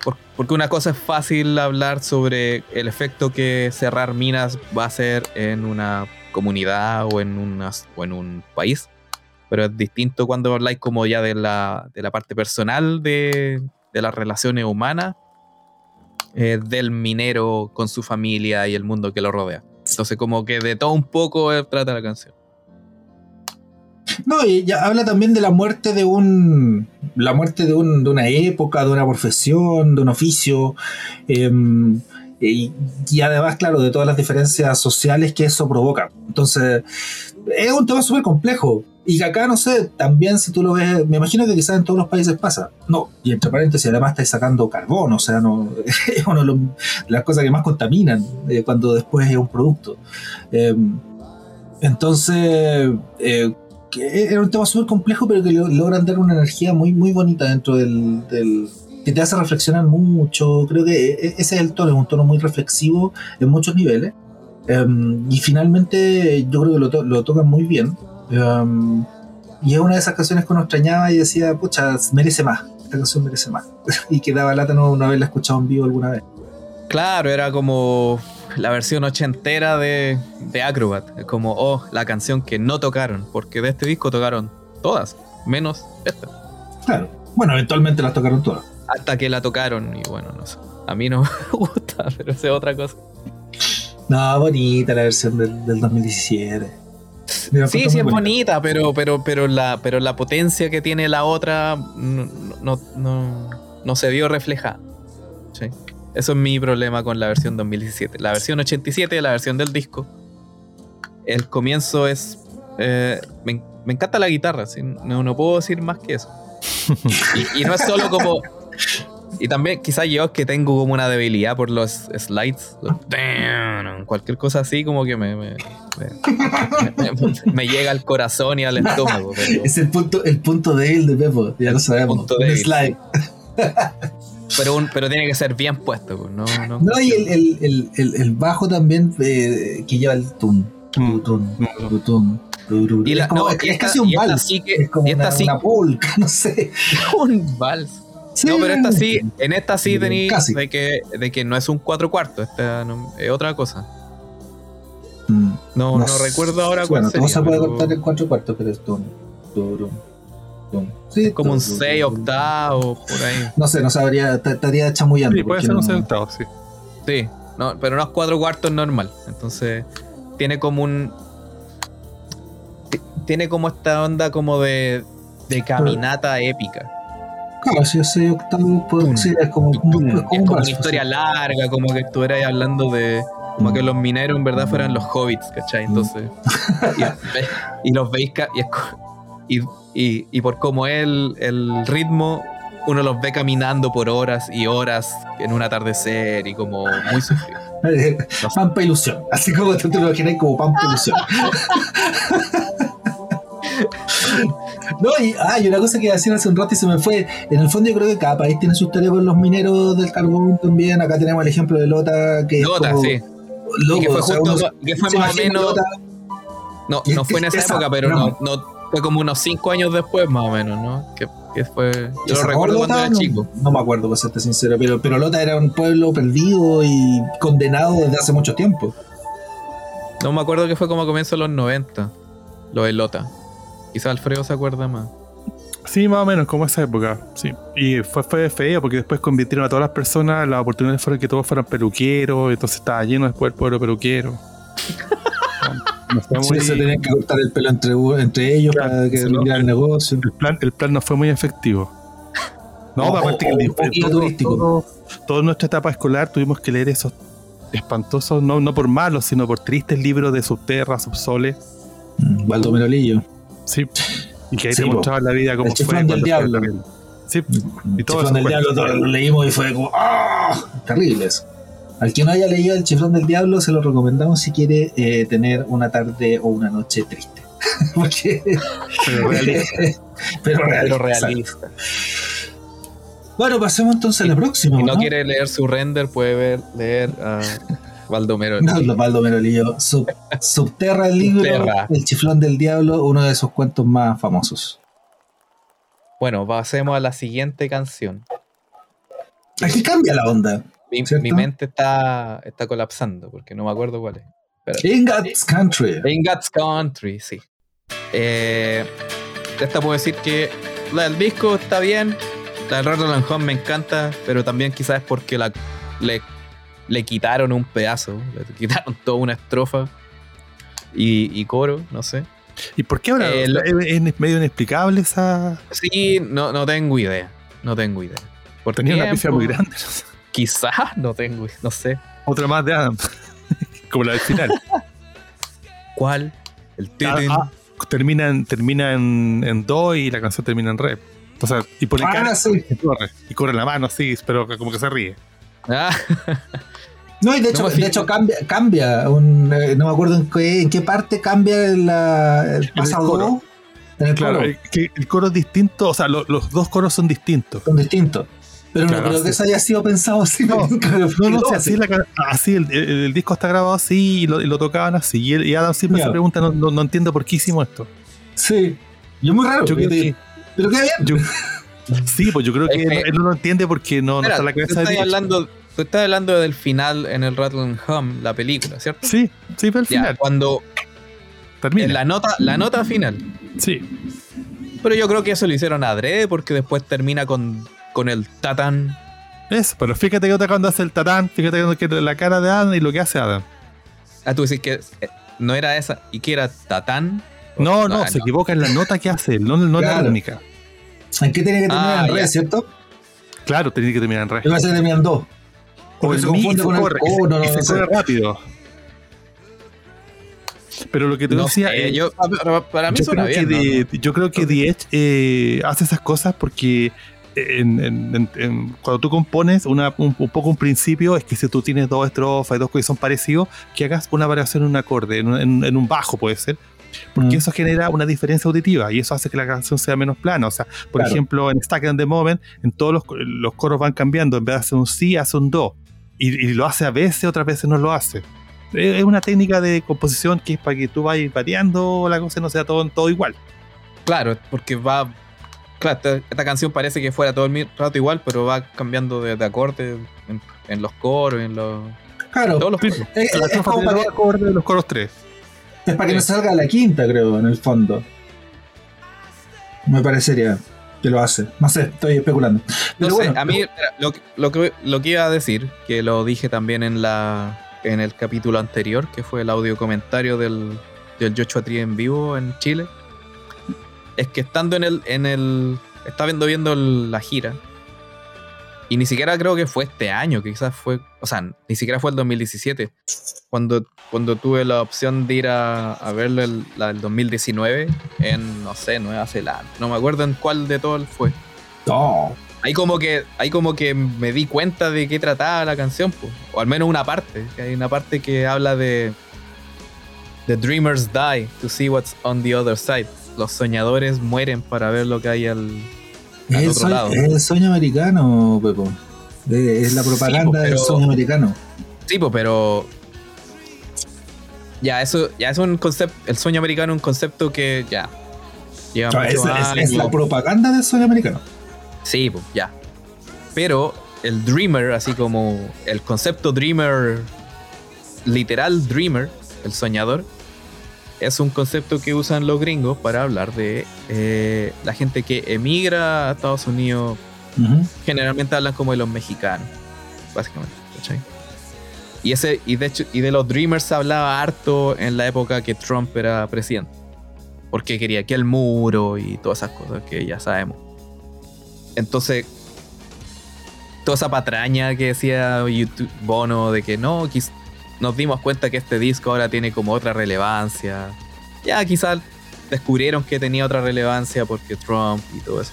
por- porque una cosa es fácil hablar sobre el efecto que cerrar minas va a hacer en una comunidad o en, unas, o en un país. Pero es distinto cuando habláis como ya de la, de la parte personal de, de las relaciones humanas eh, del minero con su familia y el mundo que lo rodea. Entonces, como que de todo un poco eh, trata la canción. No, y ya habla también de la muerte de un. La muerte de, un, de una época, de una profesión, de un oficio. em, y, además, claro, de todas las diferencias sociales que eso provoca. Entonces, es un tema súper complejo. Y que acá, no sé, también si tú lo ves, me imagino que quizás en todos los países pasa. No, y entre paréntesis, además estáis sacando carbón, o sea, no, (laughs) es una de las cosas que más contaminan eh, cuando después es un producto. Em, entonces, eh, era un tema súper complejo, pero que lo- logran dar una energía muy, muy bonita dentro del, que te hace reflexionar mucho. Creo que e- ese es el tono, es un tono muy reflexivo en muchos niveles. Em, y finalmente yo creo que lo, to- tocan muy bien. Em, y es una de esas canciones que uno extrañaba y decía, pucha, merece más. Esta canción merece más. (laughs) y que daba lata no, no haberla escuchado en vivo alguna vez. Claro, era como la versión ochentera de, de Acrobat. Es como, oh, la canción que no tocaron. Porque de este disco tocaron todas, menos esta. Claro. Bueno, eventualmente las tocaron todas. Hasta que la tocaron y bueno, no sé. A mí no (laughs) me gusta, pero es otra cosa. No, bonita la versión del, del 2017. Mira, Sí, sí es bonita. bonita, pero, pero, pero, la, pero la potencia que tiene la otra no, no, no, no se vio reflejada. Sí. Eso es mi problema con la versión 2017. La versión 87, la versión del disco, el comienzo es... eh, me, me encanta la guitarra, ¿sí? no, no puedo decir más que eso. (laughs) Y, y no es solo como... Y también quizás yo es que tengo como una debilidad por los slides. los cualquier cosa así como que me, me, me- me- me llega al corazón y al estómago. Pero, Es el punto, el punto débil de Pepo, ya lo sabemos. punto Un slide. (laughs) pero, un- pero tiene que ser bien puesto. pues, No, no, No, y el, el, el, el, el bajo también eh, que lleva el tum, tum, tum, tum, tum, tum. Y la- es, como- no, es- y es casi un esta vals. sí que- es como y esta una, sí- una polka, (laughs) no sé. (laughs) un vals. Sí, No, pero esta sí, en esta sí tenéis de que, de que no es un cuatro cuartos, esta no- es otra cosa. Mm, No, no, sé. recuerdo ahora cuál Bueno, todo sería, se puede pero cortar en cuatro cuartos, pero es tum, Sí, como un tum, tum, 6 tum. octavos, por ahí. No sé, no sabría, estaría chamullando. Sí, puede ser un no- seis octavos, sí. Sí, no, pero no es cuatro cuartos normal. Entonces, tiene como un. ti- Tiene como esta onda como de, de caminata épica. Claro, si es seis octavos, pues, Tum, sí, es como, tum, tum. es como Es una historia larga, como que estuvierais hablando de. Como que los mineros en verdad fueran los hobbits, ¿cachai? Entonces. y, y los veis. Y, es y, y- y por cómo es el, ritmo, uno los ve caminando por horas y horas en un atardecer y como muy sufrido. (laughs) Pampa ilusión. Así como tú te lo imaginas como Pampa ilusión. (laughs) No, y, ah, y una cosa que decir hace un rato y se me fue. En el fondo, yo creo que cada país tiene su historia con los mineros del carbón también. Acá tenemos el ejemplo de Lota, que. Lota, como- sí. Loco, y que fue o sea, justo, uno que fue más o menos. Lota, No, no fue en esa esa- época, pero no. no, no, fue como unos 5 años después, más o menos, ¿no? Que, que fue. Yo ¿se lo recuerdo Lota? cuando era no, chico. No me acuerdo, para serte sincero, pero, pero Lota era un pueblo perdido y condenado desde hace mucho tiempo. No me acuerdo que fue como a comienzo de los 90. Lo de Lota. Quizá Alfredo se acuerda más. Sí, más o menos, como esa época, sí. Y fue, fue feo porque después convirtieron a todas las personas, las oportunidades fueron que todos fueran peluqueros, entonces estaba lleno después el pueblo peluquero. No fue Sí, muy- se tenían que cortar el pelo entre, entre ellos Claro, para que sí, no, el negocio. el, plan, el plan no fue muy efectivo. No, aparte que el- turístico. todo- toda nuestra etapa escolar tuvimos que leer esos espantosos, no, no por malos, sino por tristes libros de subterra, subsoles. Mm, Baldomero Lillo. Sí. Y que ahí Sí, te po. mostraban la vida como El fue. del fue diablo. Sí, Y El todo fue- diablo todos lo leímos y fue como ¡ah! Terrible eso. Al que no haya leído El chiflón del diablo, se lo recomendamos si quiere eh, tener una tarde o una noche triste. (laughs) Porque- pero realista. (laughs) pero Pero realista. realista. Bueno, pasemos entonces a la próxima. Si no ¿no? quiere leer su render, puede ver, leer a Baldomero. No, Baldomero Lillo. Sub- Subterra el libro, Subterra. El chiflón del diablo, uno de sus cuentos más famosos. Bueno, pasemos a la siguiente canción. Aquí cambia la onda. Mi, mente está, está colapsando porque no me acuerdo cuál es. Espérate. In God's Country. In God's Country, sí. Eh, esta puedo decir que la del disco está bien, la del Rattle and Home me encanta, pero también quizás es porque la, le, le quitaron un pedazo, le quitaron toda una estrofa y, y coro, no sé. ¿Y por qué ahora Eh, lo- es, es medio inexplicable esa. Sí, no, no tengo idea, no tengo idea. Por Tenía una pifia muy grande. no sé. Quizás (laughs) no tengo, no sé. Otra más de Adam. (laughs) Como la del final. ¿Cuál? El Ah, ah, termina en, termina en, en do y la canción termina en re. O sea, y pone Ah, cara sí. y corre. Y corre la mano así, pero como que se ríe. Ah, (laughs) No, y de hecho, No de hecho cambia, cambia un, eh, no me acuerdo en qué, en qué parte cambia la, el el pasado coro. en el Claro, coro. el, que el coro es distinto, o sea, lo- los dos coros son distintos. Son distintos. Pero Claro, no creo sí. que eso haya sido pensado así. No, No, no, así, la así el, el- el disco está grabado así y lo, y lo tocaban así. Y, él- y Adam siempre se pregunta, no, no, no entiendo por qué hicimos esto. Sí. Y es muy raro. Yo Pero qué bien. yo- sí, pues yo creo que, él, él no lo entiende porque no, no Espera, está en la cabeza de estás hablando, tú estás hablando del final en el Rattle and Hum, la película, ¿cierto? Sí, sí, pero Ya, final cuando termina. en la nota, la nota final. Sí, Pero yo creo que eso lo hicieron adrede porque después termina con, con el tatán. eso, pero fíjate que otra cuando hace el tatán, fíjate que la cara de Adam y lo que hace Adam. Ah, tú decís que eh, no era esa y que era tatán. No, no, Ah, se equivoca en la nota que hace, no, no en la Claro. rítmica. ¿En qué tiene que terminar Ah, en re, ya. cierto? Claro, tenía que terminar en re. Yo pensé que termina en do. O Porque el se confunde con el- corre, Oh, y se- no, no, se corre rápido. Pero lo que te No decía, sé, eh, yo, para, para mí yo, suena creo bien. que ¿no? The- yo creo que The Edge eh, hace esas cosas porque en- en- en- en- cuando tú compones una, un, un poco un principio es que si tú tienes dos estrofas y dos cosas que son parecidos, que hagas una variación en un acorde, en, un- bajo puede ser, porque Mm. eso genera una diferencia auditiva y eso hace que la canción sea menos plana. O sea, por Claro. ejemplo, en Stack and the Moment, en todos los, los coros van cambiando, en vez de hacer un si, hace un do. Y, y lo hace a veces, otras veces no lo hace. Es es una técnica de composición que es para que tú vayas variando la cosa y no sea todo, todo igual. Claro, porque va. Claro, esta, esta canción parece que fuera todo el rato igual, pero va cambiando de, de acorde en, en los coros, en los. Claro. Todos los Sí. coros. Es, La es estrofa como para dos acordes de los coros tres. que, es para que no salga la quinta, creo, en el fondo. Me parecería que lo hace. No sé, estoy especulando. No sé, bueno, a mí mira, lo, que- lo, que, lo que iba a decir, que lo dije también en la en el capítulo anterior, que fue el audio comentario del, del Joshua Tree en vivo en Chile, es que estando en el, en el estaba viendo, viendo el- la gira, y ni siquiera creo que fue este año, quizás fue, o sea, ni siquiera fue el 2017, cuando, cuando tuve la opción de ir a, a verlo el, la del 2019 en, no sé, Nueva Zelanda, no me acuerdo en cuál de todos fue. no. Ahí como que, ahí como que me di cuenta de qué trataba la canción, po. o al menos una parte. que hay una parte que habla de The dreamers die to see what's on the other side. Los soñadores mueren para ver lo que hay al, otro lado. es el sueño americano, Pepo. Es la Sí, propaganda po, del sueño americano. Sí, po, pero ya eso ya es un concepto, el sueño americano es un concepto que ya lleva No, es, es- la propaganda del sueño americano. Sí, pues, ya. Pero el dreamer, así como el concepto dreamer, literal dreamer, el soñador, es un concepto que usan los gringos para hablar de eh, la gente que emigra a Estados Unidos. Generalmente hablan como de los mexicanos, básicamente. Y, ese, y, de hecho, y de los Dreamers se hablaba harto en la época que Trump era presidente. Porque quería que el muro y todas esas cosas que ya sabemos. Entonces, toda esa patraña que decía YouTube, Bono de que no, nos dimos cuenta que este disco ahora tiene como otra relevancia. Ya quizás descubrieron que tenía otra relevancia porque Trump y todo eso.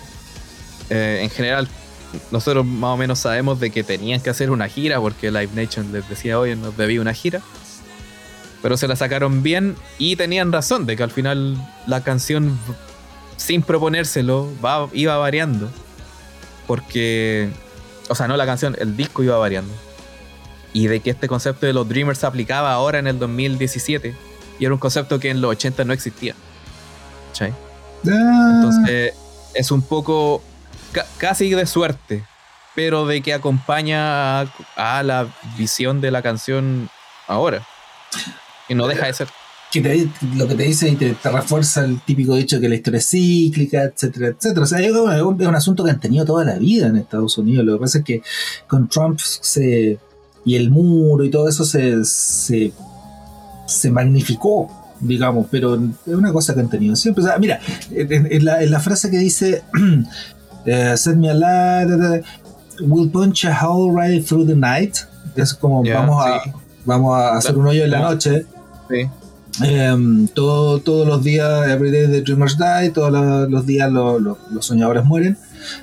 Eh, en general, nosotros más o menos sabemos de que tenían que hacer una gira porque Live Nation les decía hoy nos debía una gira. Pero se la sacaron bien y tenían razón de que al final la canción, sin proponérselo, iba variando. Porque, o sea, no la canción, el disco iba variando y de que este concepto de los Dreamers se aplicaba ahora en el 2017 y era un concepto que en los 80 no existía. ¿Cachai? Ah. Entonces es un poco casi de suerte, pero de que acompaña a, la visión de la canción ahora. Y no deja de ser. lo que te dice y te, refuerza el típico dicho que la historia es cíclica, etcétera, etcétera. O sea, es un, es un, asunto que han tenido toda la vida en Estados Unidos. Lo que pasa es que con Trump se, y el muro y todo eso se, se, magnificó, digamos, pero es una cosa que han tenido siempre. mira, en, la, frase que dice, (clears throat) eh, Send me a light, we'll punch a hole right through the night, es como vamos, a, vamos a hacer un hoyo en la noche. Em, todos los días, every day the dreamers die, todos los, días los soñadores mueren,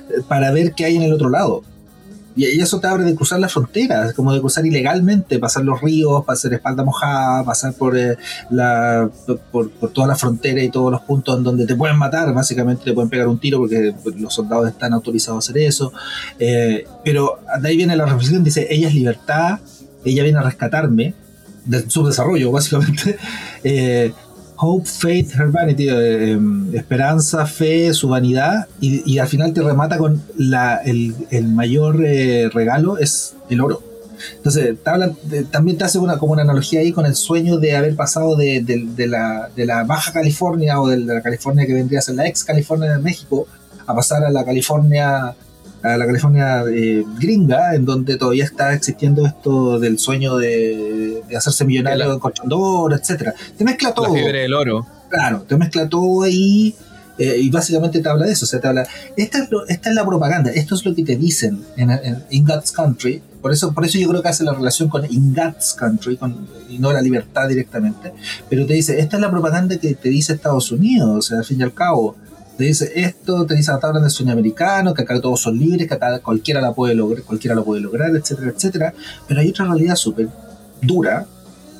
eh, para ver qué hay en el otro lado. Y eso te abre de cruzar las fronteras, como de cruzar ilegalmente, pasar los ríos, pasar espalda mojada, pasar por, eh, la, por, toda la frontera y todos los puntos en donde te pueden matar, básicamente te pueden pegar un tiro porque los soldados están autorizados a hacer eso. Eh, pero de ahí viene la reflexión, dice, ella es libertad, ella viene a rescatarme del subdesarrollo, básicamente. (laughs) Eh, Hope, Faith, Her Vanity, eh, em, esperanza, fe, su vanidad, y, al final te remata con la, el, mayor eh, regalo es el oro. Entonces, también te hace una, como una analogía ahí con el sueño de haber pasado de, la, de la, Baja California o de la California que vendría a ser la ex California de México a pasar a la California a la California eh, gringa, en donde todavía está existiendo esto del sueño de, hacerse millonario en colchón oro, etcétera. Te mezcla todo. La del oro. Claro, te mezcla todo ahí eh, y básicamente te habla de eso. O sea, te habla, esta es, esta es la propaganda, esto es lo que te dicen en, In God's Country. Por eso, por eso yo creo que hace la relación con In God's Country con, y no la libertad directamente. Pero te dice, esta es la propaganda que te dice Estados Unidos. O sea, al fin y al cabo, te dice esto, te dice la tabla del sueño americano, que acá todos son libres, que acá cualquiera la puede lograr, cualquiera lo puede lograr, etcétera, etcétera. Pero hay otra realidad súper dura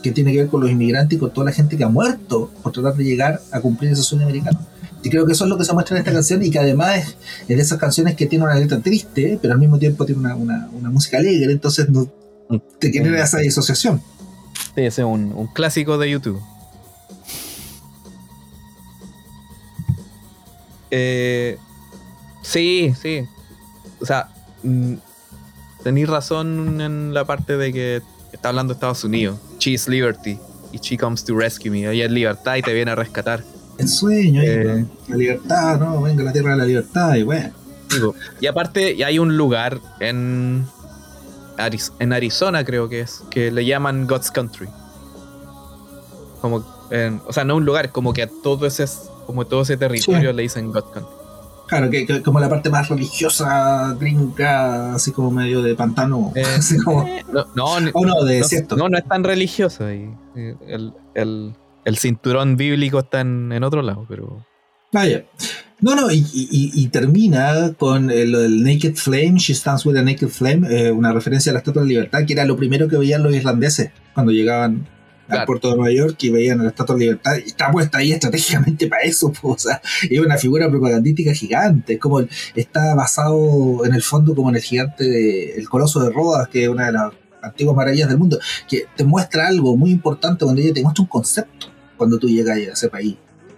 que tiene que ver con los inmigrantes y con toda la gente que ha muerto por tratar de llegar a cumplir ese sueño americano. Y creo que eso es lo que se muestra en esta canción y que además es, de esas canciones que tiene una letra triste, pero al mismo tiempo tiene una, una, música alegre, entonces no, te genera esa disociación. Sí, ese es un, un clásico de YouTube. Eh, sí, sí. O sea, mm, tenéis razón en la parte de que está hablando de Estados Unidos. She is liberty y she comes to rescue me. Ella es libertad y te viene a rescatar. El sueño, eh, la libertad, ¿no? Venga la tierra de la libertad y bueno. y aparte, hay un lugar en, en Arizona, creo que es, que le llaman God's Country. Como, o sea, no un lugar, como que a todo ese como todo ese territorio le dicen God Claro, que, como la parte más religiosa, gringa, así como medio de pantano. Eh, (laughs) así como, no, no, de no, No, no es tan religiosa. Y, el, el, cinturón bíblico está en, otro lado, pero. Vaya. No, no, y, termina con lo del Naked Flame, She Stands with a Naked Flame, eh, una referencia a la Estatua de Libertad, que era lo primero que veían los irlandeses cuando llegaban al puerto de Nueva York y veían la Estatua de Libertad y está puesta ahí estratégicamente (laughs) para eso, o sea, es una figura propagandística gigante, es como está basado en el fondo como en el gigante de, el coloso de Rodas, que es una de las antiguas maravillas del mundo, que te muestra algo muy importante cuando ella te muestra un concepto cuando tú llegas a ese país.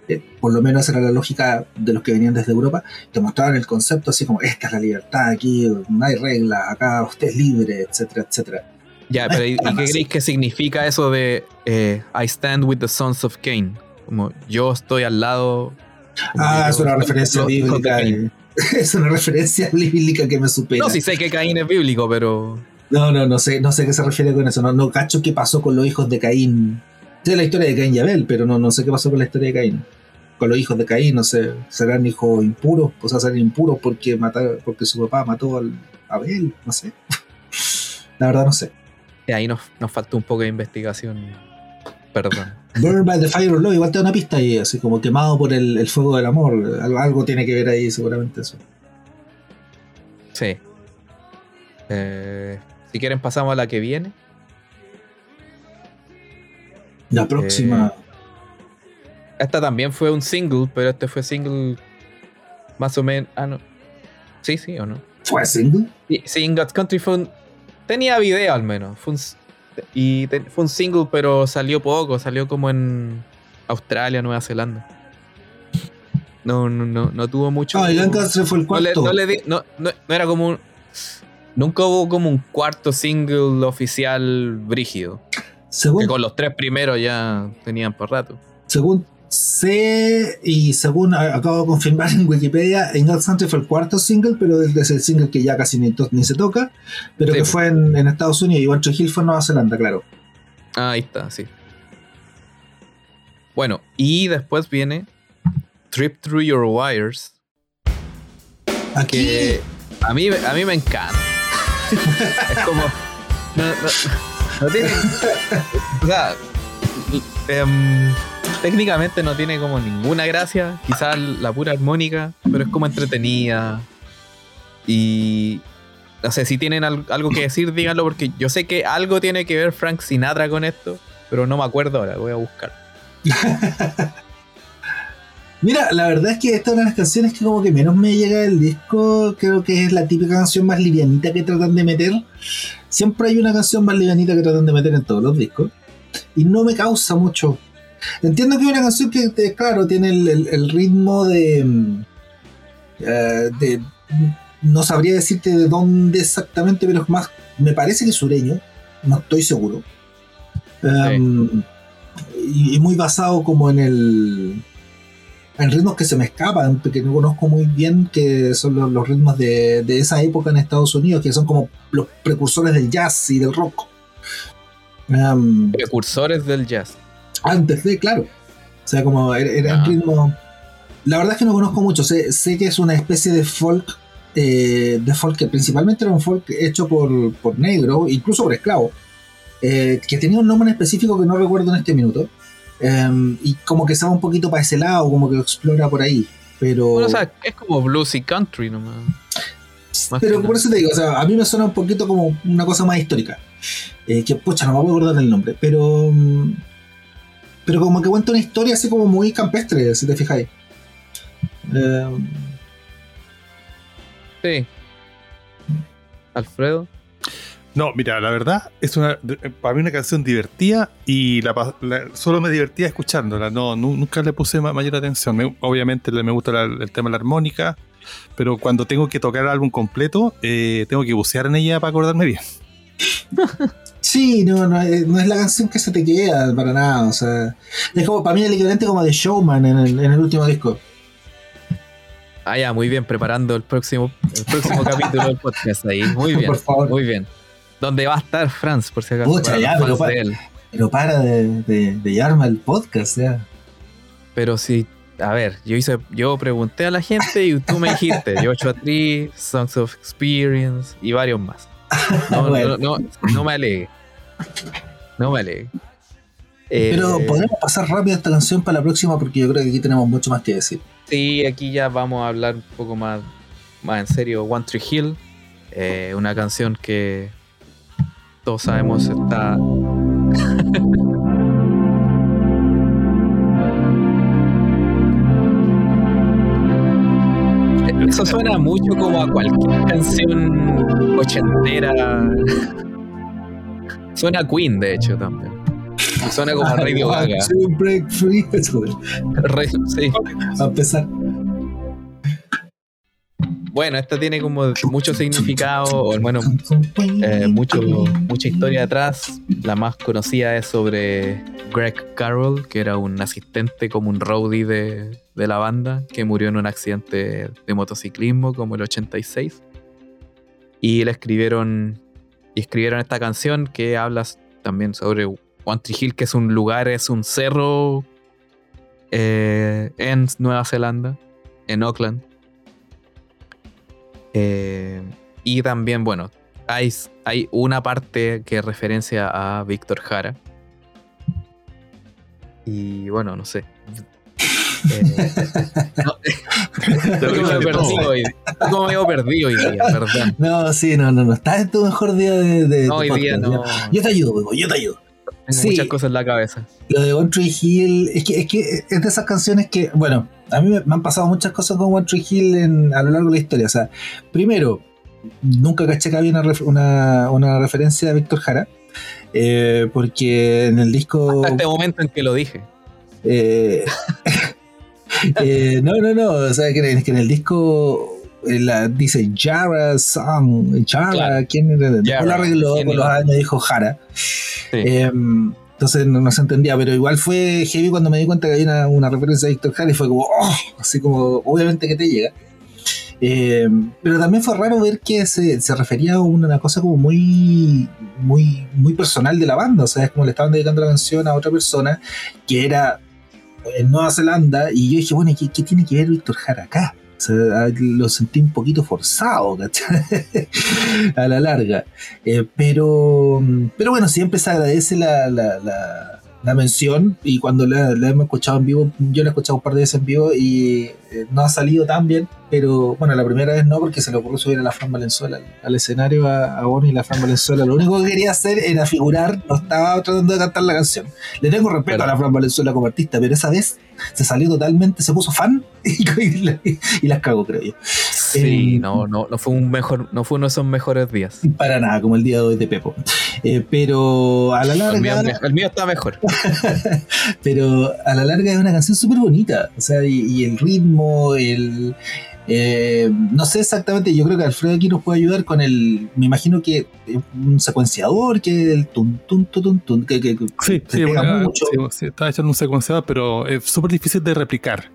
Eh, por lo menos esa era la lógica de los que venían desde Europa, te mostraban el concepto así como, esta es la libertad, aquí no hay reglas, acá usted es libre, etcétera, etcétera ya, pero ¿y, qué creéis que significa eso de eh, I stand with the sons of Cain? Como yo estoy al lado. Ah, yo es una referencia bíblica. Eh. (laughs) Es una referencia bíblica que me supera. No, sí sé que Caín es bíblico, pero. No, no, no sé, no sé qué se refiere con eso. No, no cacho qué pasó con los hijos de Caín. Sé la historia de Caín y Abel, pero no, no sé qué pasó con la historia de Caín. Con los hijos de Caín, no sé, serán hijos impuros, o sea, serán impuros porque mataron, porque su papá mató al Abel, no sé. (laughs) La verdad no sé. Y ahí nos, nos faltó un poco de investigación. Perdón. (laughs) Burned by the Fire of Love, igual te da una pista ahí, así como quemado por el, el fuego del amor. Algo, algo tiene que ver ahí, seguramente eso. Sí. Eh, si quieren, pasamos a la que viene. La próxima. Esta también fue un single, pero este fue single más o menos. Ah, no. Sí, sí o no. ¿Fue single? Sí, sí, In God's Country fue un- tenía video al menos. Fue un, y fue un single, pero salió poco. Salió como en Australia, Nueva Zelanda. No, no, no, no tuvo mucho. Ah, el Lancaster fue el no, le, cuarto. no le di- no- no- no era como un. Nunca hubo como un cuarto single oficial brígido. según, Que con los tres primeros ya tenían por rato. según sé y según acabo de confirmar (laughs) en Wikipedia, In God's Country fue el cuarto single, pero es el single que ya casi ni, se toca, pero Sí, que fue en, en Estados Unidos y One Tree Hill fue en Nueva Zelanda, claro. Ah, ahí está, sí. Bueno, y después viene Trip Through Your Wires. Aquí, que a mí, a mí me encanta. (laughs) es como. No, no- no tiene. O sea, em, (laughs) técnicamente no tiene como ninguna gracia. Quizás la pura armónica, pero es como entretenida. Y. No sé, si tienen al- algo que decir, díganlo, porque yo sé que algo tiene que ver Frank Sinatra con esto, pero no me acuerdo ahora, voy a buscar. (laughs) mira, la verdad es que esta es una de las canciones que como que menos me llega del disco, creo que es la típica canción más livianita que tratan de meter. Siempre hay una canción más livianita que tratan de meter en todos los discos. Y no me causa mucho. Entiendo que es una canción que, te- claro, tiene el, el- el ritmo de, mm, eh, de... No sabría decirte de dónde exactamente, pero es más... Me parece que es sureño. No estoy seguro. Em, y, y muy basado como en el... En ritmos que se me escapan, que no conozco muy bien, que son los, los ritmos de, de esa época en Estados Unidos, que son como los precursores del jazz y del rock. Em, Precursores del jazz. Antes de, claro. O sea, como era, era Ah. un ritmo. La verdad es que no conozco mucho. Sé, sé que es una especie de folk. eh, de folk que principalmente era un folk hecho por, por negro, incluso por esclavos. eh, que tenía un nombre específico que no recuerdo en este minuto. em, y como que se va un poquito para ese lado, como que lo explora por ahí. Pero. Bueno, o sea, es como bluesy country nomás. más Pero por eso te digo, o sea, a mí me suena un poquito como una cosa más histórica. Eh, que, pucha, no me puedo acordar del nombre, pero. Pero como que cuenta una historia así como muy campestre, si te fijáis. Eh, Sí. Alfredo. No, mira, la verdad es una de- para mí una canción divertida y la, pa- la- solo me divertía escuchándola. No, nu- nunca le puse ma- mayor atención. Me- obviamente le- me gusta la- el tema de la armónica, pero cuando tengo que tocar el álbum completo, eh, tengo que bucear en ella para acordarme bien. (laughs) sí, no, no, es- no es la canción que se te queda para nada. O sea, es como para mí el equivalente como de Showman en el, en el último disco. Ah, ya, muy bien, preparando el próximo, el próximo (laughs) capítulo del podcast ahí. Muy bien, Por favor. muy bien. Donde va a estar Franz, por si acaso. Pucha, para ya, pero fans pa- de él. Pero para de, de, de llamarme el podcast, ya. Pero sí, a ver, yo hice, yo pregunté a la gente y tú me dijiste Joshua Tree, Songs of Experience y varios más. (laughs) No, Bueno. no, no, no me alegue. No me alegue. Eh, Pero podemos pasar rápido esta canción para la próxima porque yo creo que aquí tenemos mucho más que decir. Sí, aquí ya vamos a hablar un poco más, más en serio. One Tree Hill, eh, una canción que todos sabemos está. Eso suena mucho como a cualquier canción ochentera. Suena a Queen, de hecho, también. Suena como a Radio Gaga. break free. (laughs) Sí. a empezar. Bueno, esta tiene como mucho significado, o bueno, eh, mucho, mucha historia detrás. La más conocida es sobre Greg Carroll, que era un asistente como un roadie de, de la banda, que murió en un accidente de motociclismo como el 86. Y le escribieron, y escribieron esta canción que habla también sobre One Hill, que es un lugar, es un cerro eh, en Nueva Zelanda, en Auckland. Eh, y también, bueno, hay, hay una parte que referencia a Víctor Jara. Y bueno, no sé. (laughs) Eh, no, (laughs) me perdí hoy. Como me perdido hoy día, perdón. No, sí, no, no, no. Estás en tu mejor día de. de no, hoy día no. Yo te ayudo, yo te ayudo. Tengo sí, muchas cosas en la cabeza. Lo de One Tree Hill, es que, es que es de esas canciones que, bueno, a mí me, han pasado muchas cosas con One Tree Hill en, a lo largo de la historia. O sea, primero, nunca caché que había una, una, una referencia a Víctor Jara, eh, porque en el disco... Hasta este momento en que lo dije. Eh, (laughs) eh, no, no, no, o sea, que, que en el disco la, dice Jara Song, Jara, ¿quién Después lo arregló con los años dijo Jara. Em, entonces no, se entendía, pero igual fue heavy cuando me di cuenta que había una, referencia a Víctor Jara y fue como, oh, así como, obviamente que te llega. Em, pero también fue raro ver que se, se, refería a una cosa como muy, muy, muy personal de la banda. O sea, es como le estaban dedicando la canción a otra persona que era en Nueva Zelanda. Y yo dije, bueno, ¿qué, qué tiene que ver Víctor Jara acá? Lo sentí un poquito forzado, (laughs) a la larga. Eh, pero, pero bueno, siempre se agradece la, la, la mención y cuando la, hemos escuchado en vivo, yo la he escuchado un par de veces en vivo y eh, no ha salido tan bien, pero bueno, la primera vez no, porque se le ocurrió subir a la Fran Valenzuela al, escenario a, a Bonnie y la Fran Valenzuela. Lo único que quería hacer era figurar, no estaba tratando de cantar la canción. Le tengo respeto a la Fran Valenzuela como artista, pero esa vez se salió totalmente, se puso fan (laughs) y, las cago, creo yo. Sí, eh, no, no, no fue un mejor, no fue uno de esos mejores días. Para nada, como el día de hoy de Pepo. Eh, pero a la larga. El mío, está mejor. (laughs) pero a la larga es una canción súper bonita. O sea, y, el ritmo, el. Eh, no sé exactamente, yo creo que Alfredo aquí nos puede ayudar con el. Me imagino que un secuenciador, que el tun tun tun tun, que, que, sí, sí, mucho. Sí, está hecho en un secuenciador, pero es súper difícil de replicar.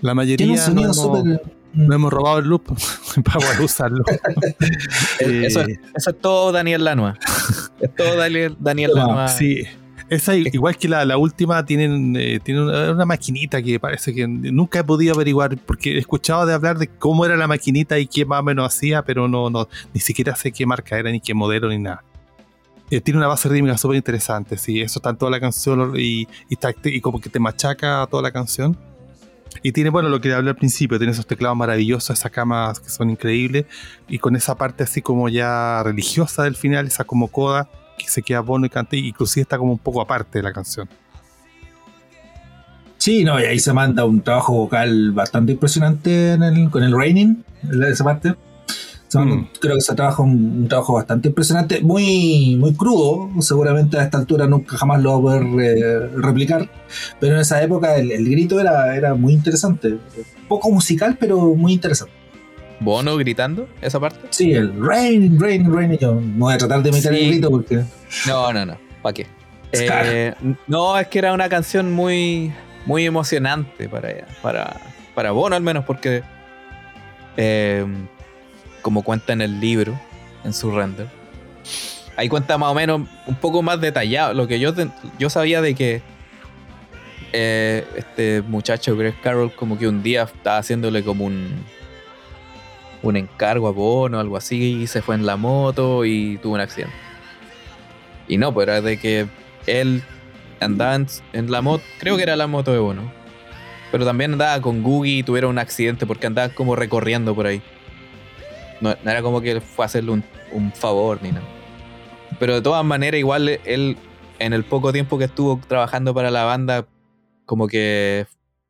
La mayoría. Tiene un sonido súper no hemos robado el loop (laughs) para poder usarlo. (laughs) eso, es, eso, es todo Daniel Lanua. Es todo Daniel, Daniel (laughs) Lanua. Sí. Esa, igual que la, la última, tienen, eh, una, maquinita que parece que nunca he podido averiguar, porque he escuchado de hablar de cómo era la maquinita y qué más o menos hacía, pero no, no ni siquiera sé qué marca era, ni qué modelo, ni nada. Eh, tiene una base rítmica súper interesante, sí, eso está en toda la canción y, y, y como que te machaca toda la canción. Y tiene, bueno, lo que hablé al principio, tiene esos teclados maravillosos, esas camas que son increíbles, y con esa parte así como ya religiosa del final, esa como coda, que se queda bueno y canta, inclusive está como un poco aparte de la canción. Sí, no, y ahí se manda un trabajo vocal bastante impresionante con el Raining, esa parte. Mm. Creo que se trabaja un, trabajo bastante impresionante, muy, muy crudo, seguramente a esta altura nunca jamás lo va a poder eh, replicar, pero en esa época el, grito era, era muy interesante, poco musical, pero muy interesante. ¿Bono gritando esa parte? Sí, el rain, rain, rain. Yo no voy a tratar de meter el grito porque. No, no, no. ¿Para qué? Eh, no, es que era una canción muy, muy emocionante para ella, para, para Bono al menos, porque eh, como cuenta en el libro, en su render. Ahí cuenta más o menos un poco más detallado. Lo que yo, yo sabía de que eh, este muchacho Greg Carroll como que un día estaba haciéndole como un un encargo a Bono o algo así y se fue en la moto y tuvo un accidente. Y no, pues era de que él andaba en, la moto, creo que era la moto de Bono. Pero también andaba con Googie y tuvieron un accidente porque andaba como recorriendo por ahí. No, era como que fue a hacerle un, favor ni nada. Pero de todas maneras, igual él, en el poco tiempo que estuvo trabajando para la banda, como que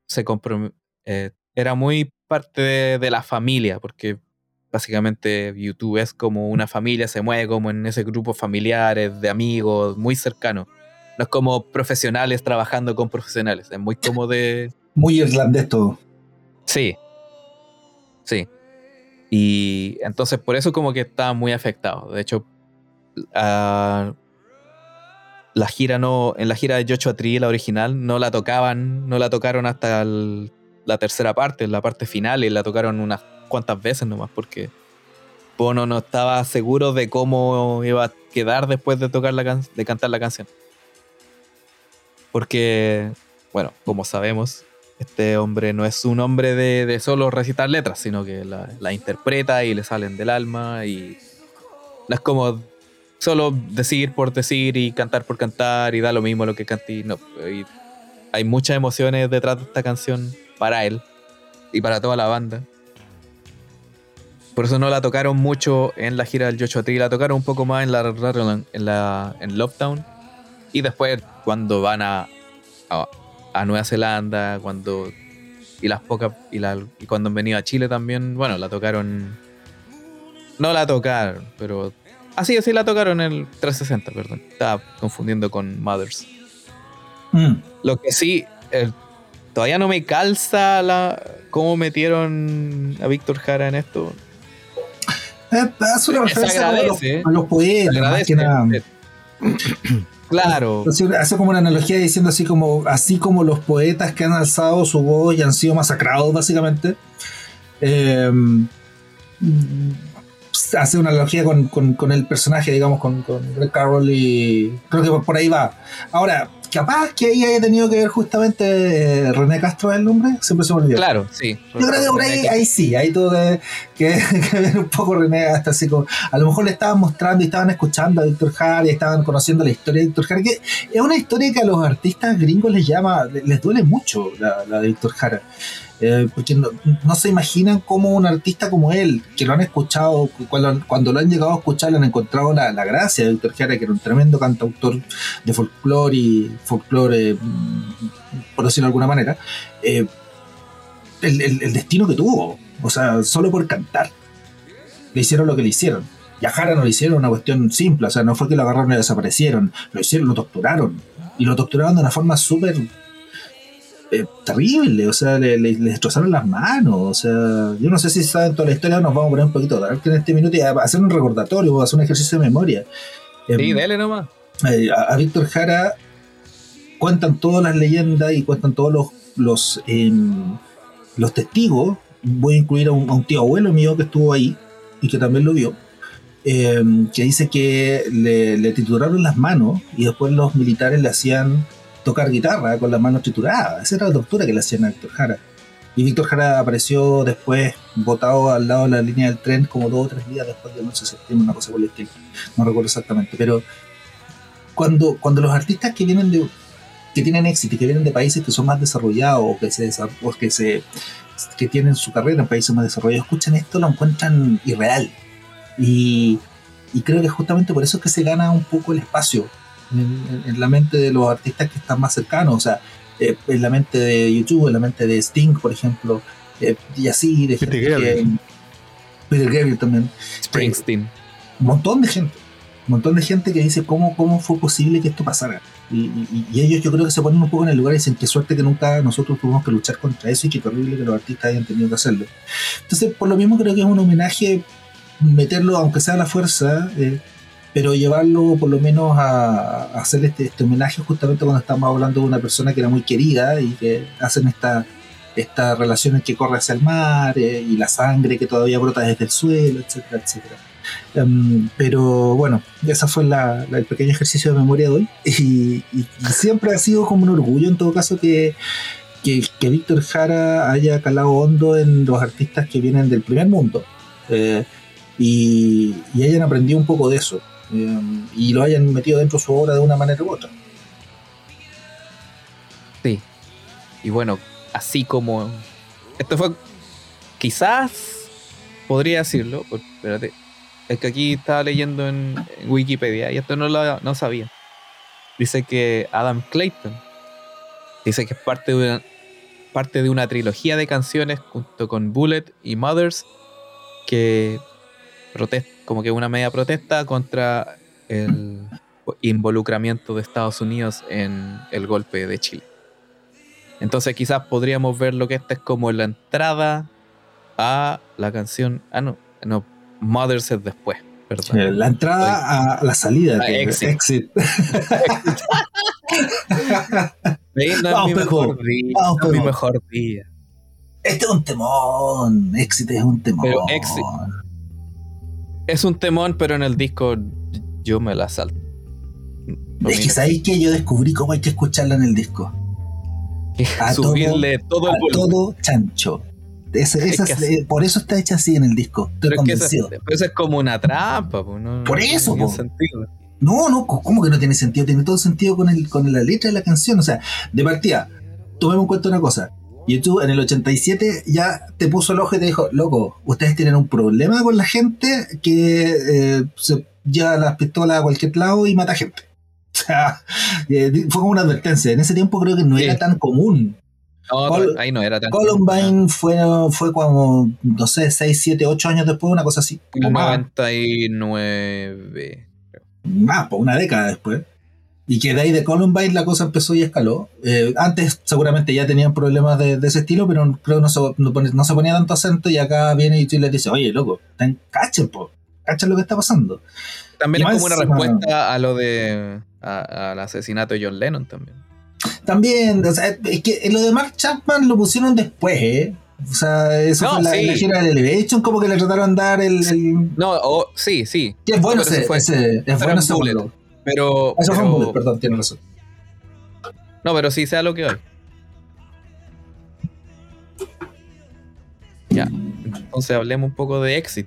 se comprometió. Eh, era muy parte de, la familia, porque básicamente YouTube es como una familia, se mueve como en ese grupo familiares, de amigos, muy cercano. No es como profesionales trabajando con profesionales, es muy como de... (laughs) Muy irlandés todo. Sí, sí. Y entonces por eso como que estaba muy afectado. De hecho, ah, la gira no, en la gira de Joshua Tree, la original, no la tocaban, no la tocaron hasta la tercera parte, la parte final, y la tocaron unas cuantas veces nomás, porque Bono no estaba seguro de cómo iba a quedar después de tocar la de cantar la canción. Porque, bueno, como sabemos, este hombre no es un hombre de, solo recitar letras, sino que la, interpreta y le salen del alma y no es como solo decir por decir y cantar por cantar y da lo mismo lo que cante. No, hay muchas emociones detrás de esta canción para él y para toda la banda. Por eso no la tocaron mucho en la gira del Joshua Tree, la tocaron un poco más en la en la en Lockdown. Y después cuando van a, a, Nueva Zelanda, cuando y las pocas y, la, y cuando han venido a Chile también, bueno, la tocaron no la tocaron, pero así así la tocaron en el 360, perdón. Estaba confundiendo con Mothers. Mm. Lo que sí todavía no me calza la cómo metieron a Víctor Jara en esto. Eh, hace una referencia a los, a los poetas. Claro. Hace como una analogía diciendo así como, así como los poetas que han alzado su voz y han sido masacrados, básicamente. Em, hace una analogía con, con, el personaje, digamos, con, con Greg Carroll y creo que por ahí va. Ahora, capaz que ahí haya tenido que ver justamente eh, René Castro el nombre, siempre se me olvidó. Claro, sí. Yo creo que por ahí, ahí sí, ahí tuvo (laughs) que, ver un poco René hasta así como, a lo mejor le estaban mostrando y estaban escuchando a Víctor Jara y estaban conociendo la historia de Víctor Jara, que es una historia que a los artistas gringos les llama, les duele mucho la, la de Víctor Jara. Eh, porque no, se imaginan cómo un artista como él, que lo han escuchado, cuando, lo han llegado a escuchar, le han encontrado la, gracia de Víctor Jara, que era un tremendo cantautor de folclore y folclore, mm, por decirlo de alguna manera, eh, el, destino que tuvo, o sea, solo por cantar, le hicieron lo que le hicieron. Y a Jara no le hicieron una cuestión simple, o sea, no fue que lo agarraron y desaparecieron, lo hicieron, lo torturaron. Y lo torturaron de una forma súper eh, terrible, o sea, le, destrozaron las manos, o sea, yo no sé si saben toda la historia, nos vamos a poner un poquito que en este minuto y hacer un recordatorio, hacer un ejercicio de memoria. Sí, em, dale nomás. Eh, a, Víctor Jara cuentan todas las leyendas y cuentan todos los, los, em, los testigos. Voy a incluir a un, tío abuelo mío que estuvo ahí y que también lo vio. Em, que dice que le, le titularon las manos y después los militares le hacían tocar guitarra con las manos trituradas. Esa era la tortura que le hacían a Víctor Jara. Y Víctor Jara apareció después botado al lado de la línea del tren como dos o tres días después del 11 de septiembre, una cosa por el estilo. No recuerdo exactamente. Pero cuando, cuando los artistas que vienen de que tienen éxito y que vienen de países que son más desarrollados o que se, o que se que tienen su carrera en países más desarrollados escuchan esto lo encuentran irreal y, y creo que justamente por eso es que se gana un poco el espacio en, la mente de los artistas que están más cercanos, o sea, eh, en la mente de YouTube, en la mente de Sting, por ejemplo, eh, y así, de gente que, Peter Gabriel también. Springsteen. Eh, un montón de gente. Un montón de gente que dice cómo, cómo fue posible que esto pasara. Y, ellos yo creo que se ponen un poco en el lugar y dicen qué suerte que nunca nosotros tuvimos que luchar contra eso y qué terrible que los artistas hayan tenido que hacerlo. Entonces, por lo mismo creo que es un homenaje meterlo, aunque sea a la fuerza, eh, pero llevarlo por lo menos a, hacer este, este, homenaje justamente cuando estamos hablando de una persona que era muy querida y que hacen esta, esta relación en que corre hacia el mar eh, y la sangre que todavía brota desde el suelo, etcétera, etcétera. Em, pero bueno, ese fue el pequeño ejercicio de memoria de hoy (laughs) y, siempre ha sido como un orgullo en todo caso que, que, Víctor Jara haya calado hondo en los artistas que vienen del primer mundo. Eh, y, y, hayan aprendido un poco de eso. Em, y lo hayan metido dentro de su obra de una manera u otra. Sí. Y bueno, así como. Esto fue. Quizás. Podría decirlo. Espérate. Es que aquí estaba leyendo en, Wikipedia y esto no lo no sabía. Dice que Adam Clayton. Dice que es parte de una, parte de una trilogía de canciones junto con Bullet y Mothers que protesta, como que una media protesta contra el involucramiento de Estados Unidos en el golpe de Chile. Entonces quizás podríamos ver lo que esta es como la entrada a la canción. Ah, no. no, Mothers es después, perdón. La entrada a la salida. Que es exit. exit. (laughs) No Vamos, es mi mejor día. Vamos, no es mi mejor día. Este es un temón. Exit es un temón. Pero Exit- Es un temón, pero en el disco yo me la salto. Es que sabéis que yo descubrí cómo hay que escucharla en el disco. a Subirle todo, A el volumen. todo chancho. Es que es- por eso está hecha así en el disco. Estoy Pero es que convencido. pero eso es como una trampa, po, no- Por eso, po. No, no, ¿cómo que no tiene sentido? Tiene todo sentido con, el, con la letra de la canción. O sea, de partida, tomemos en cuenta una cosa. YouTube en el 87 ya te puso el ojo y te dijo, loco, ustedes tienen un problema con la gente que eh, se lleva las pistolas a cualquier lado y mata gente. (laughs) O sea, eh, fue como una advertencia. En ese tiempo creo que no Sí. era tan común. No, Col- ahí no era tan. Columbine fue, fue como, no sé, 6, 7, 8 años después, una cosa así. El O más. 99. más, por una década después. Y que de ahí de Columbine la cosa empezó y escaló. Eh, antes seguramente ya tenían problemas de, de ese estilo, pero creo que no se, no, se ponía tanto acento y acá viene y tú les dice, oye, loco, ten, cachen, po, cachen lo que está pasando. También Y es como una respuesta a lo de. a- al asesinato de John Lennon también. También, o sea, es que lo de Mark Chapman lo pusieron después, ¿eh? O sea, eso No, fue la, sí. la gira de Elevation, como que le trataron de dar el... el- No, o- sí, sí. que es bueno ese, fue- ese- es bueno ese Pero. Eso fue un pero- bullet, perdón, tiene razón. No, pero sí sea lo que hay. Ya. Entonces hablemos un poco de Exit.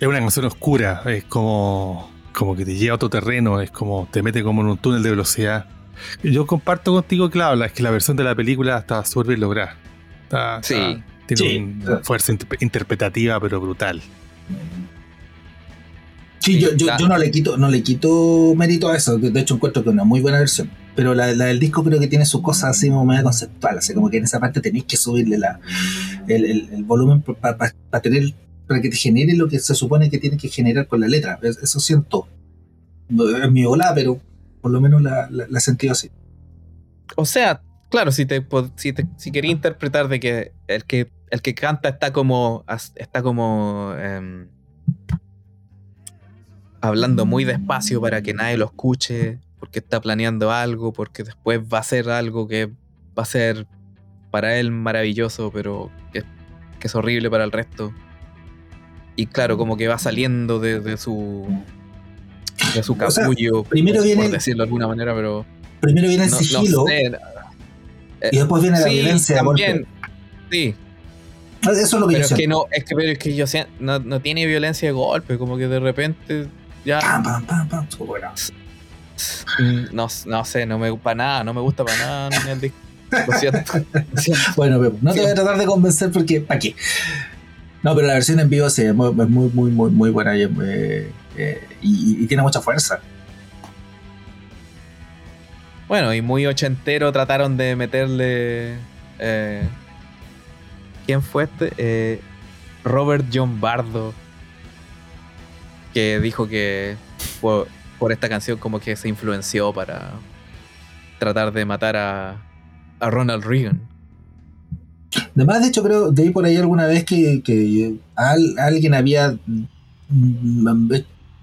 Es una canción oscura, es como, como que te lleva a otro terreno, es como te mete como en un túnel de velocidad. Yo comparto contigo, Claudia, es que la versión de la película está súper bien lograda. Está- Sí. está- tiene Sí. una fuerza inter- interpretativa, pero brutal. Sí, Sí, yo, yo, no le quito no le quito mérito a eso. De hecho, encuentro que es una muy buena versión. Pero la, la del disco creo que tiene sus cosas así como medio conceptual. Así como que en esa parte tenéis que subirle la, el, el- el volumen para tener para que te genere lo que se supone que tiene que generar con la letra. Es- Eso siento. Es mi ola, pero por lo menos la, la, la he sentido así. O sea, claro, si te si, te- si quería interpretar de que el que el que canta está como está como em, hablando muy despacio para que nadie lo escuche, porque está planeando algo, porque después va a ser algo que va a ser para él maravilloso, pero que, que es horrible para el resto. Y claro, como que va saliendo de, de su de su O sea, capullo, primero por, viene por decirlo de alguna manera, pero Primero viene el no, no sigilo sé. y después viene la violencia también. Sí, Eso es lo que pero yo es que no, es que, pero es que yo sé, no, no tiene violencia de golpe, como que de repente ya Pam, pam, pam, pam. Bueno. mm, no, no sé, no me para nada, no me gusta para nada ni el disco. Lo siento. lo siento. (laughs) Bueno, no te voy a tratar de convencer porque ¿para qué? No, pero la versión en vivo sí, es muy, muy, muy, muy, muy buena y, eh, eh, y- y tiene mucha fuerza. Bueno, y muy ochentero trataron de meterle. eh, ¿Quién fue este? Eh, Robert John Bardo. Que dijo que por, por esta canción como que se influenció para tratar de matar a, a Ronald Reagan. Además, de hecho, creo, de ahí por ahí alguna vez que, que al- alguien había. mm,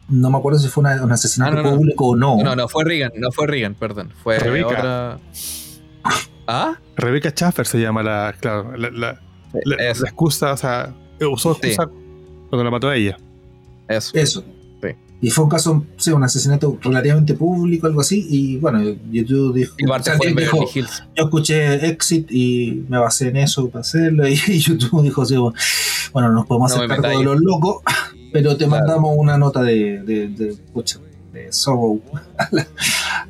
No me acuerdo si fue una- un asesinato Ah, no, no. público o no. No, no fue Reagan, no fue Reagan, perdón. Fue Rebeca. otra. ¿Ah? Rebecca Schaffer se llama la, claro, la, la- la excusa, o sea, usó Sí. excusa cuando la mató a ella. Eso. Eso. Sí. Y fue un caso, sí, un asesinato relativamente público, algo así. Y bueno, YouTube dijo. O sea, dijo, yo escuché Exit y me basé en eso para hacerlo. (laughs) Y YouTube dijo así, bueno, nos podemos No hacer me cargo de los locos, pero te Claro. mandamos una nota de, de, de, de sorrow a la,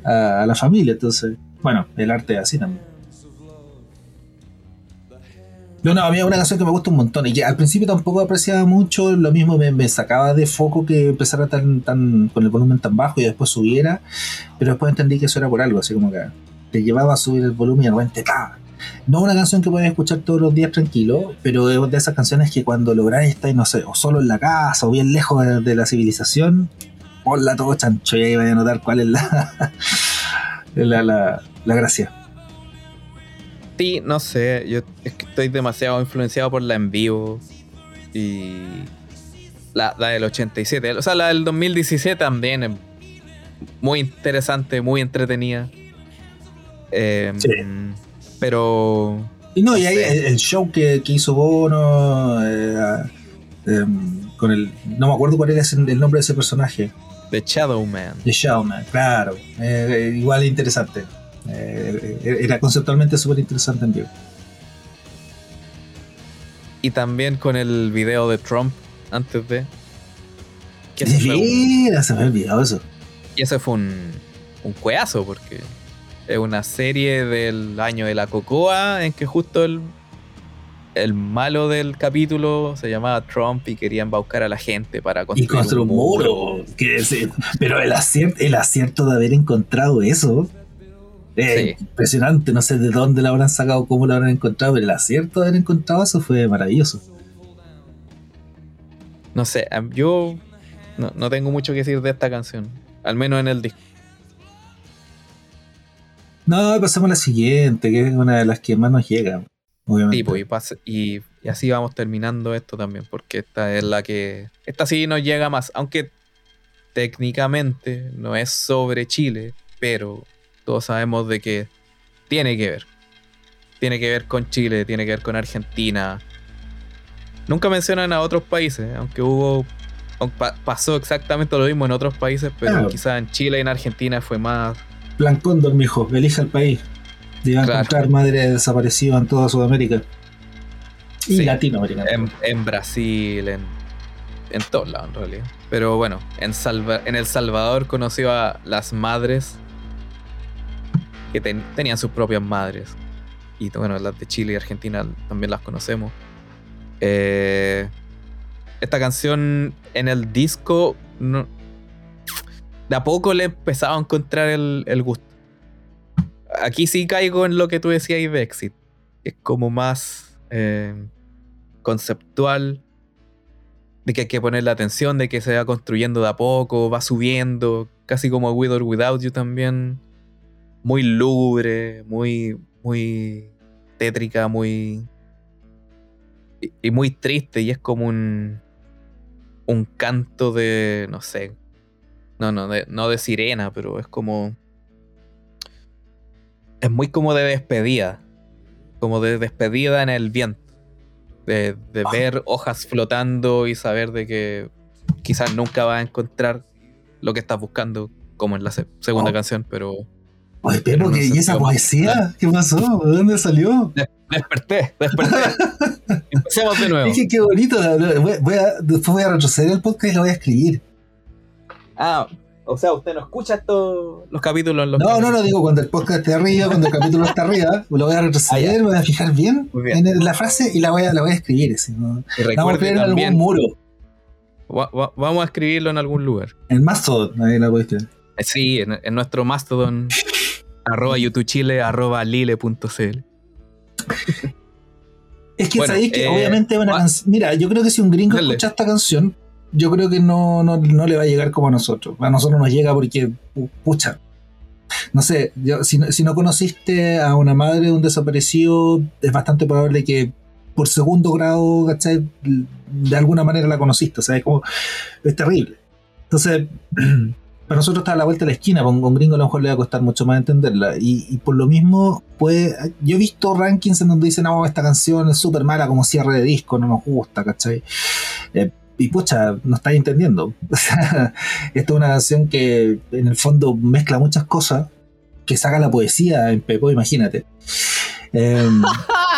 a- a la familia. Entonces, bueno, el arte es así también. No, no, a mí es una canción que me gusta un montón y que al principio tampoco apreciaba mucho, lo mismo me, me sacaba de foco que empezara tan, tan con el volumen tan bajo y después subiera, pero después entendí que eso era por algo, así como que te llevaba a subir el volumen y de repente ¡pa! No una canción que puedes escuchar todos los días tranquilo, pero es de esas canciones que cuando lográis estar, no sé, o solo en la casa o bien lejos de, la civilización, ponla todo chancho y ahí vais a notar cuál es la, (laughs) la, la gracia. Sí, no sé, yo es que estoy demasiado influenciado por la en vivo y la, la del 87, o sea, la del 2017 también es muy interesante, muy entretenida. Eh, Sí. Pero Y no, No y ahí sé. el, show que, que hizo Bono, eh, em, con el. No me acuerdo cuál era el nombre de ese personaje. The Shadow Man. The Showman, claro. eh, igual interesante. Eh, era conceptualmente súper interesante en vivo. Y también con el video de Trump antes de. Que fue un- se me olvidado eso. y ese fue un, un cueazo, porque es una serie del año de la cocoa en que justo el, el malo del capítulo se llamaba Trump y quería embaucar a la gente para Y construir, construir un muro. que es- pero el acierto, el acierto de haber encontrado eso. Eh, Sí. Impresionante, no sé de dónde lo habrán sacado, cómo lo habrán encontrado, pero el acierto de haber encontrado eso fue maravilloso. No sé, yo no, no tengo mucho que decir de esta canción. Al menos en el disco. No, pasemos a la siguiente, que es una de las que más nos llega. Obviamente. tipo y, pas- y, y así vamos terminando esto también, porque esta es la que. Esta sí nos llega más, aunque técnicamente no es sobre Chile, pero todos sabemos de que tiene que ver. Tiene que ver con Chile, tiene que ver con Argentina. Nunca mencionan a otros países, aunque hubo. aunque pa- pasó exactamente lo mismo en otros países, pero Claro. quizás en Chile y en Argentina fue más. Plan Cóndor, mijo, elija el país. Va a encontrar madre desaparecida en toda Sudamérica. Y Sí. Latinoamérica. En, en Brasil, en, en todos lados en realidad. Pero bueno, en, Salva- en El Salvador conoció a las madres que ten- tenían sus propias madres. Y bueno, las de Chile y Argentina también las conocemos. Eh, esta canción en el disco no- de a poco le empezaba a encontrar el, el gusto. Aquí sí caigo en lo que tú decías de Exit. Es como más eh, conceptual, de que hay que ponerle atención, de que se va construyendo de a poco, va subiendo, casi como With or Without You también. Muy lúgubre, muy, muy tétrica, muy. y- y muy triste, y es como un. un canto de. no sé. No, no, de, no de sirena, pero es como. Es muy como de despedida. Como de despedida en el viento. De, de Ah. ver hojas flotando y saber de que quizás nunca vas a encontrar lo que estás buscando, como en la se- segunda Oh. canción, pero Oye, Pepo, Pero no ¿qué- se ¿y esa poesía? ¿Qué pasó? ¿De dónde salió? desperté, desperté. (laughs) Empecemos de nuevo. Es que qué bonito. Voy, a, después voy a retroceder el podcast y lo voy a escribir. Ah, o sea, usted no escucha estos los capítulos los No, no, no, digo cuando el podcast esté arriba, cuando el capítulo está arriba, lo voy a retroceder, Ah, voy a fijar bien, en la frase y la voy a, la voy a escribir. así, ¿no? Y La vamos a escribir en algún muro. va- va- vamos a escribirlo en algún lugar. En Mastodon, ahí la voy a escribir. Eh, Sí, en, en nuestro Mastodon, (laughs) arroba youtuchile, arroba lile.cl. Es que Bueno, sabéis que eh, obviamente es una ah, canción. Mira, yo creo que si un gringo dale. escucha esta canción, yo creo que no, no, no le va a llegar como a nosotros. A nosotros nos llega porque, pu- pucha. No sé, yo- si, no- si no conociste a una madre de un desaparecido, es bastante probable que por segundo grado, ¿cachai? De alguna manera la conociste, o sea, es como, es terrible. Entonces, (clears throat) para nosotros está a la vuelta de la esquina, para un, gringo a lo mejor le va a costar mucho más entenderla. Y, y por lo mismo, pues, yo he visto rankings en donde dicen, no, esta canción es súper mala como cierre de disco, no nos gusta, ¿cachai? Eh, y pucha, no estáis entendiendo. (laughs) Esta es una canción que en el fondo mezcla muchas cosas, que saca la poesía en Pepo, imagínate. Em,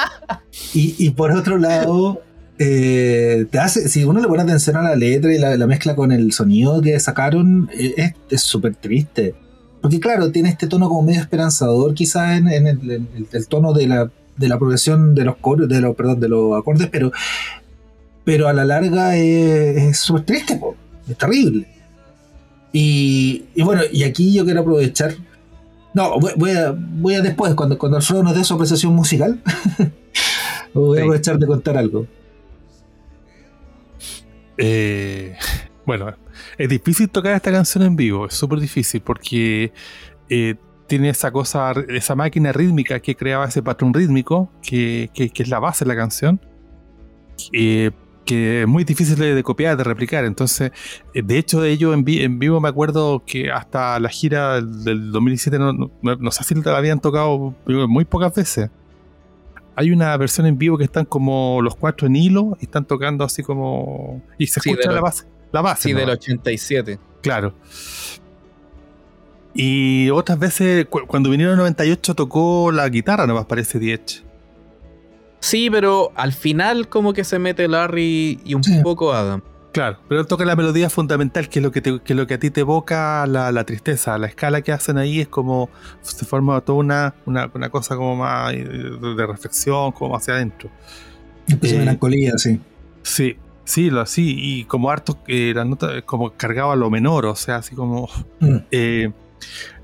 (laughs) y, y por otro lado, eh, te hace, si uno le pone atención a la letra y la, la mezcla con el sonido que sacaron, eh, es súper triste. Porque claro, tiene este tono como medio esperanzador, quizás en, en el, en el- el tono de la, de la progresión de los coros, de los, perdón, de los acordes, pero, pero a la larga es súper triste, po. es terrible. Y, y bueno, y aquí yo quiero aprovechar. No, voy, voy a, voy a después, cuando, cuando Alfredo nos dé su apreciación musical, (laughs) voy a aprovechar de contar algo. Eh, (laughs) bueno, es difícil tocar esta canción en vivo, es súper difícil porque eh, tiene esa cosa, esa máquina rítmica que creaba ese patrón rítmico, que, que- que es la base de la canción, eh, que es muy difícil de, copiar, de replicar. Entonces, eh, de hecho, de ello en, vi- en vivo me acuerdo que hasta la gira del, del 2017, no, no- no sé si la habían tocado muy pocas veces. Hay una versión en vivo que están como los cuatro en hilo y están tocando así como. Y se Sí, escucha la base. La base. Sí, ¿no? del 87. Claro. Y otras veces, cu- cuando vinieron en 98, tocó la guitarra, nomás parece Diech. Sí, pero al final como que se mete Larry y un Sí. poco Adam. Claro, pero toca la melodía fundamental, que es lo que, te- que es lo que a ti te evoca la, la tristeza. La escala que hacen ahí es como. Se forma toda una, una, una cosa como más eh, de, reflexión, como hacia adentro. Empezó Eh, melancolía, sí. Sí, sí, lo así. Y como harto, eh, la nota es como cargaba lo menor, o sea, así como. Mm. Eh,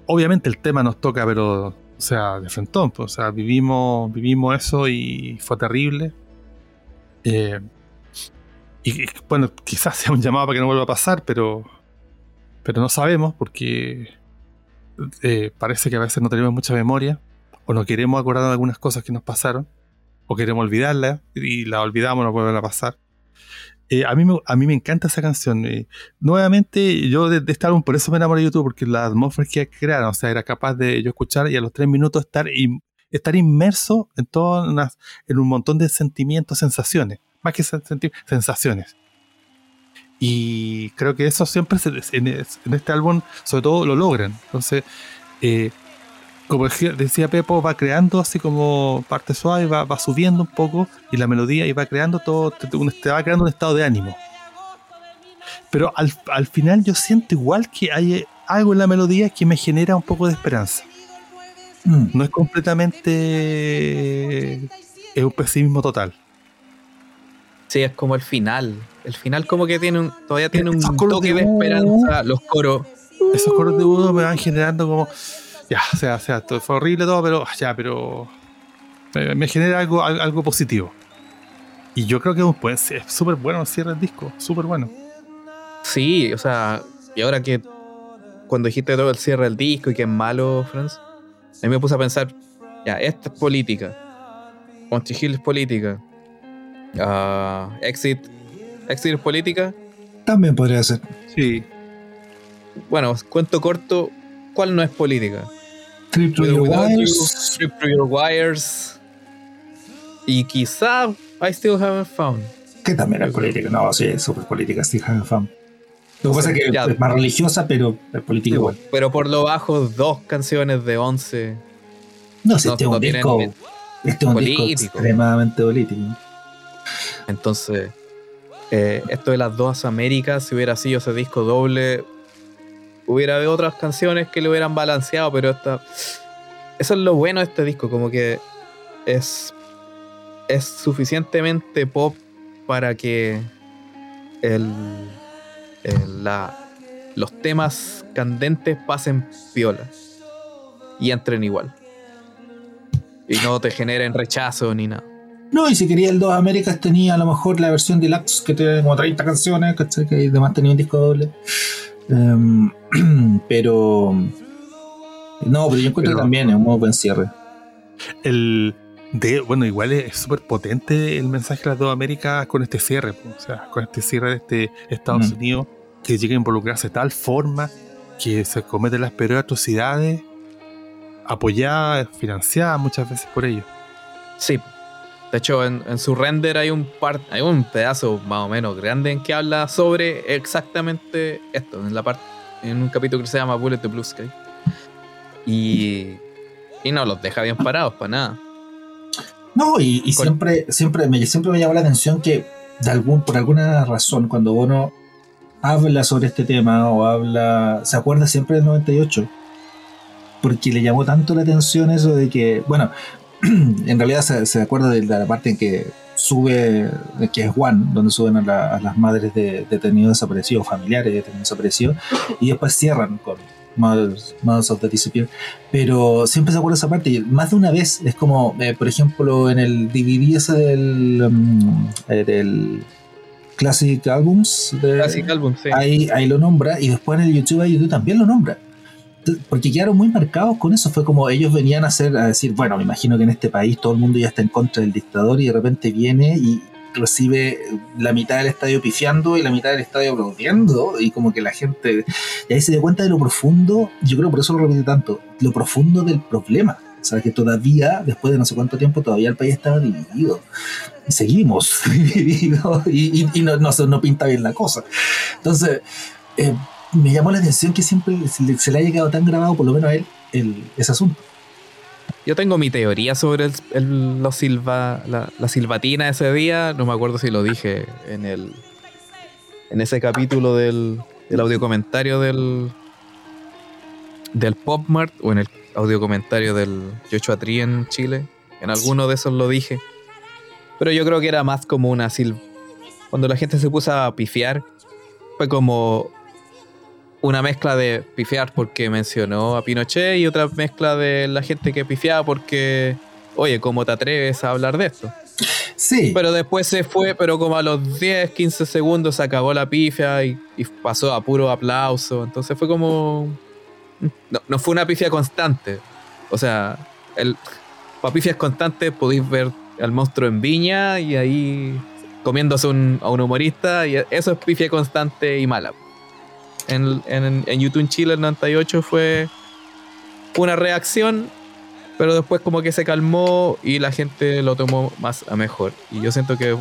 obviamente el tema nos toca, pero, o sea, de frentón, pues, o sea, vivimos, vivimos eso y fue terrible. Eh, y bueno, quizás (laughs) sea un llamado para que no vuelva a pasar, pero, pero no sabemos porque eh, parece que a veces no tenemos mucha memoria o no queremos acordarnos de algunas cosas que nos pasaron o queremos olvidarlas y la olvidamos, no vuelven a pasar. Eh, a, mí me, a mí me encanta esa canción. eh, nuevamente, yo de, de este álbum, por eso me enamoré de YouTube, porque la atmósfera que crearon, o sea, era capaz de yo escuchar y a los tres minutos estar, in- estar inmerso en, todas en un montón de sentimientos, sensaciones, más que sen- sentir, sensaciones. Y creo que eso siempre se- en, es- en este álbum, sobre todo, lo logran. Entonces, eh, como decía- Pepo, va creando así como parte suave, va, va subiendo un poco y la melodía y va creando todo, te, va creando un estado de ánimo. Pero al, al final yo siento igual que hay algo en la melodía que me genera un poco de esperanza. Mm. No es completamente... Es un pesimismo total. Sí, es como el final. El final como que tiene un, todavía tiene un toque de esperanza. Los coros. Esos coros de Udo me van generando como... Ya, o sea, o sea, fue horrible todo, pero ya, pero... eh, Me genera algo, al- algo positivo. Y yo creo que es un buen- es súper bueno el cierre del disco, súper bueno. Sí, o sea, y ahora que cuando dijiste todo el cierre del disco y que es malo, Franz, a mí me puse a pensar, ya, esta es política. Country Hill es política. Ah, Exit, Exit es política. También podría ser. Sí. Bueno, cuento corto, ¿cuál no es política? Trip to Your You, Wires. Trip Through Your Wires. Y quizá I Still Haven't Found. Que también es política. No, sí, es súper política, Steve Hagen Fan. Lo que pasa es que Ya. es más religiosa, pero es política igual. Pero por lo bajo, dos canciones de 11. No, si No, este no disco. Este es un disco político. extremadamente político. Entonces, eh, esto de las dos Américas, si hubiera sido ese disco doble, hubiera habido otras canciones que lo hubieran balanceado, pero esta. Eso es lo bueno de este disco, como que es. Es suficientemente pop para que el, el- la, los temas candentes pasen piola y entren igual. Y no te generen rechazo ni nada. No, y si quería el 2 Américas tenía a lo mejor la versión deluxe que tiene como 30 canciones, ¿cachai? Que además tenía un disco doble. Em, (clears throat) pero. No, pero yo encuentro Pero- también es un muy buen cierre. El de, bueno, igual es súper potente el mensaje de las dos Américas con este cierre, o sea, con este cierre de este Estados Mm. Unidos que llega a involucrarse de tal forma que se cometen las peores atrocidades apoyadas, financiadas muchas veces por ellos. Sí. De hecho, en, en su render hay un par, hay un pedazo más o menos grande en que habla sobre exactamente esto, en la parte, en un capítulo que se llama Bullet the Blue Sky. Y, y no los deja bien parados para nada. No, y, y Con- siempre, siempre, me, siempre me llama la atención que de algún, por alguna razón, cuando uno habla sobre este tema o habla, se acuerda siempre del 98. Porque le llamó tanto la atención eso de que, bueno, (clears throat) en realidad se, se acuerda de la parte en que sube, que es One, donde suben a, la- a las madres de detenidos desaparecidos, familiares de detenidos desaparecidos, y después cierran con Mothers, Mothers of the Disappeared. Pero siempre se acuerda esa parte, y más de una vez es como, eh, por ejemplo, en el DVD ese del, mm, eh, del Classic Albums, de- Classic Album, sí. ahí, ahí lo nombra, y después en el YouTube, YouTube también lo nombra. Porque quedaron muy marcados con eso. Fue como ellos venían a, hacer, a decir, bueno, me imagino que en este país todo el mundo ya está en contra del dictador y de repente viene y recibe la mitad del estadio pifiando y la mitad del estadio aplaudiendo y como que la gente y ahí se dio cuenta de lo profundo, yo creo por eso lo repite tanto, lo profundo del problema. O sea, que todavía, después de no sé cuánto tiempo, todavía el país estaba dividido. Y seguimos (laughs) divididos y, y, no, no, no, pinta bien la cosa. Entonces, eh, me llamó la atención que siempre se le, haya quedado tan grabado, por lo menos a él, el, ese asunto. Yo tengo mi teoría sobre el, los silva, la, la, silbatina ese día. No me acuerdo si lo dije en el en ese capítulo del, del audio comentario del del PopMart o en el audio comentario del Joshua Tree en Chile. En alguno de esos lo dije. Pero yo creo que era más como una silva. Cuando la gente se puso a pifiar, fue como una mezcla de pifiar porque mencionó a Pinochet y otra mezcla de la gente que pifiaba porque, oye, ¿cómo te atreves a hablar de esto? Sí. Pero después se fue, pero como a los 10, 15 segundos se acabó la pifia y, pasó a puro aplauso. Entonces fue como. No, fue una pifia constante. O sea, el, para pifias constantes podéis ver al monstruo en Viña y ahí comiéndose a un humorista y eso es pifia constante y mala en, en, YouTube en Chile el 98 fue una reacción, pero después como que se calmó y la gente lo tomó más a mejor. Y yo siento que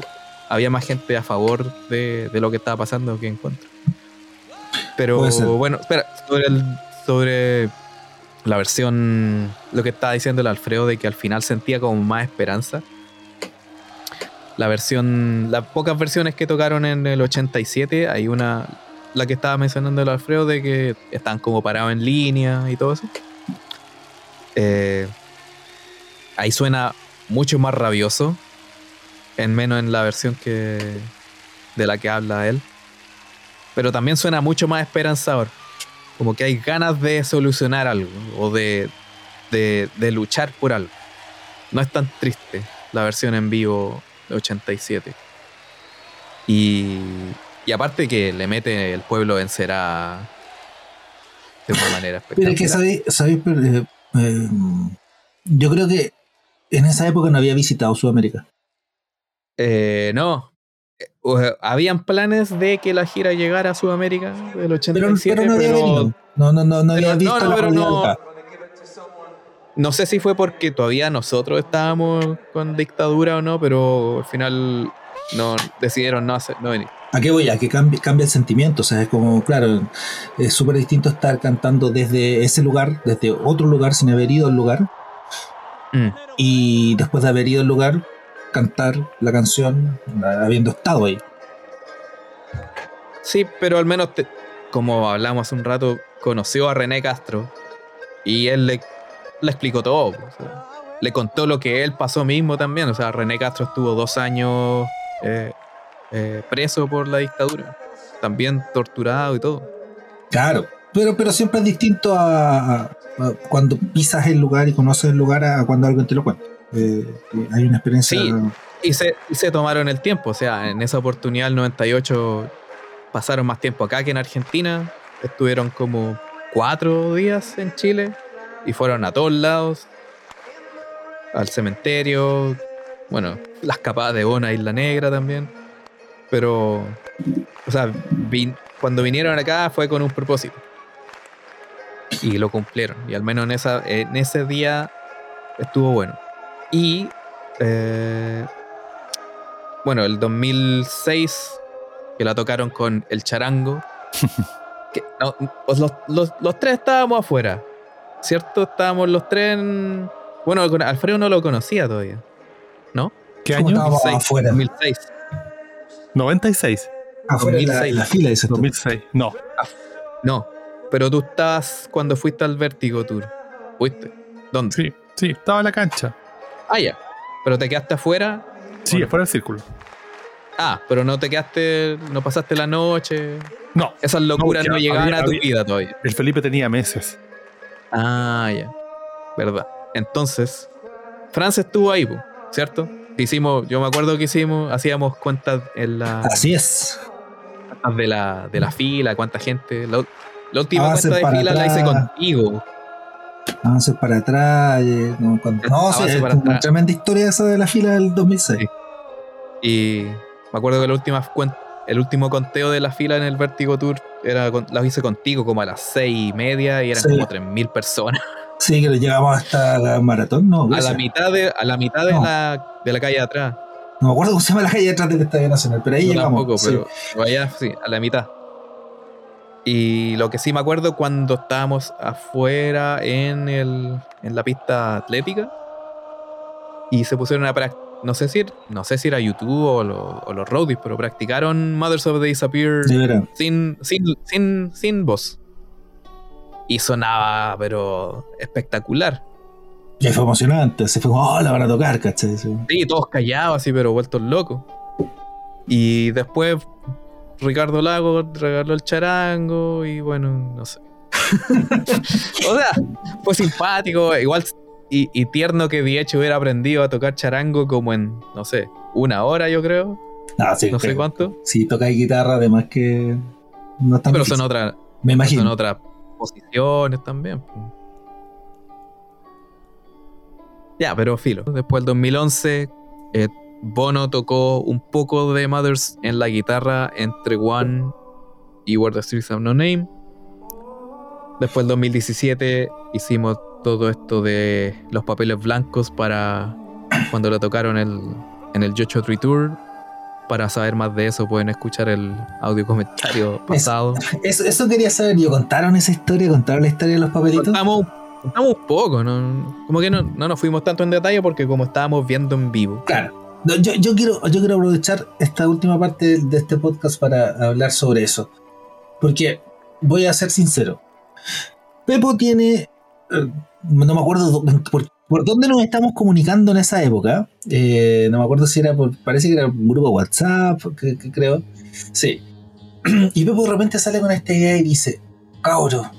había más gente a favor de, lo que estaba pasando que en contra. Pero bueno, espera, sobre, el, sobre la versión, lo que estaba diciendo el Alfredo de que al final sentía como más esperanza. La versión, las pocas versiones que tocaron en el 87, hay una, la que estaba mencionando el Alfredo de que están como parados en línea y todo eso. Eh, ahí suena mucho más rabioso, en menos en la versión que de la que habla él. Pero también suena mucho más esperanzador. Como que hay ganas de solucionar algo o de, de, de luchar por algo. No es tan triste la versión en vivo de 87. Y, y aparte que le mete el pueblo vencerá de una manera espectacular. Pero que sabéis, eh, eh, yo creo que en esa época no había visitado Sudamérica. Eh, no. Habían planes de que la gira llegara a Sudamérica del 87, pero, no había venido. No, no, no, no había visto no, no, no sé si fue porque todavía nosotros estábamos con dictadura o no, pero al final no decidieron no, hacer, no venir. ¿A qué voy? A que cambie, cambia el sentimiento. O sea, es como, claro, es súper distinto estar cantando desde ese lugar, desde otro lugar, sin haber ido al lugar. Mm. Y después de haber ido al lugar, cantar la canción habiendo estado ahí. Sí, pero al menos, como hablamos hace un rato, conoció a René Castro y él le, le explicó todo. le contó lo que él pasó mismo también. O sea, René Castro estuvo dos años eh, eh, preso por la dictadura, también torturado y todo. Claro, pero, pero siempre es distinto a, cuando pisas el lugar y conoces el lugar a cuando alguien te lo cuenta. Eh, hay una experiencia. Sí, y se, se tomaron el tiempo, o sea, en esa oportunidad, el 98, pasaron más tiempo acá que en Argentina. Estuvieron como cuatro días en Chile y fueron a todos lados, al cementerio, bueno, las capadas de Bona, Isla Negra también. Pero, o sea, cuando vinieron acá fue con un propósito. Y lo cumplieron. Y al menos en, esa, en ese día estuvo bueno. Y, eh, bueno, el 2006, que la tocaron con El Charango. (laughs) Pues los, los, tres estábamos afuera. ¿Cierto? Estábamos los tres en... Bueno, Alfredo no lo conocía todavía. ¿No? ¿Qué año? 2006, afuera. 2006. 96. Ah, 2006. La, fila dice 2006. No. no. Pero tú estás cuando fuiste al Vértigo Tour. ¿Fuiste? ¿Dónde? Sí, sí, estaba en la cancha. Ah, ya. ¿Pero te quedaste afuera? Sí, afuera del círculo. Ah, pero no te quedaste, no pasaste la noche. No. Esas locuras no, llegaban a tu vida todavía. El Felipe tenía meses. Ah, ya. Verdad. Entonces, Francia estuvo ahí, ¿cierto? Hicimos, yo me acuerdo que hicimos, hacíamos cuentas en la. Así es. De la, de la fila, cuánta gente. La última cuenta de fila la hice contigo. Avances para atrás. eh, No, cuando- no, sí, es una atrás. tremenda historia esa de la fila del 2006. Sí. Y me acuerdo que la última el último conteo de la fila en el Vertigo Tour era la hice contigo como a las seis y media y eran Sí. como 3.000 personas. Sí, que llegamos hasta la maratón, no. A la mitad de, a la, mitad de, No. la, de la calle de atrás. No me acuerdo cómo se llama la calle detrás del Estadio Nacional, pero ahí Yo llegamos. tampoco, pero allá sí, a la mitad. Y lo que sí me acuerdo cuando estábamos afuera en, el, en la pista atlética y se pusieron a practicar, no sé si no sé si era YouTube o, lo- o los roadies, pero practicaron Mothers of the Disappear sin, sin, sin, sin voz. Y sonaba, pero espectacular. Y fue emocionante. Se fue como, oh, la van a tocar, ¿cachai? Sí. Sí, todos callados así, pero vueltos locos. Y después Ricardo Lago regaló el charango y bueno, no sé. (laughs) o sea, fue simpático, igual y, y tierno que Diech hubiera aprendido a tocar charango como en, no sé, una hora yo creo, Ah, sí, no sé cuánto. Si tocáis guitarra, además que no es tan Pero difícil. son otras, Me imagino. son otras posiciones también. Ya, pero filo. Después del 2011, eh, Bono tocó un poco de Mothers en la guitarra entre One y Where the Streets Have No Name. Después del 2017 hicimos todo esto de los papeles blancos para cuando lo tocaron el, en el Joshua Tree Tour. Para saber más de eso pueden escuchar el audio comentario pasado. Eso, eso quería saber yo. ¿Contaron esa historia? ¿Contaron la historia de los papelitos? Contamos, contamos un poco, ¿no? como que no, no nos fuimos tanto en detalle porque como estábamos viendo en vivo. Claro. No, yo, yo quiero, yo quiero aprovechar esta última parte de, este podcast para hablar sobre eso. Porque voy a ser sincero. Pepo tiene. eh, no me acuerdo por, por dónde nos estamos comunicando en esa época. Eh, no me acuerdo si era por. Parece que era un grupo WhatsApp, que, creo. Sí. (clears throat) Y Pepo de repente sale con esta idea y dice: Cabro,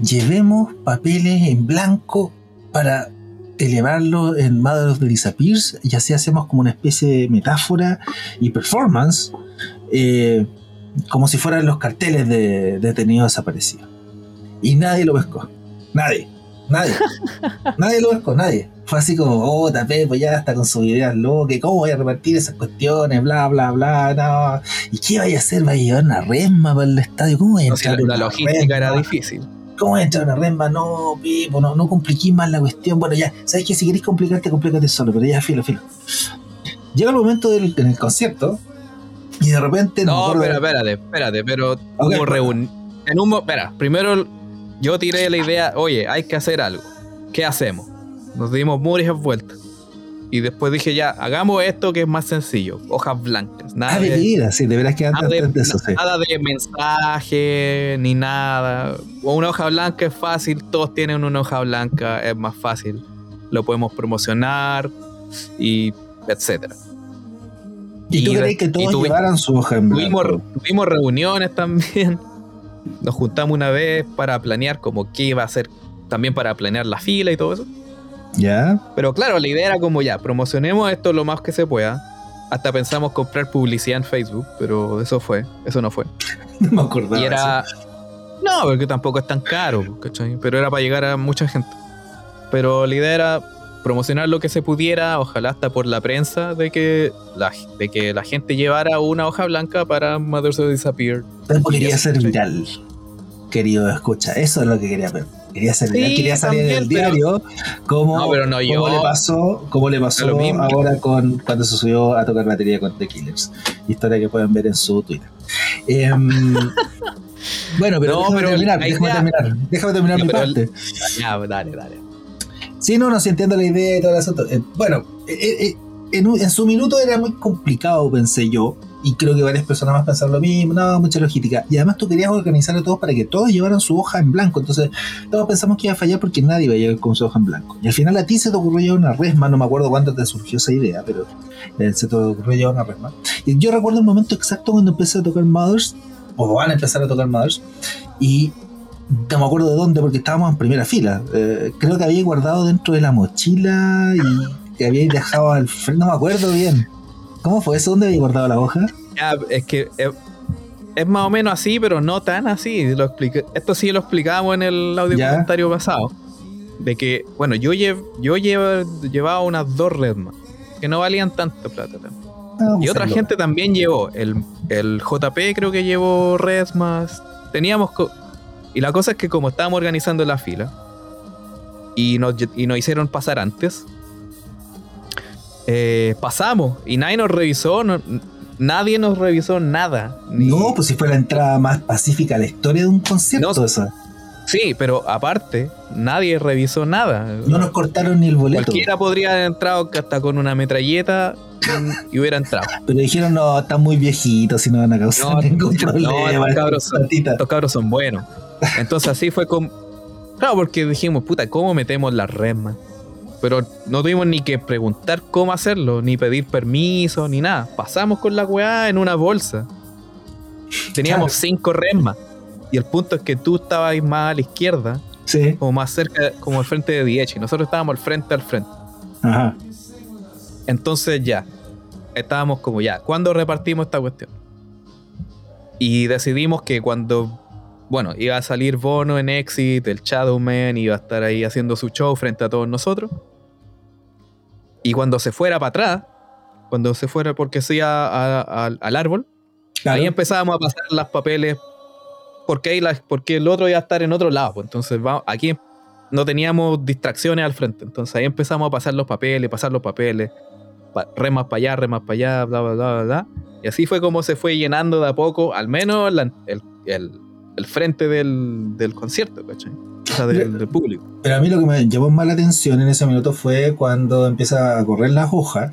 llevemos papeles en blanco para elevarlo en Mother of the Disappears y así hacemos como una especie de metáfora y performance eh, como si fueran los carteles de detenido desaparecido y nadie lo pescó nadie nadie (laughs) nadie lo pescó nadie fue así como oh tapé pues ya está con sus ideas locas cómo voy a repartir esas cuestiones bla bla bla no. y qué vaya a hacer vaya a llevar una resma para el estadio cómo voy a entrar la, en la logística era difícil. ¿Cómo voy a entrar una resma? No, Pipo, no, no compliquís más la cuestión. Bueno, ya, ¿sabes que Si queréis complicarte, complícate solo, pero ya, filo, filo. Llega el momento del en el concierto y de repente. No, espera, espérate, espérate, pero Ok, hubo reun- en un Espera, primero yo tiré la idea, oye, hay que hacer algo. ¿Qué hacemos? Nos dimos muchas vueltas. Y después dije, ya, hagamos esto que es más sencillo. Hojas blancas. Nada Ah, de sí, de veras que nada de- eso, sí. nada de mensaje, ni nada. Una hoja blanca es fácil, todos tienen una hoja blanca, es más fácil. Lo podemos promocionar y etcétera. ¿Y tú y crees de- que todos llevaran su hoja en blanco? Tuvimos, tuvimos reuniones también. Nos juntamos una vez para planear como qué iba a hacer, también para planear la fila y todo eso. ¿Ya? Pero claro, la idea era como ya, promocionemos esto lo más que se pueda. Hasta pensamos comprar publicidad en Facebook, pero eso fue, eso no fue. (laughs) No me acordaba. Y eso. era. No, porque tampoco es tan caro, ¿cachai? Pero era para llegar a mucha gente. Pero la idea era promocionar lo que se pudiera, ojalá hasta por la prensa, de que la, de que la gente llevara una hoja blanca para Mothers of Disappear. Pepo quería ser viral. Querido, escucha, eso es lo que quería Pepo. Quería ser viral, Sí, quería salir en el pero- diario como, No, pero no yo. como le pasó, como le pasó lo mismo. ahora con cuando se subió a tocar batería con The Killers. Historia que pueden ver en su Twitter. Em, (laughs) bueno, pero No, déjame pero terminar, déjame terminar, déjame terminar mi pero parte. Ya, dale, dale. Sí, no, no, sí entiendo la idea y todo el asunto. Eh, bueno, eh, eh, en, un- en su minuto era muy complicado, pensé yo. Y creo que varias personas más pensaron lo mismo. No, mucha logística. Y además tú querías organizar a todos para que todos llevaran su hoja en blanco. Entonces todos pensamos que iba a fallar porque nadie iba a llegar con su hoja en blanco. Y al final a ti se te ocurrió llevar una resma. No me acuerdo cuándo te surgió esa idea, pero eh, se te ocurrió llevar una resma. Y yo recuerdo el momento exacto cuando empecé a tocar Mothers. O van a empezar a tocar Mothers. Y no me acuerdo de dónde porque estábamos en primera fila. Eh, creo que había guardado dentro de la mochila y que había dejado al frente. No me acuerdo bien. ¿Cómo fue eso? ¿Dónde había guardado la hoja? Ya, es que eh, es más o menos así, pero no tan así. Lo expliqué- esto sí lo explicábamos en el audio Ya. comentario pasado. De que, bueno, yo, lle- yo lle- llevaba unas dos Redmas que no valían tanta plata. también. Vamos Y otra gente también llevó. El, el JP creo que llevó Redmas. Teníamos. Y la cosa es que, como estábamos organizando la fila y nos, y nos hicieron pasar antes, eh, pasamos y nadie nos revisó. no- nadie nos revisó nada. ni- No, pues si fue la entrada más pacífica a la historia de un concierto No, esa. Sí, pero aparte, nadie revisó nada. No nos cortaron ni el boleto. Cualquiera podría haber entrado hasta con una metralleta y hubiera entrado. (laughs) Pero dijeron, no, están muy viejitos y no van a causar No, ningún no, problema. estos cabros son-. Estos cabros son buenos. Entonces así fue como... Claro, porque dijimos, puta, ¿cómo metemos las resmas? Pero no tuvimos ni que preguntar cómo hacerlo, ni pedir permiso, ni nada. Pasamos con la weá en una bolsa. Teníamos Claro. cinco resmas. Y el punto es que tú estabas más a la izquierda, Sí, como más cerca, como al frente de Diech, y nosotros estábamos al frente al frente. ajá. Entonces ya, estábamos como ya, ¿cuándo repartimos esta cuestión? Y decidimos que cuando, bueno, iba a salir Bono en Exit, el Shadowman iba a estar ahí haciendo su show frente a todos nosotros. Y cuando se fuera para atrás, cuando se fuera porque a- a- al árbol, Claro. ahí empezábamos a pasar las papeles porque ahí las, porque el otro iba a estar en otro lado. pues, entonces vamos, aquí no teníamos distracciones al frente. Entonces ahí empezamos a pasar los papeles, pasar los papeles, pa- remas para allá, remas para allá, bla, bla, bla, bla, bla. Y así fue como se fue llenando de a poco, al menos la- el, el- el frente del, del concierto, ¿cachai? O sea, del, del público. Pero a mí lo que me llamó más la atención en ese minuto fue cuando empieza a correr la hoja.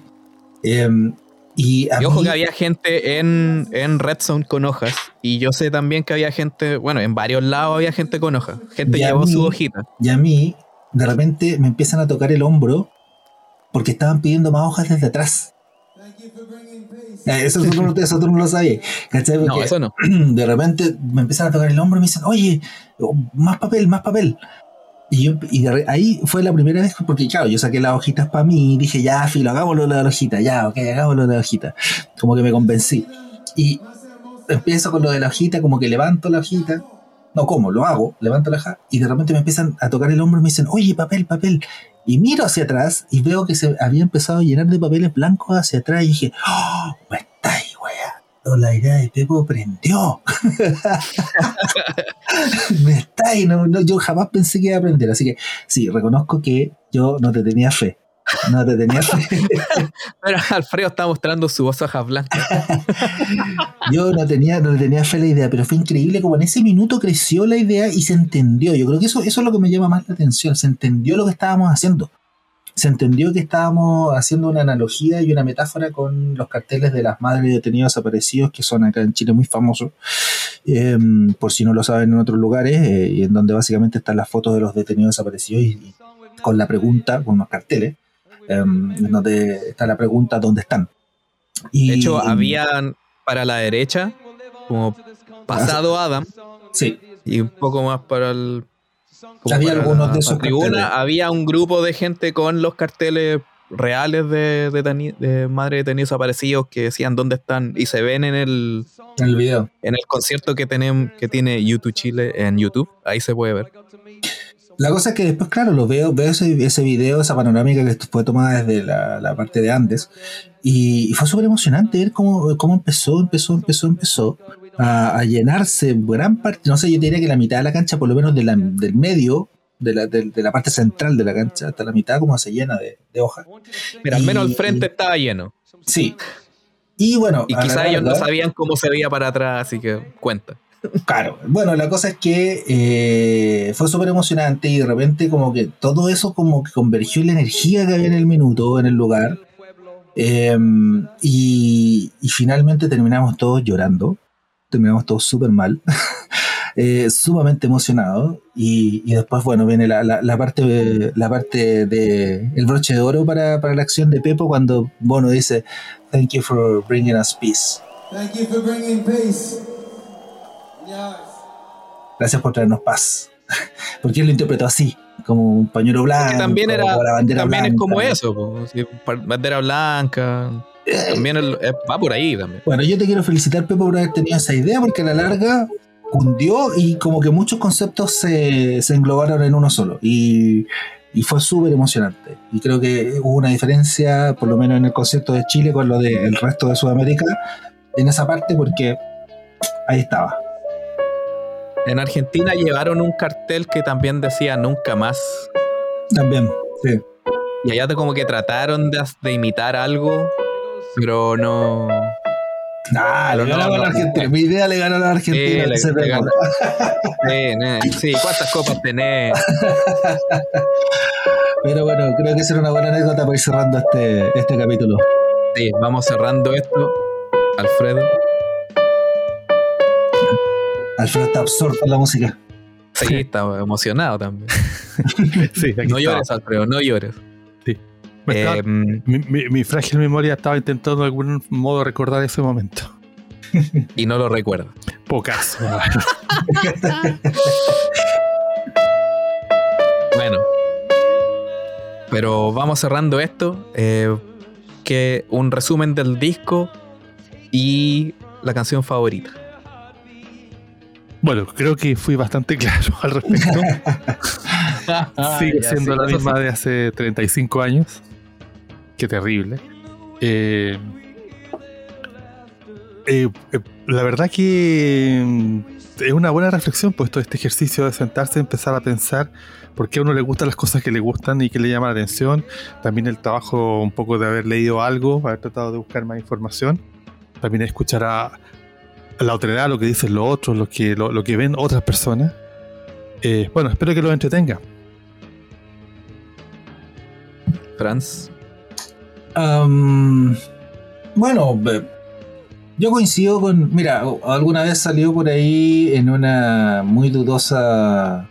em, y ojo mí- que había gente en, en Red Zone con hojas. Y yo sé también que había gente, bueno, en varios lados había gente con hojas. Gente Y llevó mí- su hojita. Y a mí, de repente, me empiezan a tocar el hombro porque estaban pidiendo más hojas desde atrás. Eh, Eso, tú no- eso tú no lo sabías. ¿cachai? No, Porque eso no. (clears throat) de repente me empiezan a tocar el hombro y me dicen, oye, más papel, más papel. Y, yo, y de ahí fue la primera vez, porque claro, yo saqué las hojitas para mí y dije, ya, filo, hagámoslo de la hojita, ya, ok, hagámoslo de la hojita. Como que me convencí. Y empiezo con lo de la hojita, como que levanto la hojita. No, ¿cómo? Lo hago, levanto la hoja y de repente me empiezan a tocar el hombro y me dicen, oye, papel, papel. Y miro hacia atrás y veo que se había empezado a llenar de papeles blancos hacia atrás y dije, ¡Oh! Me está ahí, weá. La idea de Pepo prendió. (laughs) me está ahí. No, no, yo jamás pensé que iba a aprender. Así que sí, reconozco que yo no te tenía fe. No te tenía fe. (laughs) Pero Alfredo está mostrando su hoja blanca. (laughs) Yo no tenía, no tenía fe la idea, pero fue increíble como en ese minuto creció la idea y se entendió. Yo creo que eso, eso es lo que me llama más la atención. Se entendió lo que estábamos haciendo. Se entendió que estábamos haciendo una analogía y una metáfora con los carteles de las madres de detenidos desaparecidos, que son acá en Chile muy famosos, eh, por si no lo saben en otros lugares, eh, y en donde básicamente están las fotos de los detenidos desaparecidos y, y con la pregunta, con unos carteles, donde está la pregunta ¿dónde están? Y, De hecho, habían para la derecha, como pasado Adam, Sí, y un poco más para el. Había para algunos la- de esos tribuna, carteles. había un grupo de gente con los carteles reales de, de, teni- de madre detenidos desaparecidos que decían dónde están y se ven en el en el video. en el concierto que tenemos que tiene YouTube Chile en YouTube ahí se puede ver La cosa es que después, claro, lo veo, veo ese, ese video, esa panorámica que fue tomada desde la, la parte de antes. Y, y fue súper emocionante ver cómo, cómo empezó, empezó, empezó, empezó a, a llenarse gran parte, no sé, yo diría que la mitad de la cancha, por lo menos de la- del medio, de la, de, de la parte central de la cancha, hasta la mitad como se llena de, de hojas. pero al menos el frente estaba lleno Sí. Y bueno, y quizás ellos no sabían cómo se veía para atrás así que cuenta Claro, bueno, la cosa es que eh, fue súper emocionante y de repente como que todo eso como que convergió en la energía que había en el minuto, en el lugar. Eh, y, finalmente terminamos todos llorando, terminamos todos súper mal, (laughs) eh, sumamente emocionados. Y, y después, bueno, viene la, la- parte, la parte de el broche de oro para, para la acción de Pepo cuando Bono dice, Thank you for bringing us peace. Thank you for bringing peace. Gracias por traernos paz. (laughs) Porque él lo interpretó así, como un pañuelo blanco. que también era como la bandera también es blanca. como eso po, bandera blanca También el- eh, va por ahí también. Bueno, yo te quiero felicitar, Pepe, por haber tenido esa idea, porque a la larga cundió y como que muchos conceptos se, se englobaron en uno solo. Y, y fue súper emocionante. Y creo que hubo una diferencia, por lo menos en el concepto de Chile con lo del resto de Sudamérica, en esa parte, porque ahí estaba. En Argentina llevaron un cartel que también decía nunca más. También, sí. Y allá te como que trataron de, de imitar algo, pero no. Ah, le no, ganó a la no. Argentina. Mi idea le ganó a la Argentina. Sí, se le pegó. ganó. Sí, sí, ¿cuántas copas tenés? (laughs) Pero bueno, creo que será una buena anécdota para ir cerrando este, este capítulo. Sí, vamos cerrando esto. Alfredo. Alfredo está absorto en la música. Sí, está emocionado también. (laughs) Sí, aquí No estaba. llores, Alfredo, no llores. Me estaba- Eh, mi, mi- mi frágil memoria estaba intentando de algún modo recordar ese momento. (laughs) y no lo recuerdo. Pocas. (laughs) Bueno. Pero vamos cerrando esto. eh, que un resumen del disco y la canción favorita. Bueno, creo que fui bastante (laughs) claro al respecto. (laughs) Sigue Ya, siendo la misma sí. de hace 35 años. Qué terrible. Eh, eh, eh, la verdad que mm, es una buena reflexión, puesto este ejercicio de sentarse y empezar a pensar por qué a uno le gustan las cosas que le gustan y que le llaman la atención. También el trabajo un poco de haber leído algo, haber tratado de buscar más información. También escuchar a la otredad, lo que dicen los otros, lo que, lo, lo que ven otras personas. Eh, bueno, espero que los entretenga. Franz. Bueno, be- yo coincido con. Mira, alguna vez salió por ahí en una muy dudosa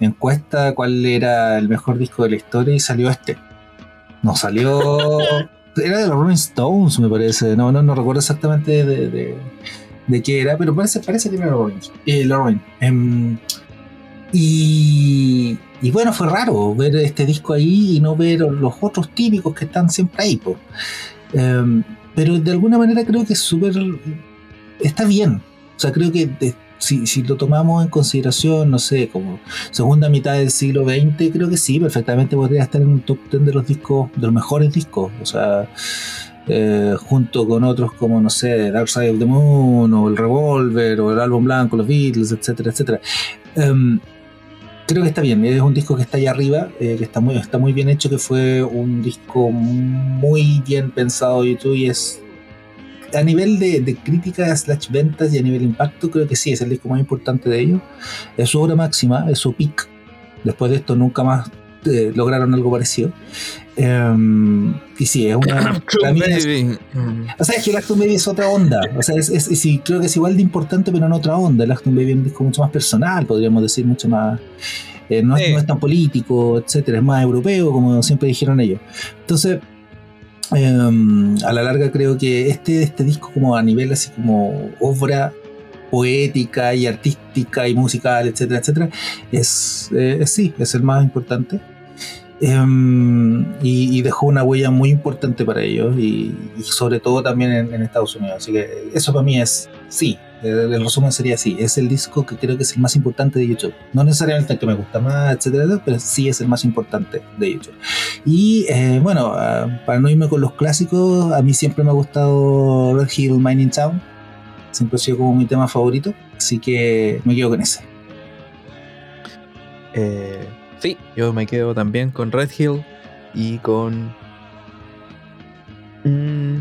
encuesta cuál era el mejor disco de la historia y salió este. No salió. (laughs) Era de los Rolling Stones, me parece. No, no, no recuerdo exactamente de, de- de qué era, pero parece, parece que era Rolling. Eh. Em, y, y bueno, fue raro ver este disco ahí y no ver los otros típicos que están siempre ahí. po. Em, pero de alguna manera creo que es súper. Está bien. O sea, creo que de- si, si lo tomamos en consideración, no sé, como segunda mitad del siglo XX, creo que sí, perfectamente podría estar en un top 10 de los discos, de los mejores discos. O sea, eh, junto con otros como, no sé, Dark Side of the Moon, o el Revolver, o el álbum blanco, los Beatles, etcétera, etcétera. Em, creo que está bien, es un disco que está ahí arriba, eh, que está muy, está muy bien hecho, que fue un disco muy bien pensado de YouTube y es a nivel de, de crítica slash ventas y a nivel impacto, creo que sí, es el disco más importante de ellos. Es su obra máxima, es su peak. Después de esto nunca más eh, lograron algo parecido. Em, y sí, es una... (coughs) para mí es- o sea, es que el Acton Baby es otra onda. O sea, es, es- es- sí, creo que es igual de importante, pero en otra onda. El Acton Baby es un disco mucho más personal, podríamos decir, mucho más. eh, no, es, Sí. no es tan político, etcétera, es más europeo, como siempre dijeron ellos. Entonces, em, a la larga creo que este, este disco, como a nivel así como obra poética y artística y musical, etcétera, etcétera, es, eh, sí, es el más importante. Em, y, y dejó una huella muy importante para ellos y, sobre todo también en, en Estados Unidos. Así que eso para mí es sí. El, resumen sería así: es el disco que creo que es el más importante de YouTube. No necesariamente el que me gusta más, etcétera, etcétera, pero sí es el más importante de YouTube. Y eh, bueno, ah, para no irme con los clásicos, a mí siempre me ha gustado Red Hill Mining Town. Siempre ha sido como mi tema favorito. Así que me quedo con ese. Eh, sí, yo me quedo también con Red Hill y con. Mm,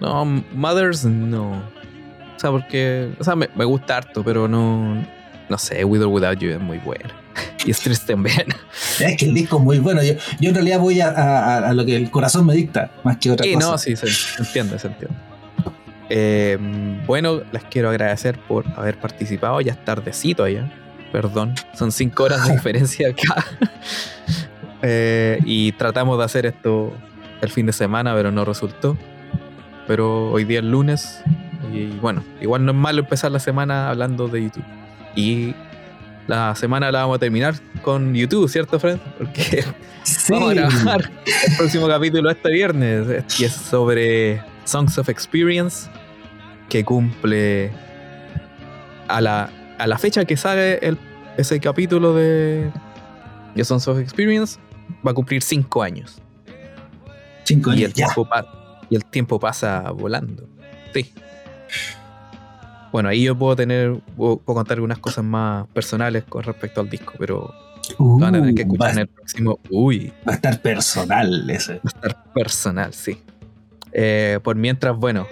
no, Mothers no. O sea, porque. O sea, me, me gusta harto, pero no. No sé, With or Without You es muy bueno. (laughs) y es triste también. (laughs) Es que el disco es muy bueno. Yo, yo en realidad voy a, a- a lo que el corazón me dicta, más que otra Sí, cosa. no, sí, se entiende, se entiende. Eh, bueno, les quiero agradecer por haber participado. Ya es tardecito allá. Perdón, son cinco horas de (laughs) diferencia acá. (laughs) Eh, y tratamos de hacer esto el fin de semana, pero no resultó. Pero hoy día es lunes. Y bueno, igual no es malo empezar la semana hablando de YouTube. Y la semana la vamos a terminar con YouTube, ¿cierto, Fred? Porque Sí. (laughs) Vamos a grabar el próximo capítulo este viernes y es sobre Songs of Experience, que cumple a la, a la fecha que sale el, ese capítulo de, de Songs of Experience, va a cumplir 5 años. Cinco Y años. el, Ya. tiempo pa- y el tiempo pasa volando. Sí. Bueno, ahí yo puedo tener, puedo, puedo contar algunas cosas más personales con respecto al disco, pero Uh, van a tener que va, escuchar en el próximo. Uy, va a estar personal ese. va a estar personal, sí. Eh, por mientras, bueno,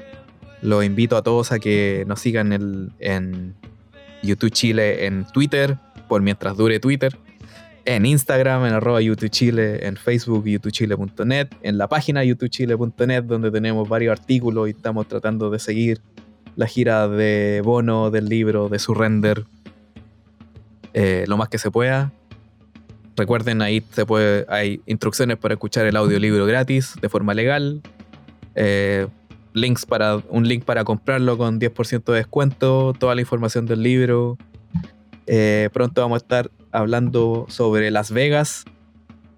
los invito a todos a que nos sigan en YouTube Chile en Twitter, por mientras dure Twitter, en Instagram, en arroba YouTube Chile, en Facebook, youtubechile.net, en la página youtubechile.net, donde tenemos varios artículos y estamos tratando de seguir la gira de Bono, del libro, de su render, eh, lo más que se pueda. Recuerden, ahí se puede, hay instrucciones para escuchar el audiolibro gratis de forma legal. eh, links para, un link para comprarlo con 10% de descuento. Toda la información del libro. Eh, pronto vamos a estar hablando sobre Las Vegas,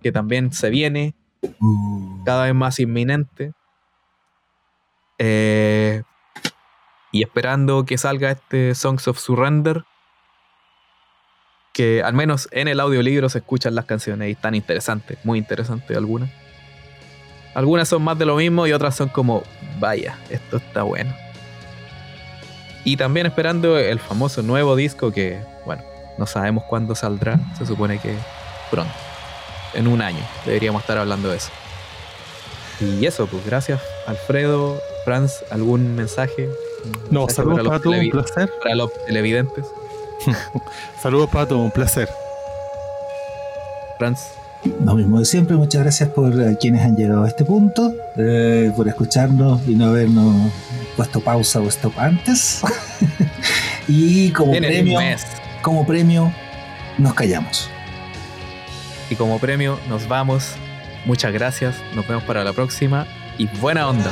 que también se viene Uh, cada vez más inminente. Eh, y esperando que salga este Songs of Surrender. Que al menos en el audiolibro se escuchan las canciones y están interesantes, muy interesantes algunas. Algunas son más de lo mismo y otras son como, vaya, esto está bueno. Y también esperando el famoso nuevo disco que, bueno, no sabemos cuándo saldrá, se supone que pronto, en un año, deberíamos estar hablando de eso. Y eso, pues gracias Alfredo, Franz, ¿algún mensaje? No, mensaje saludos para para todos, un placer. para los televidentes. (laughs) Saludos para todos, un placer. Franz, Lo mismo de siempre, muchas gracias por eh, quienes han llegado a este punto, eh, por escucharnos y no habernos puesto pausa o stop antes. (laughs) y como premio, como premio, nos callamos. Y como premio nos vamos. Muchas gracias, nos vemos para la próxima y buena onda.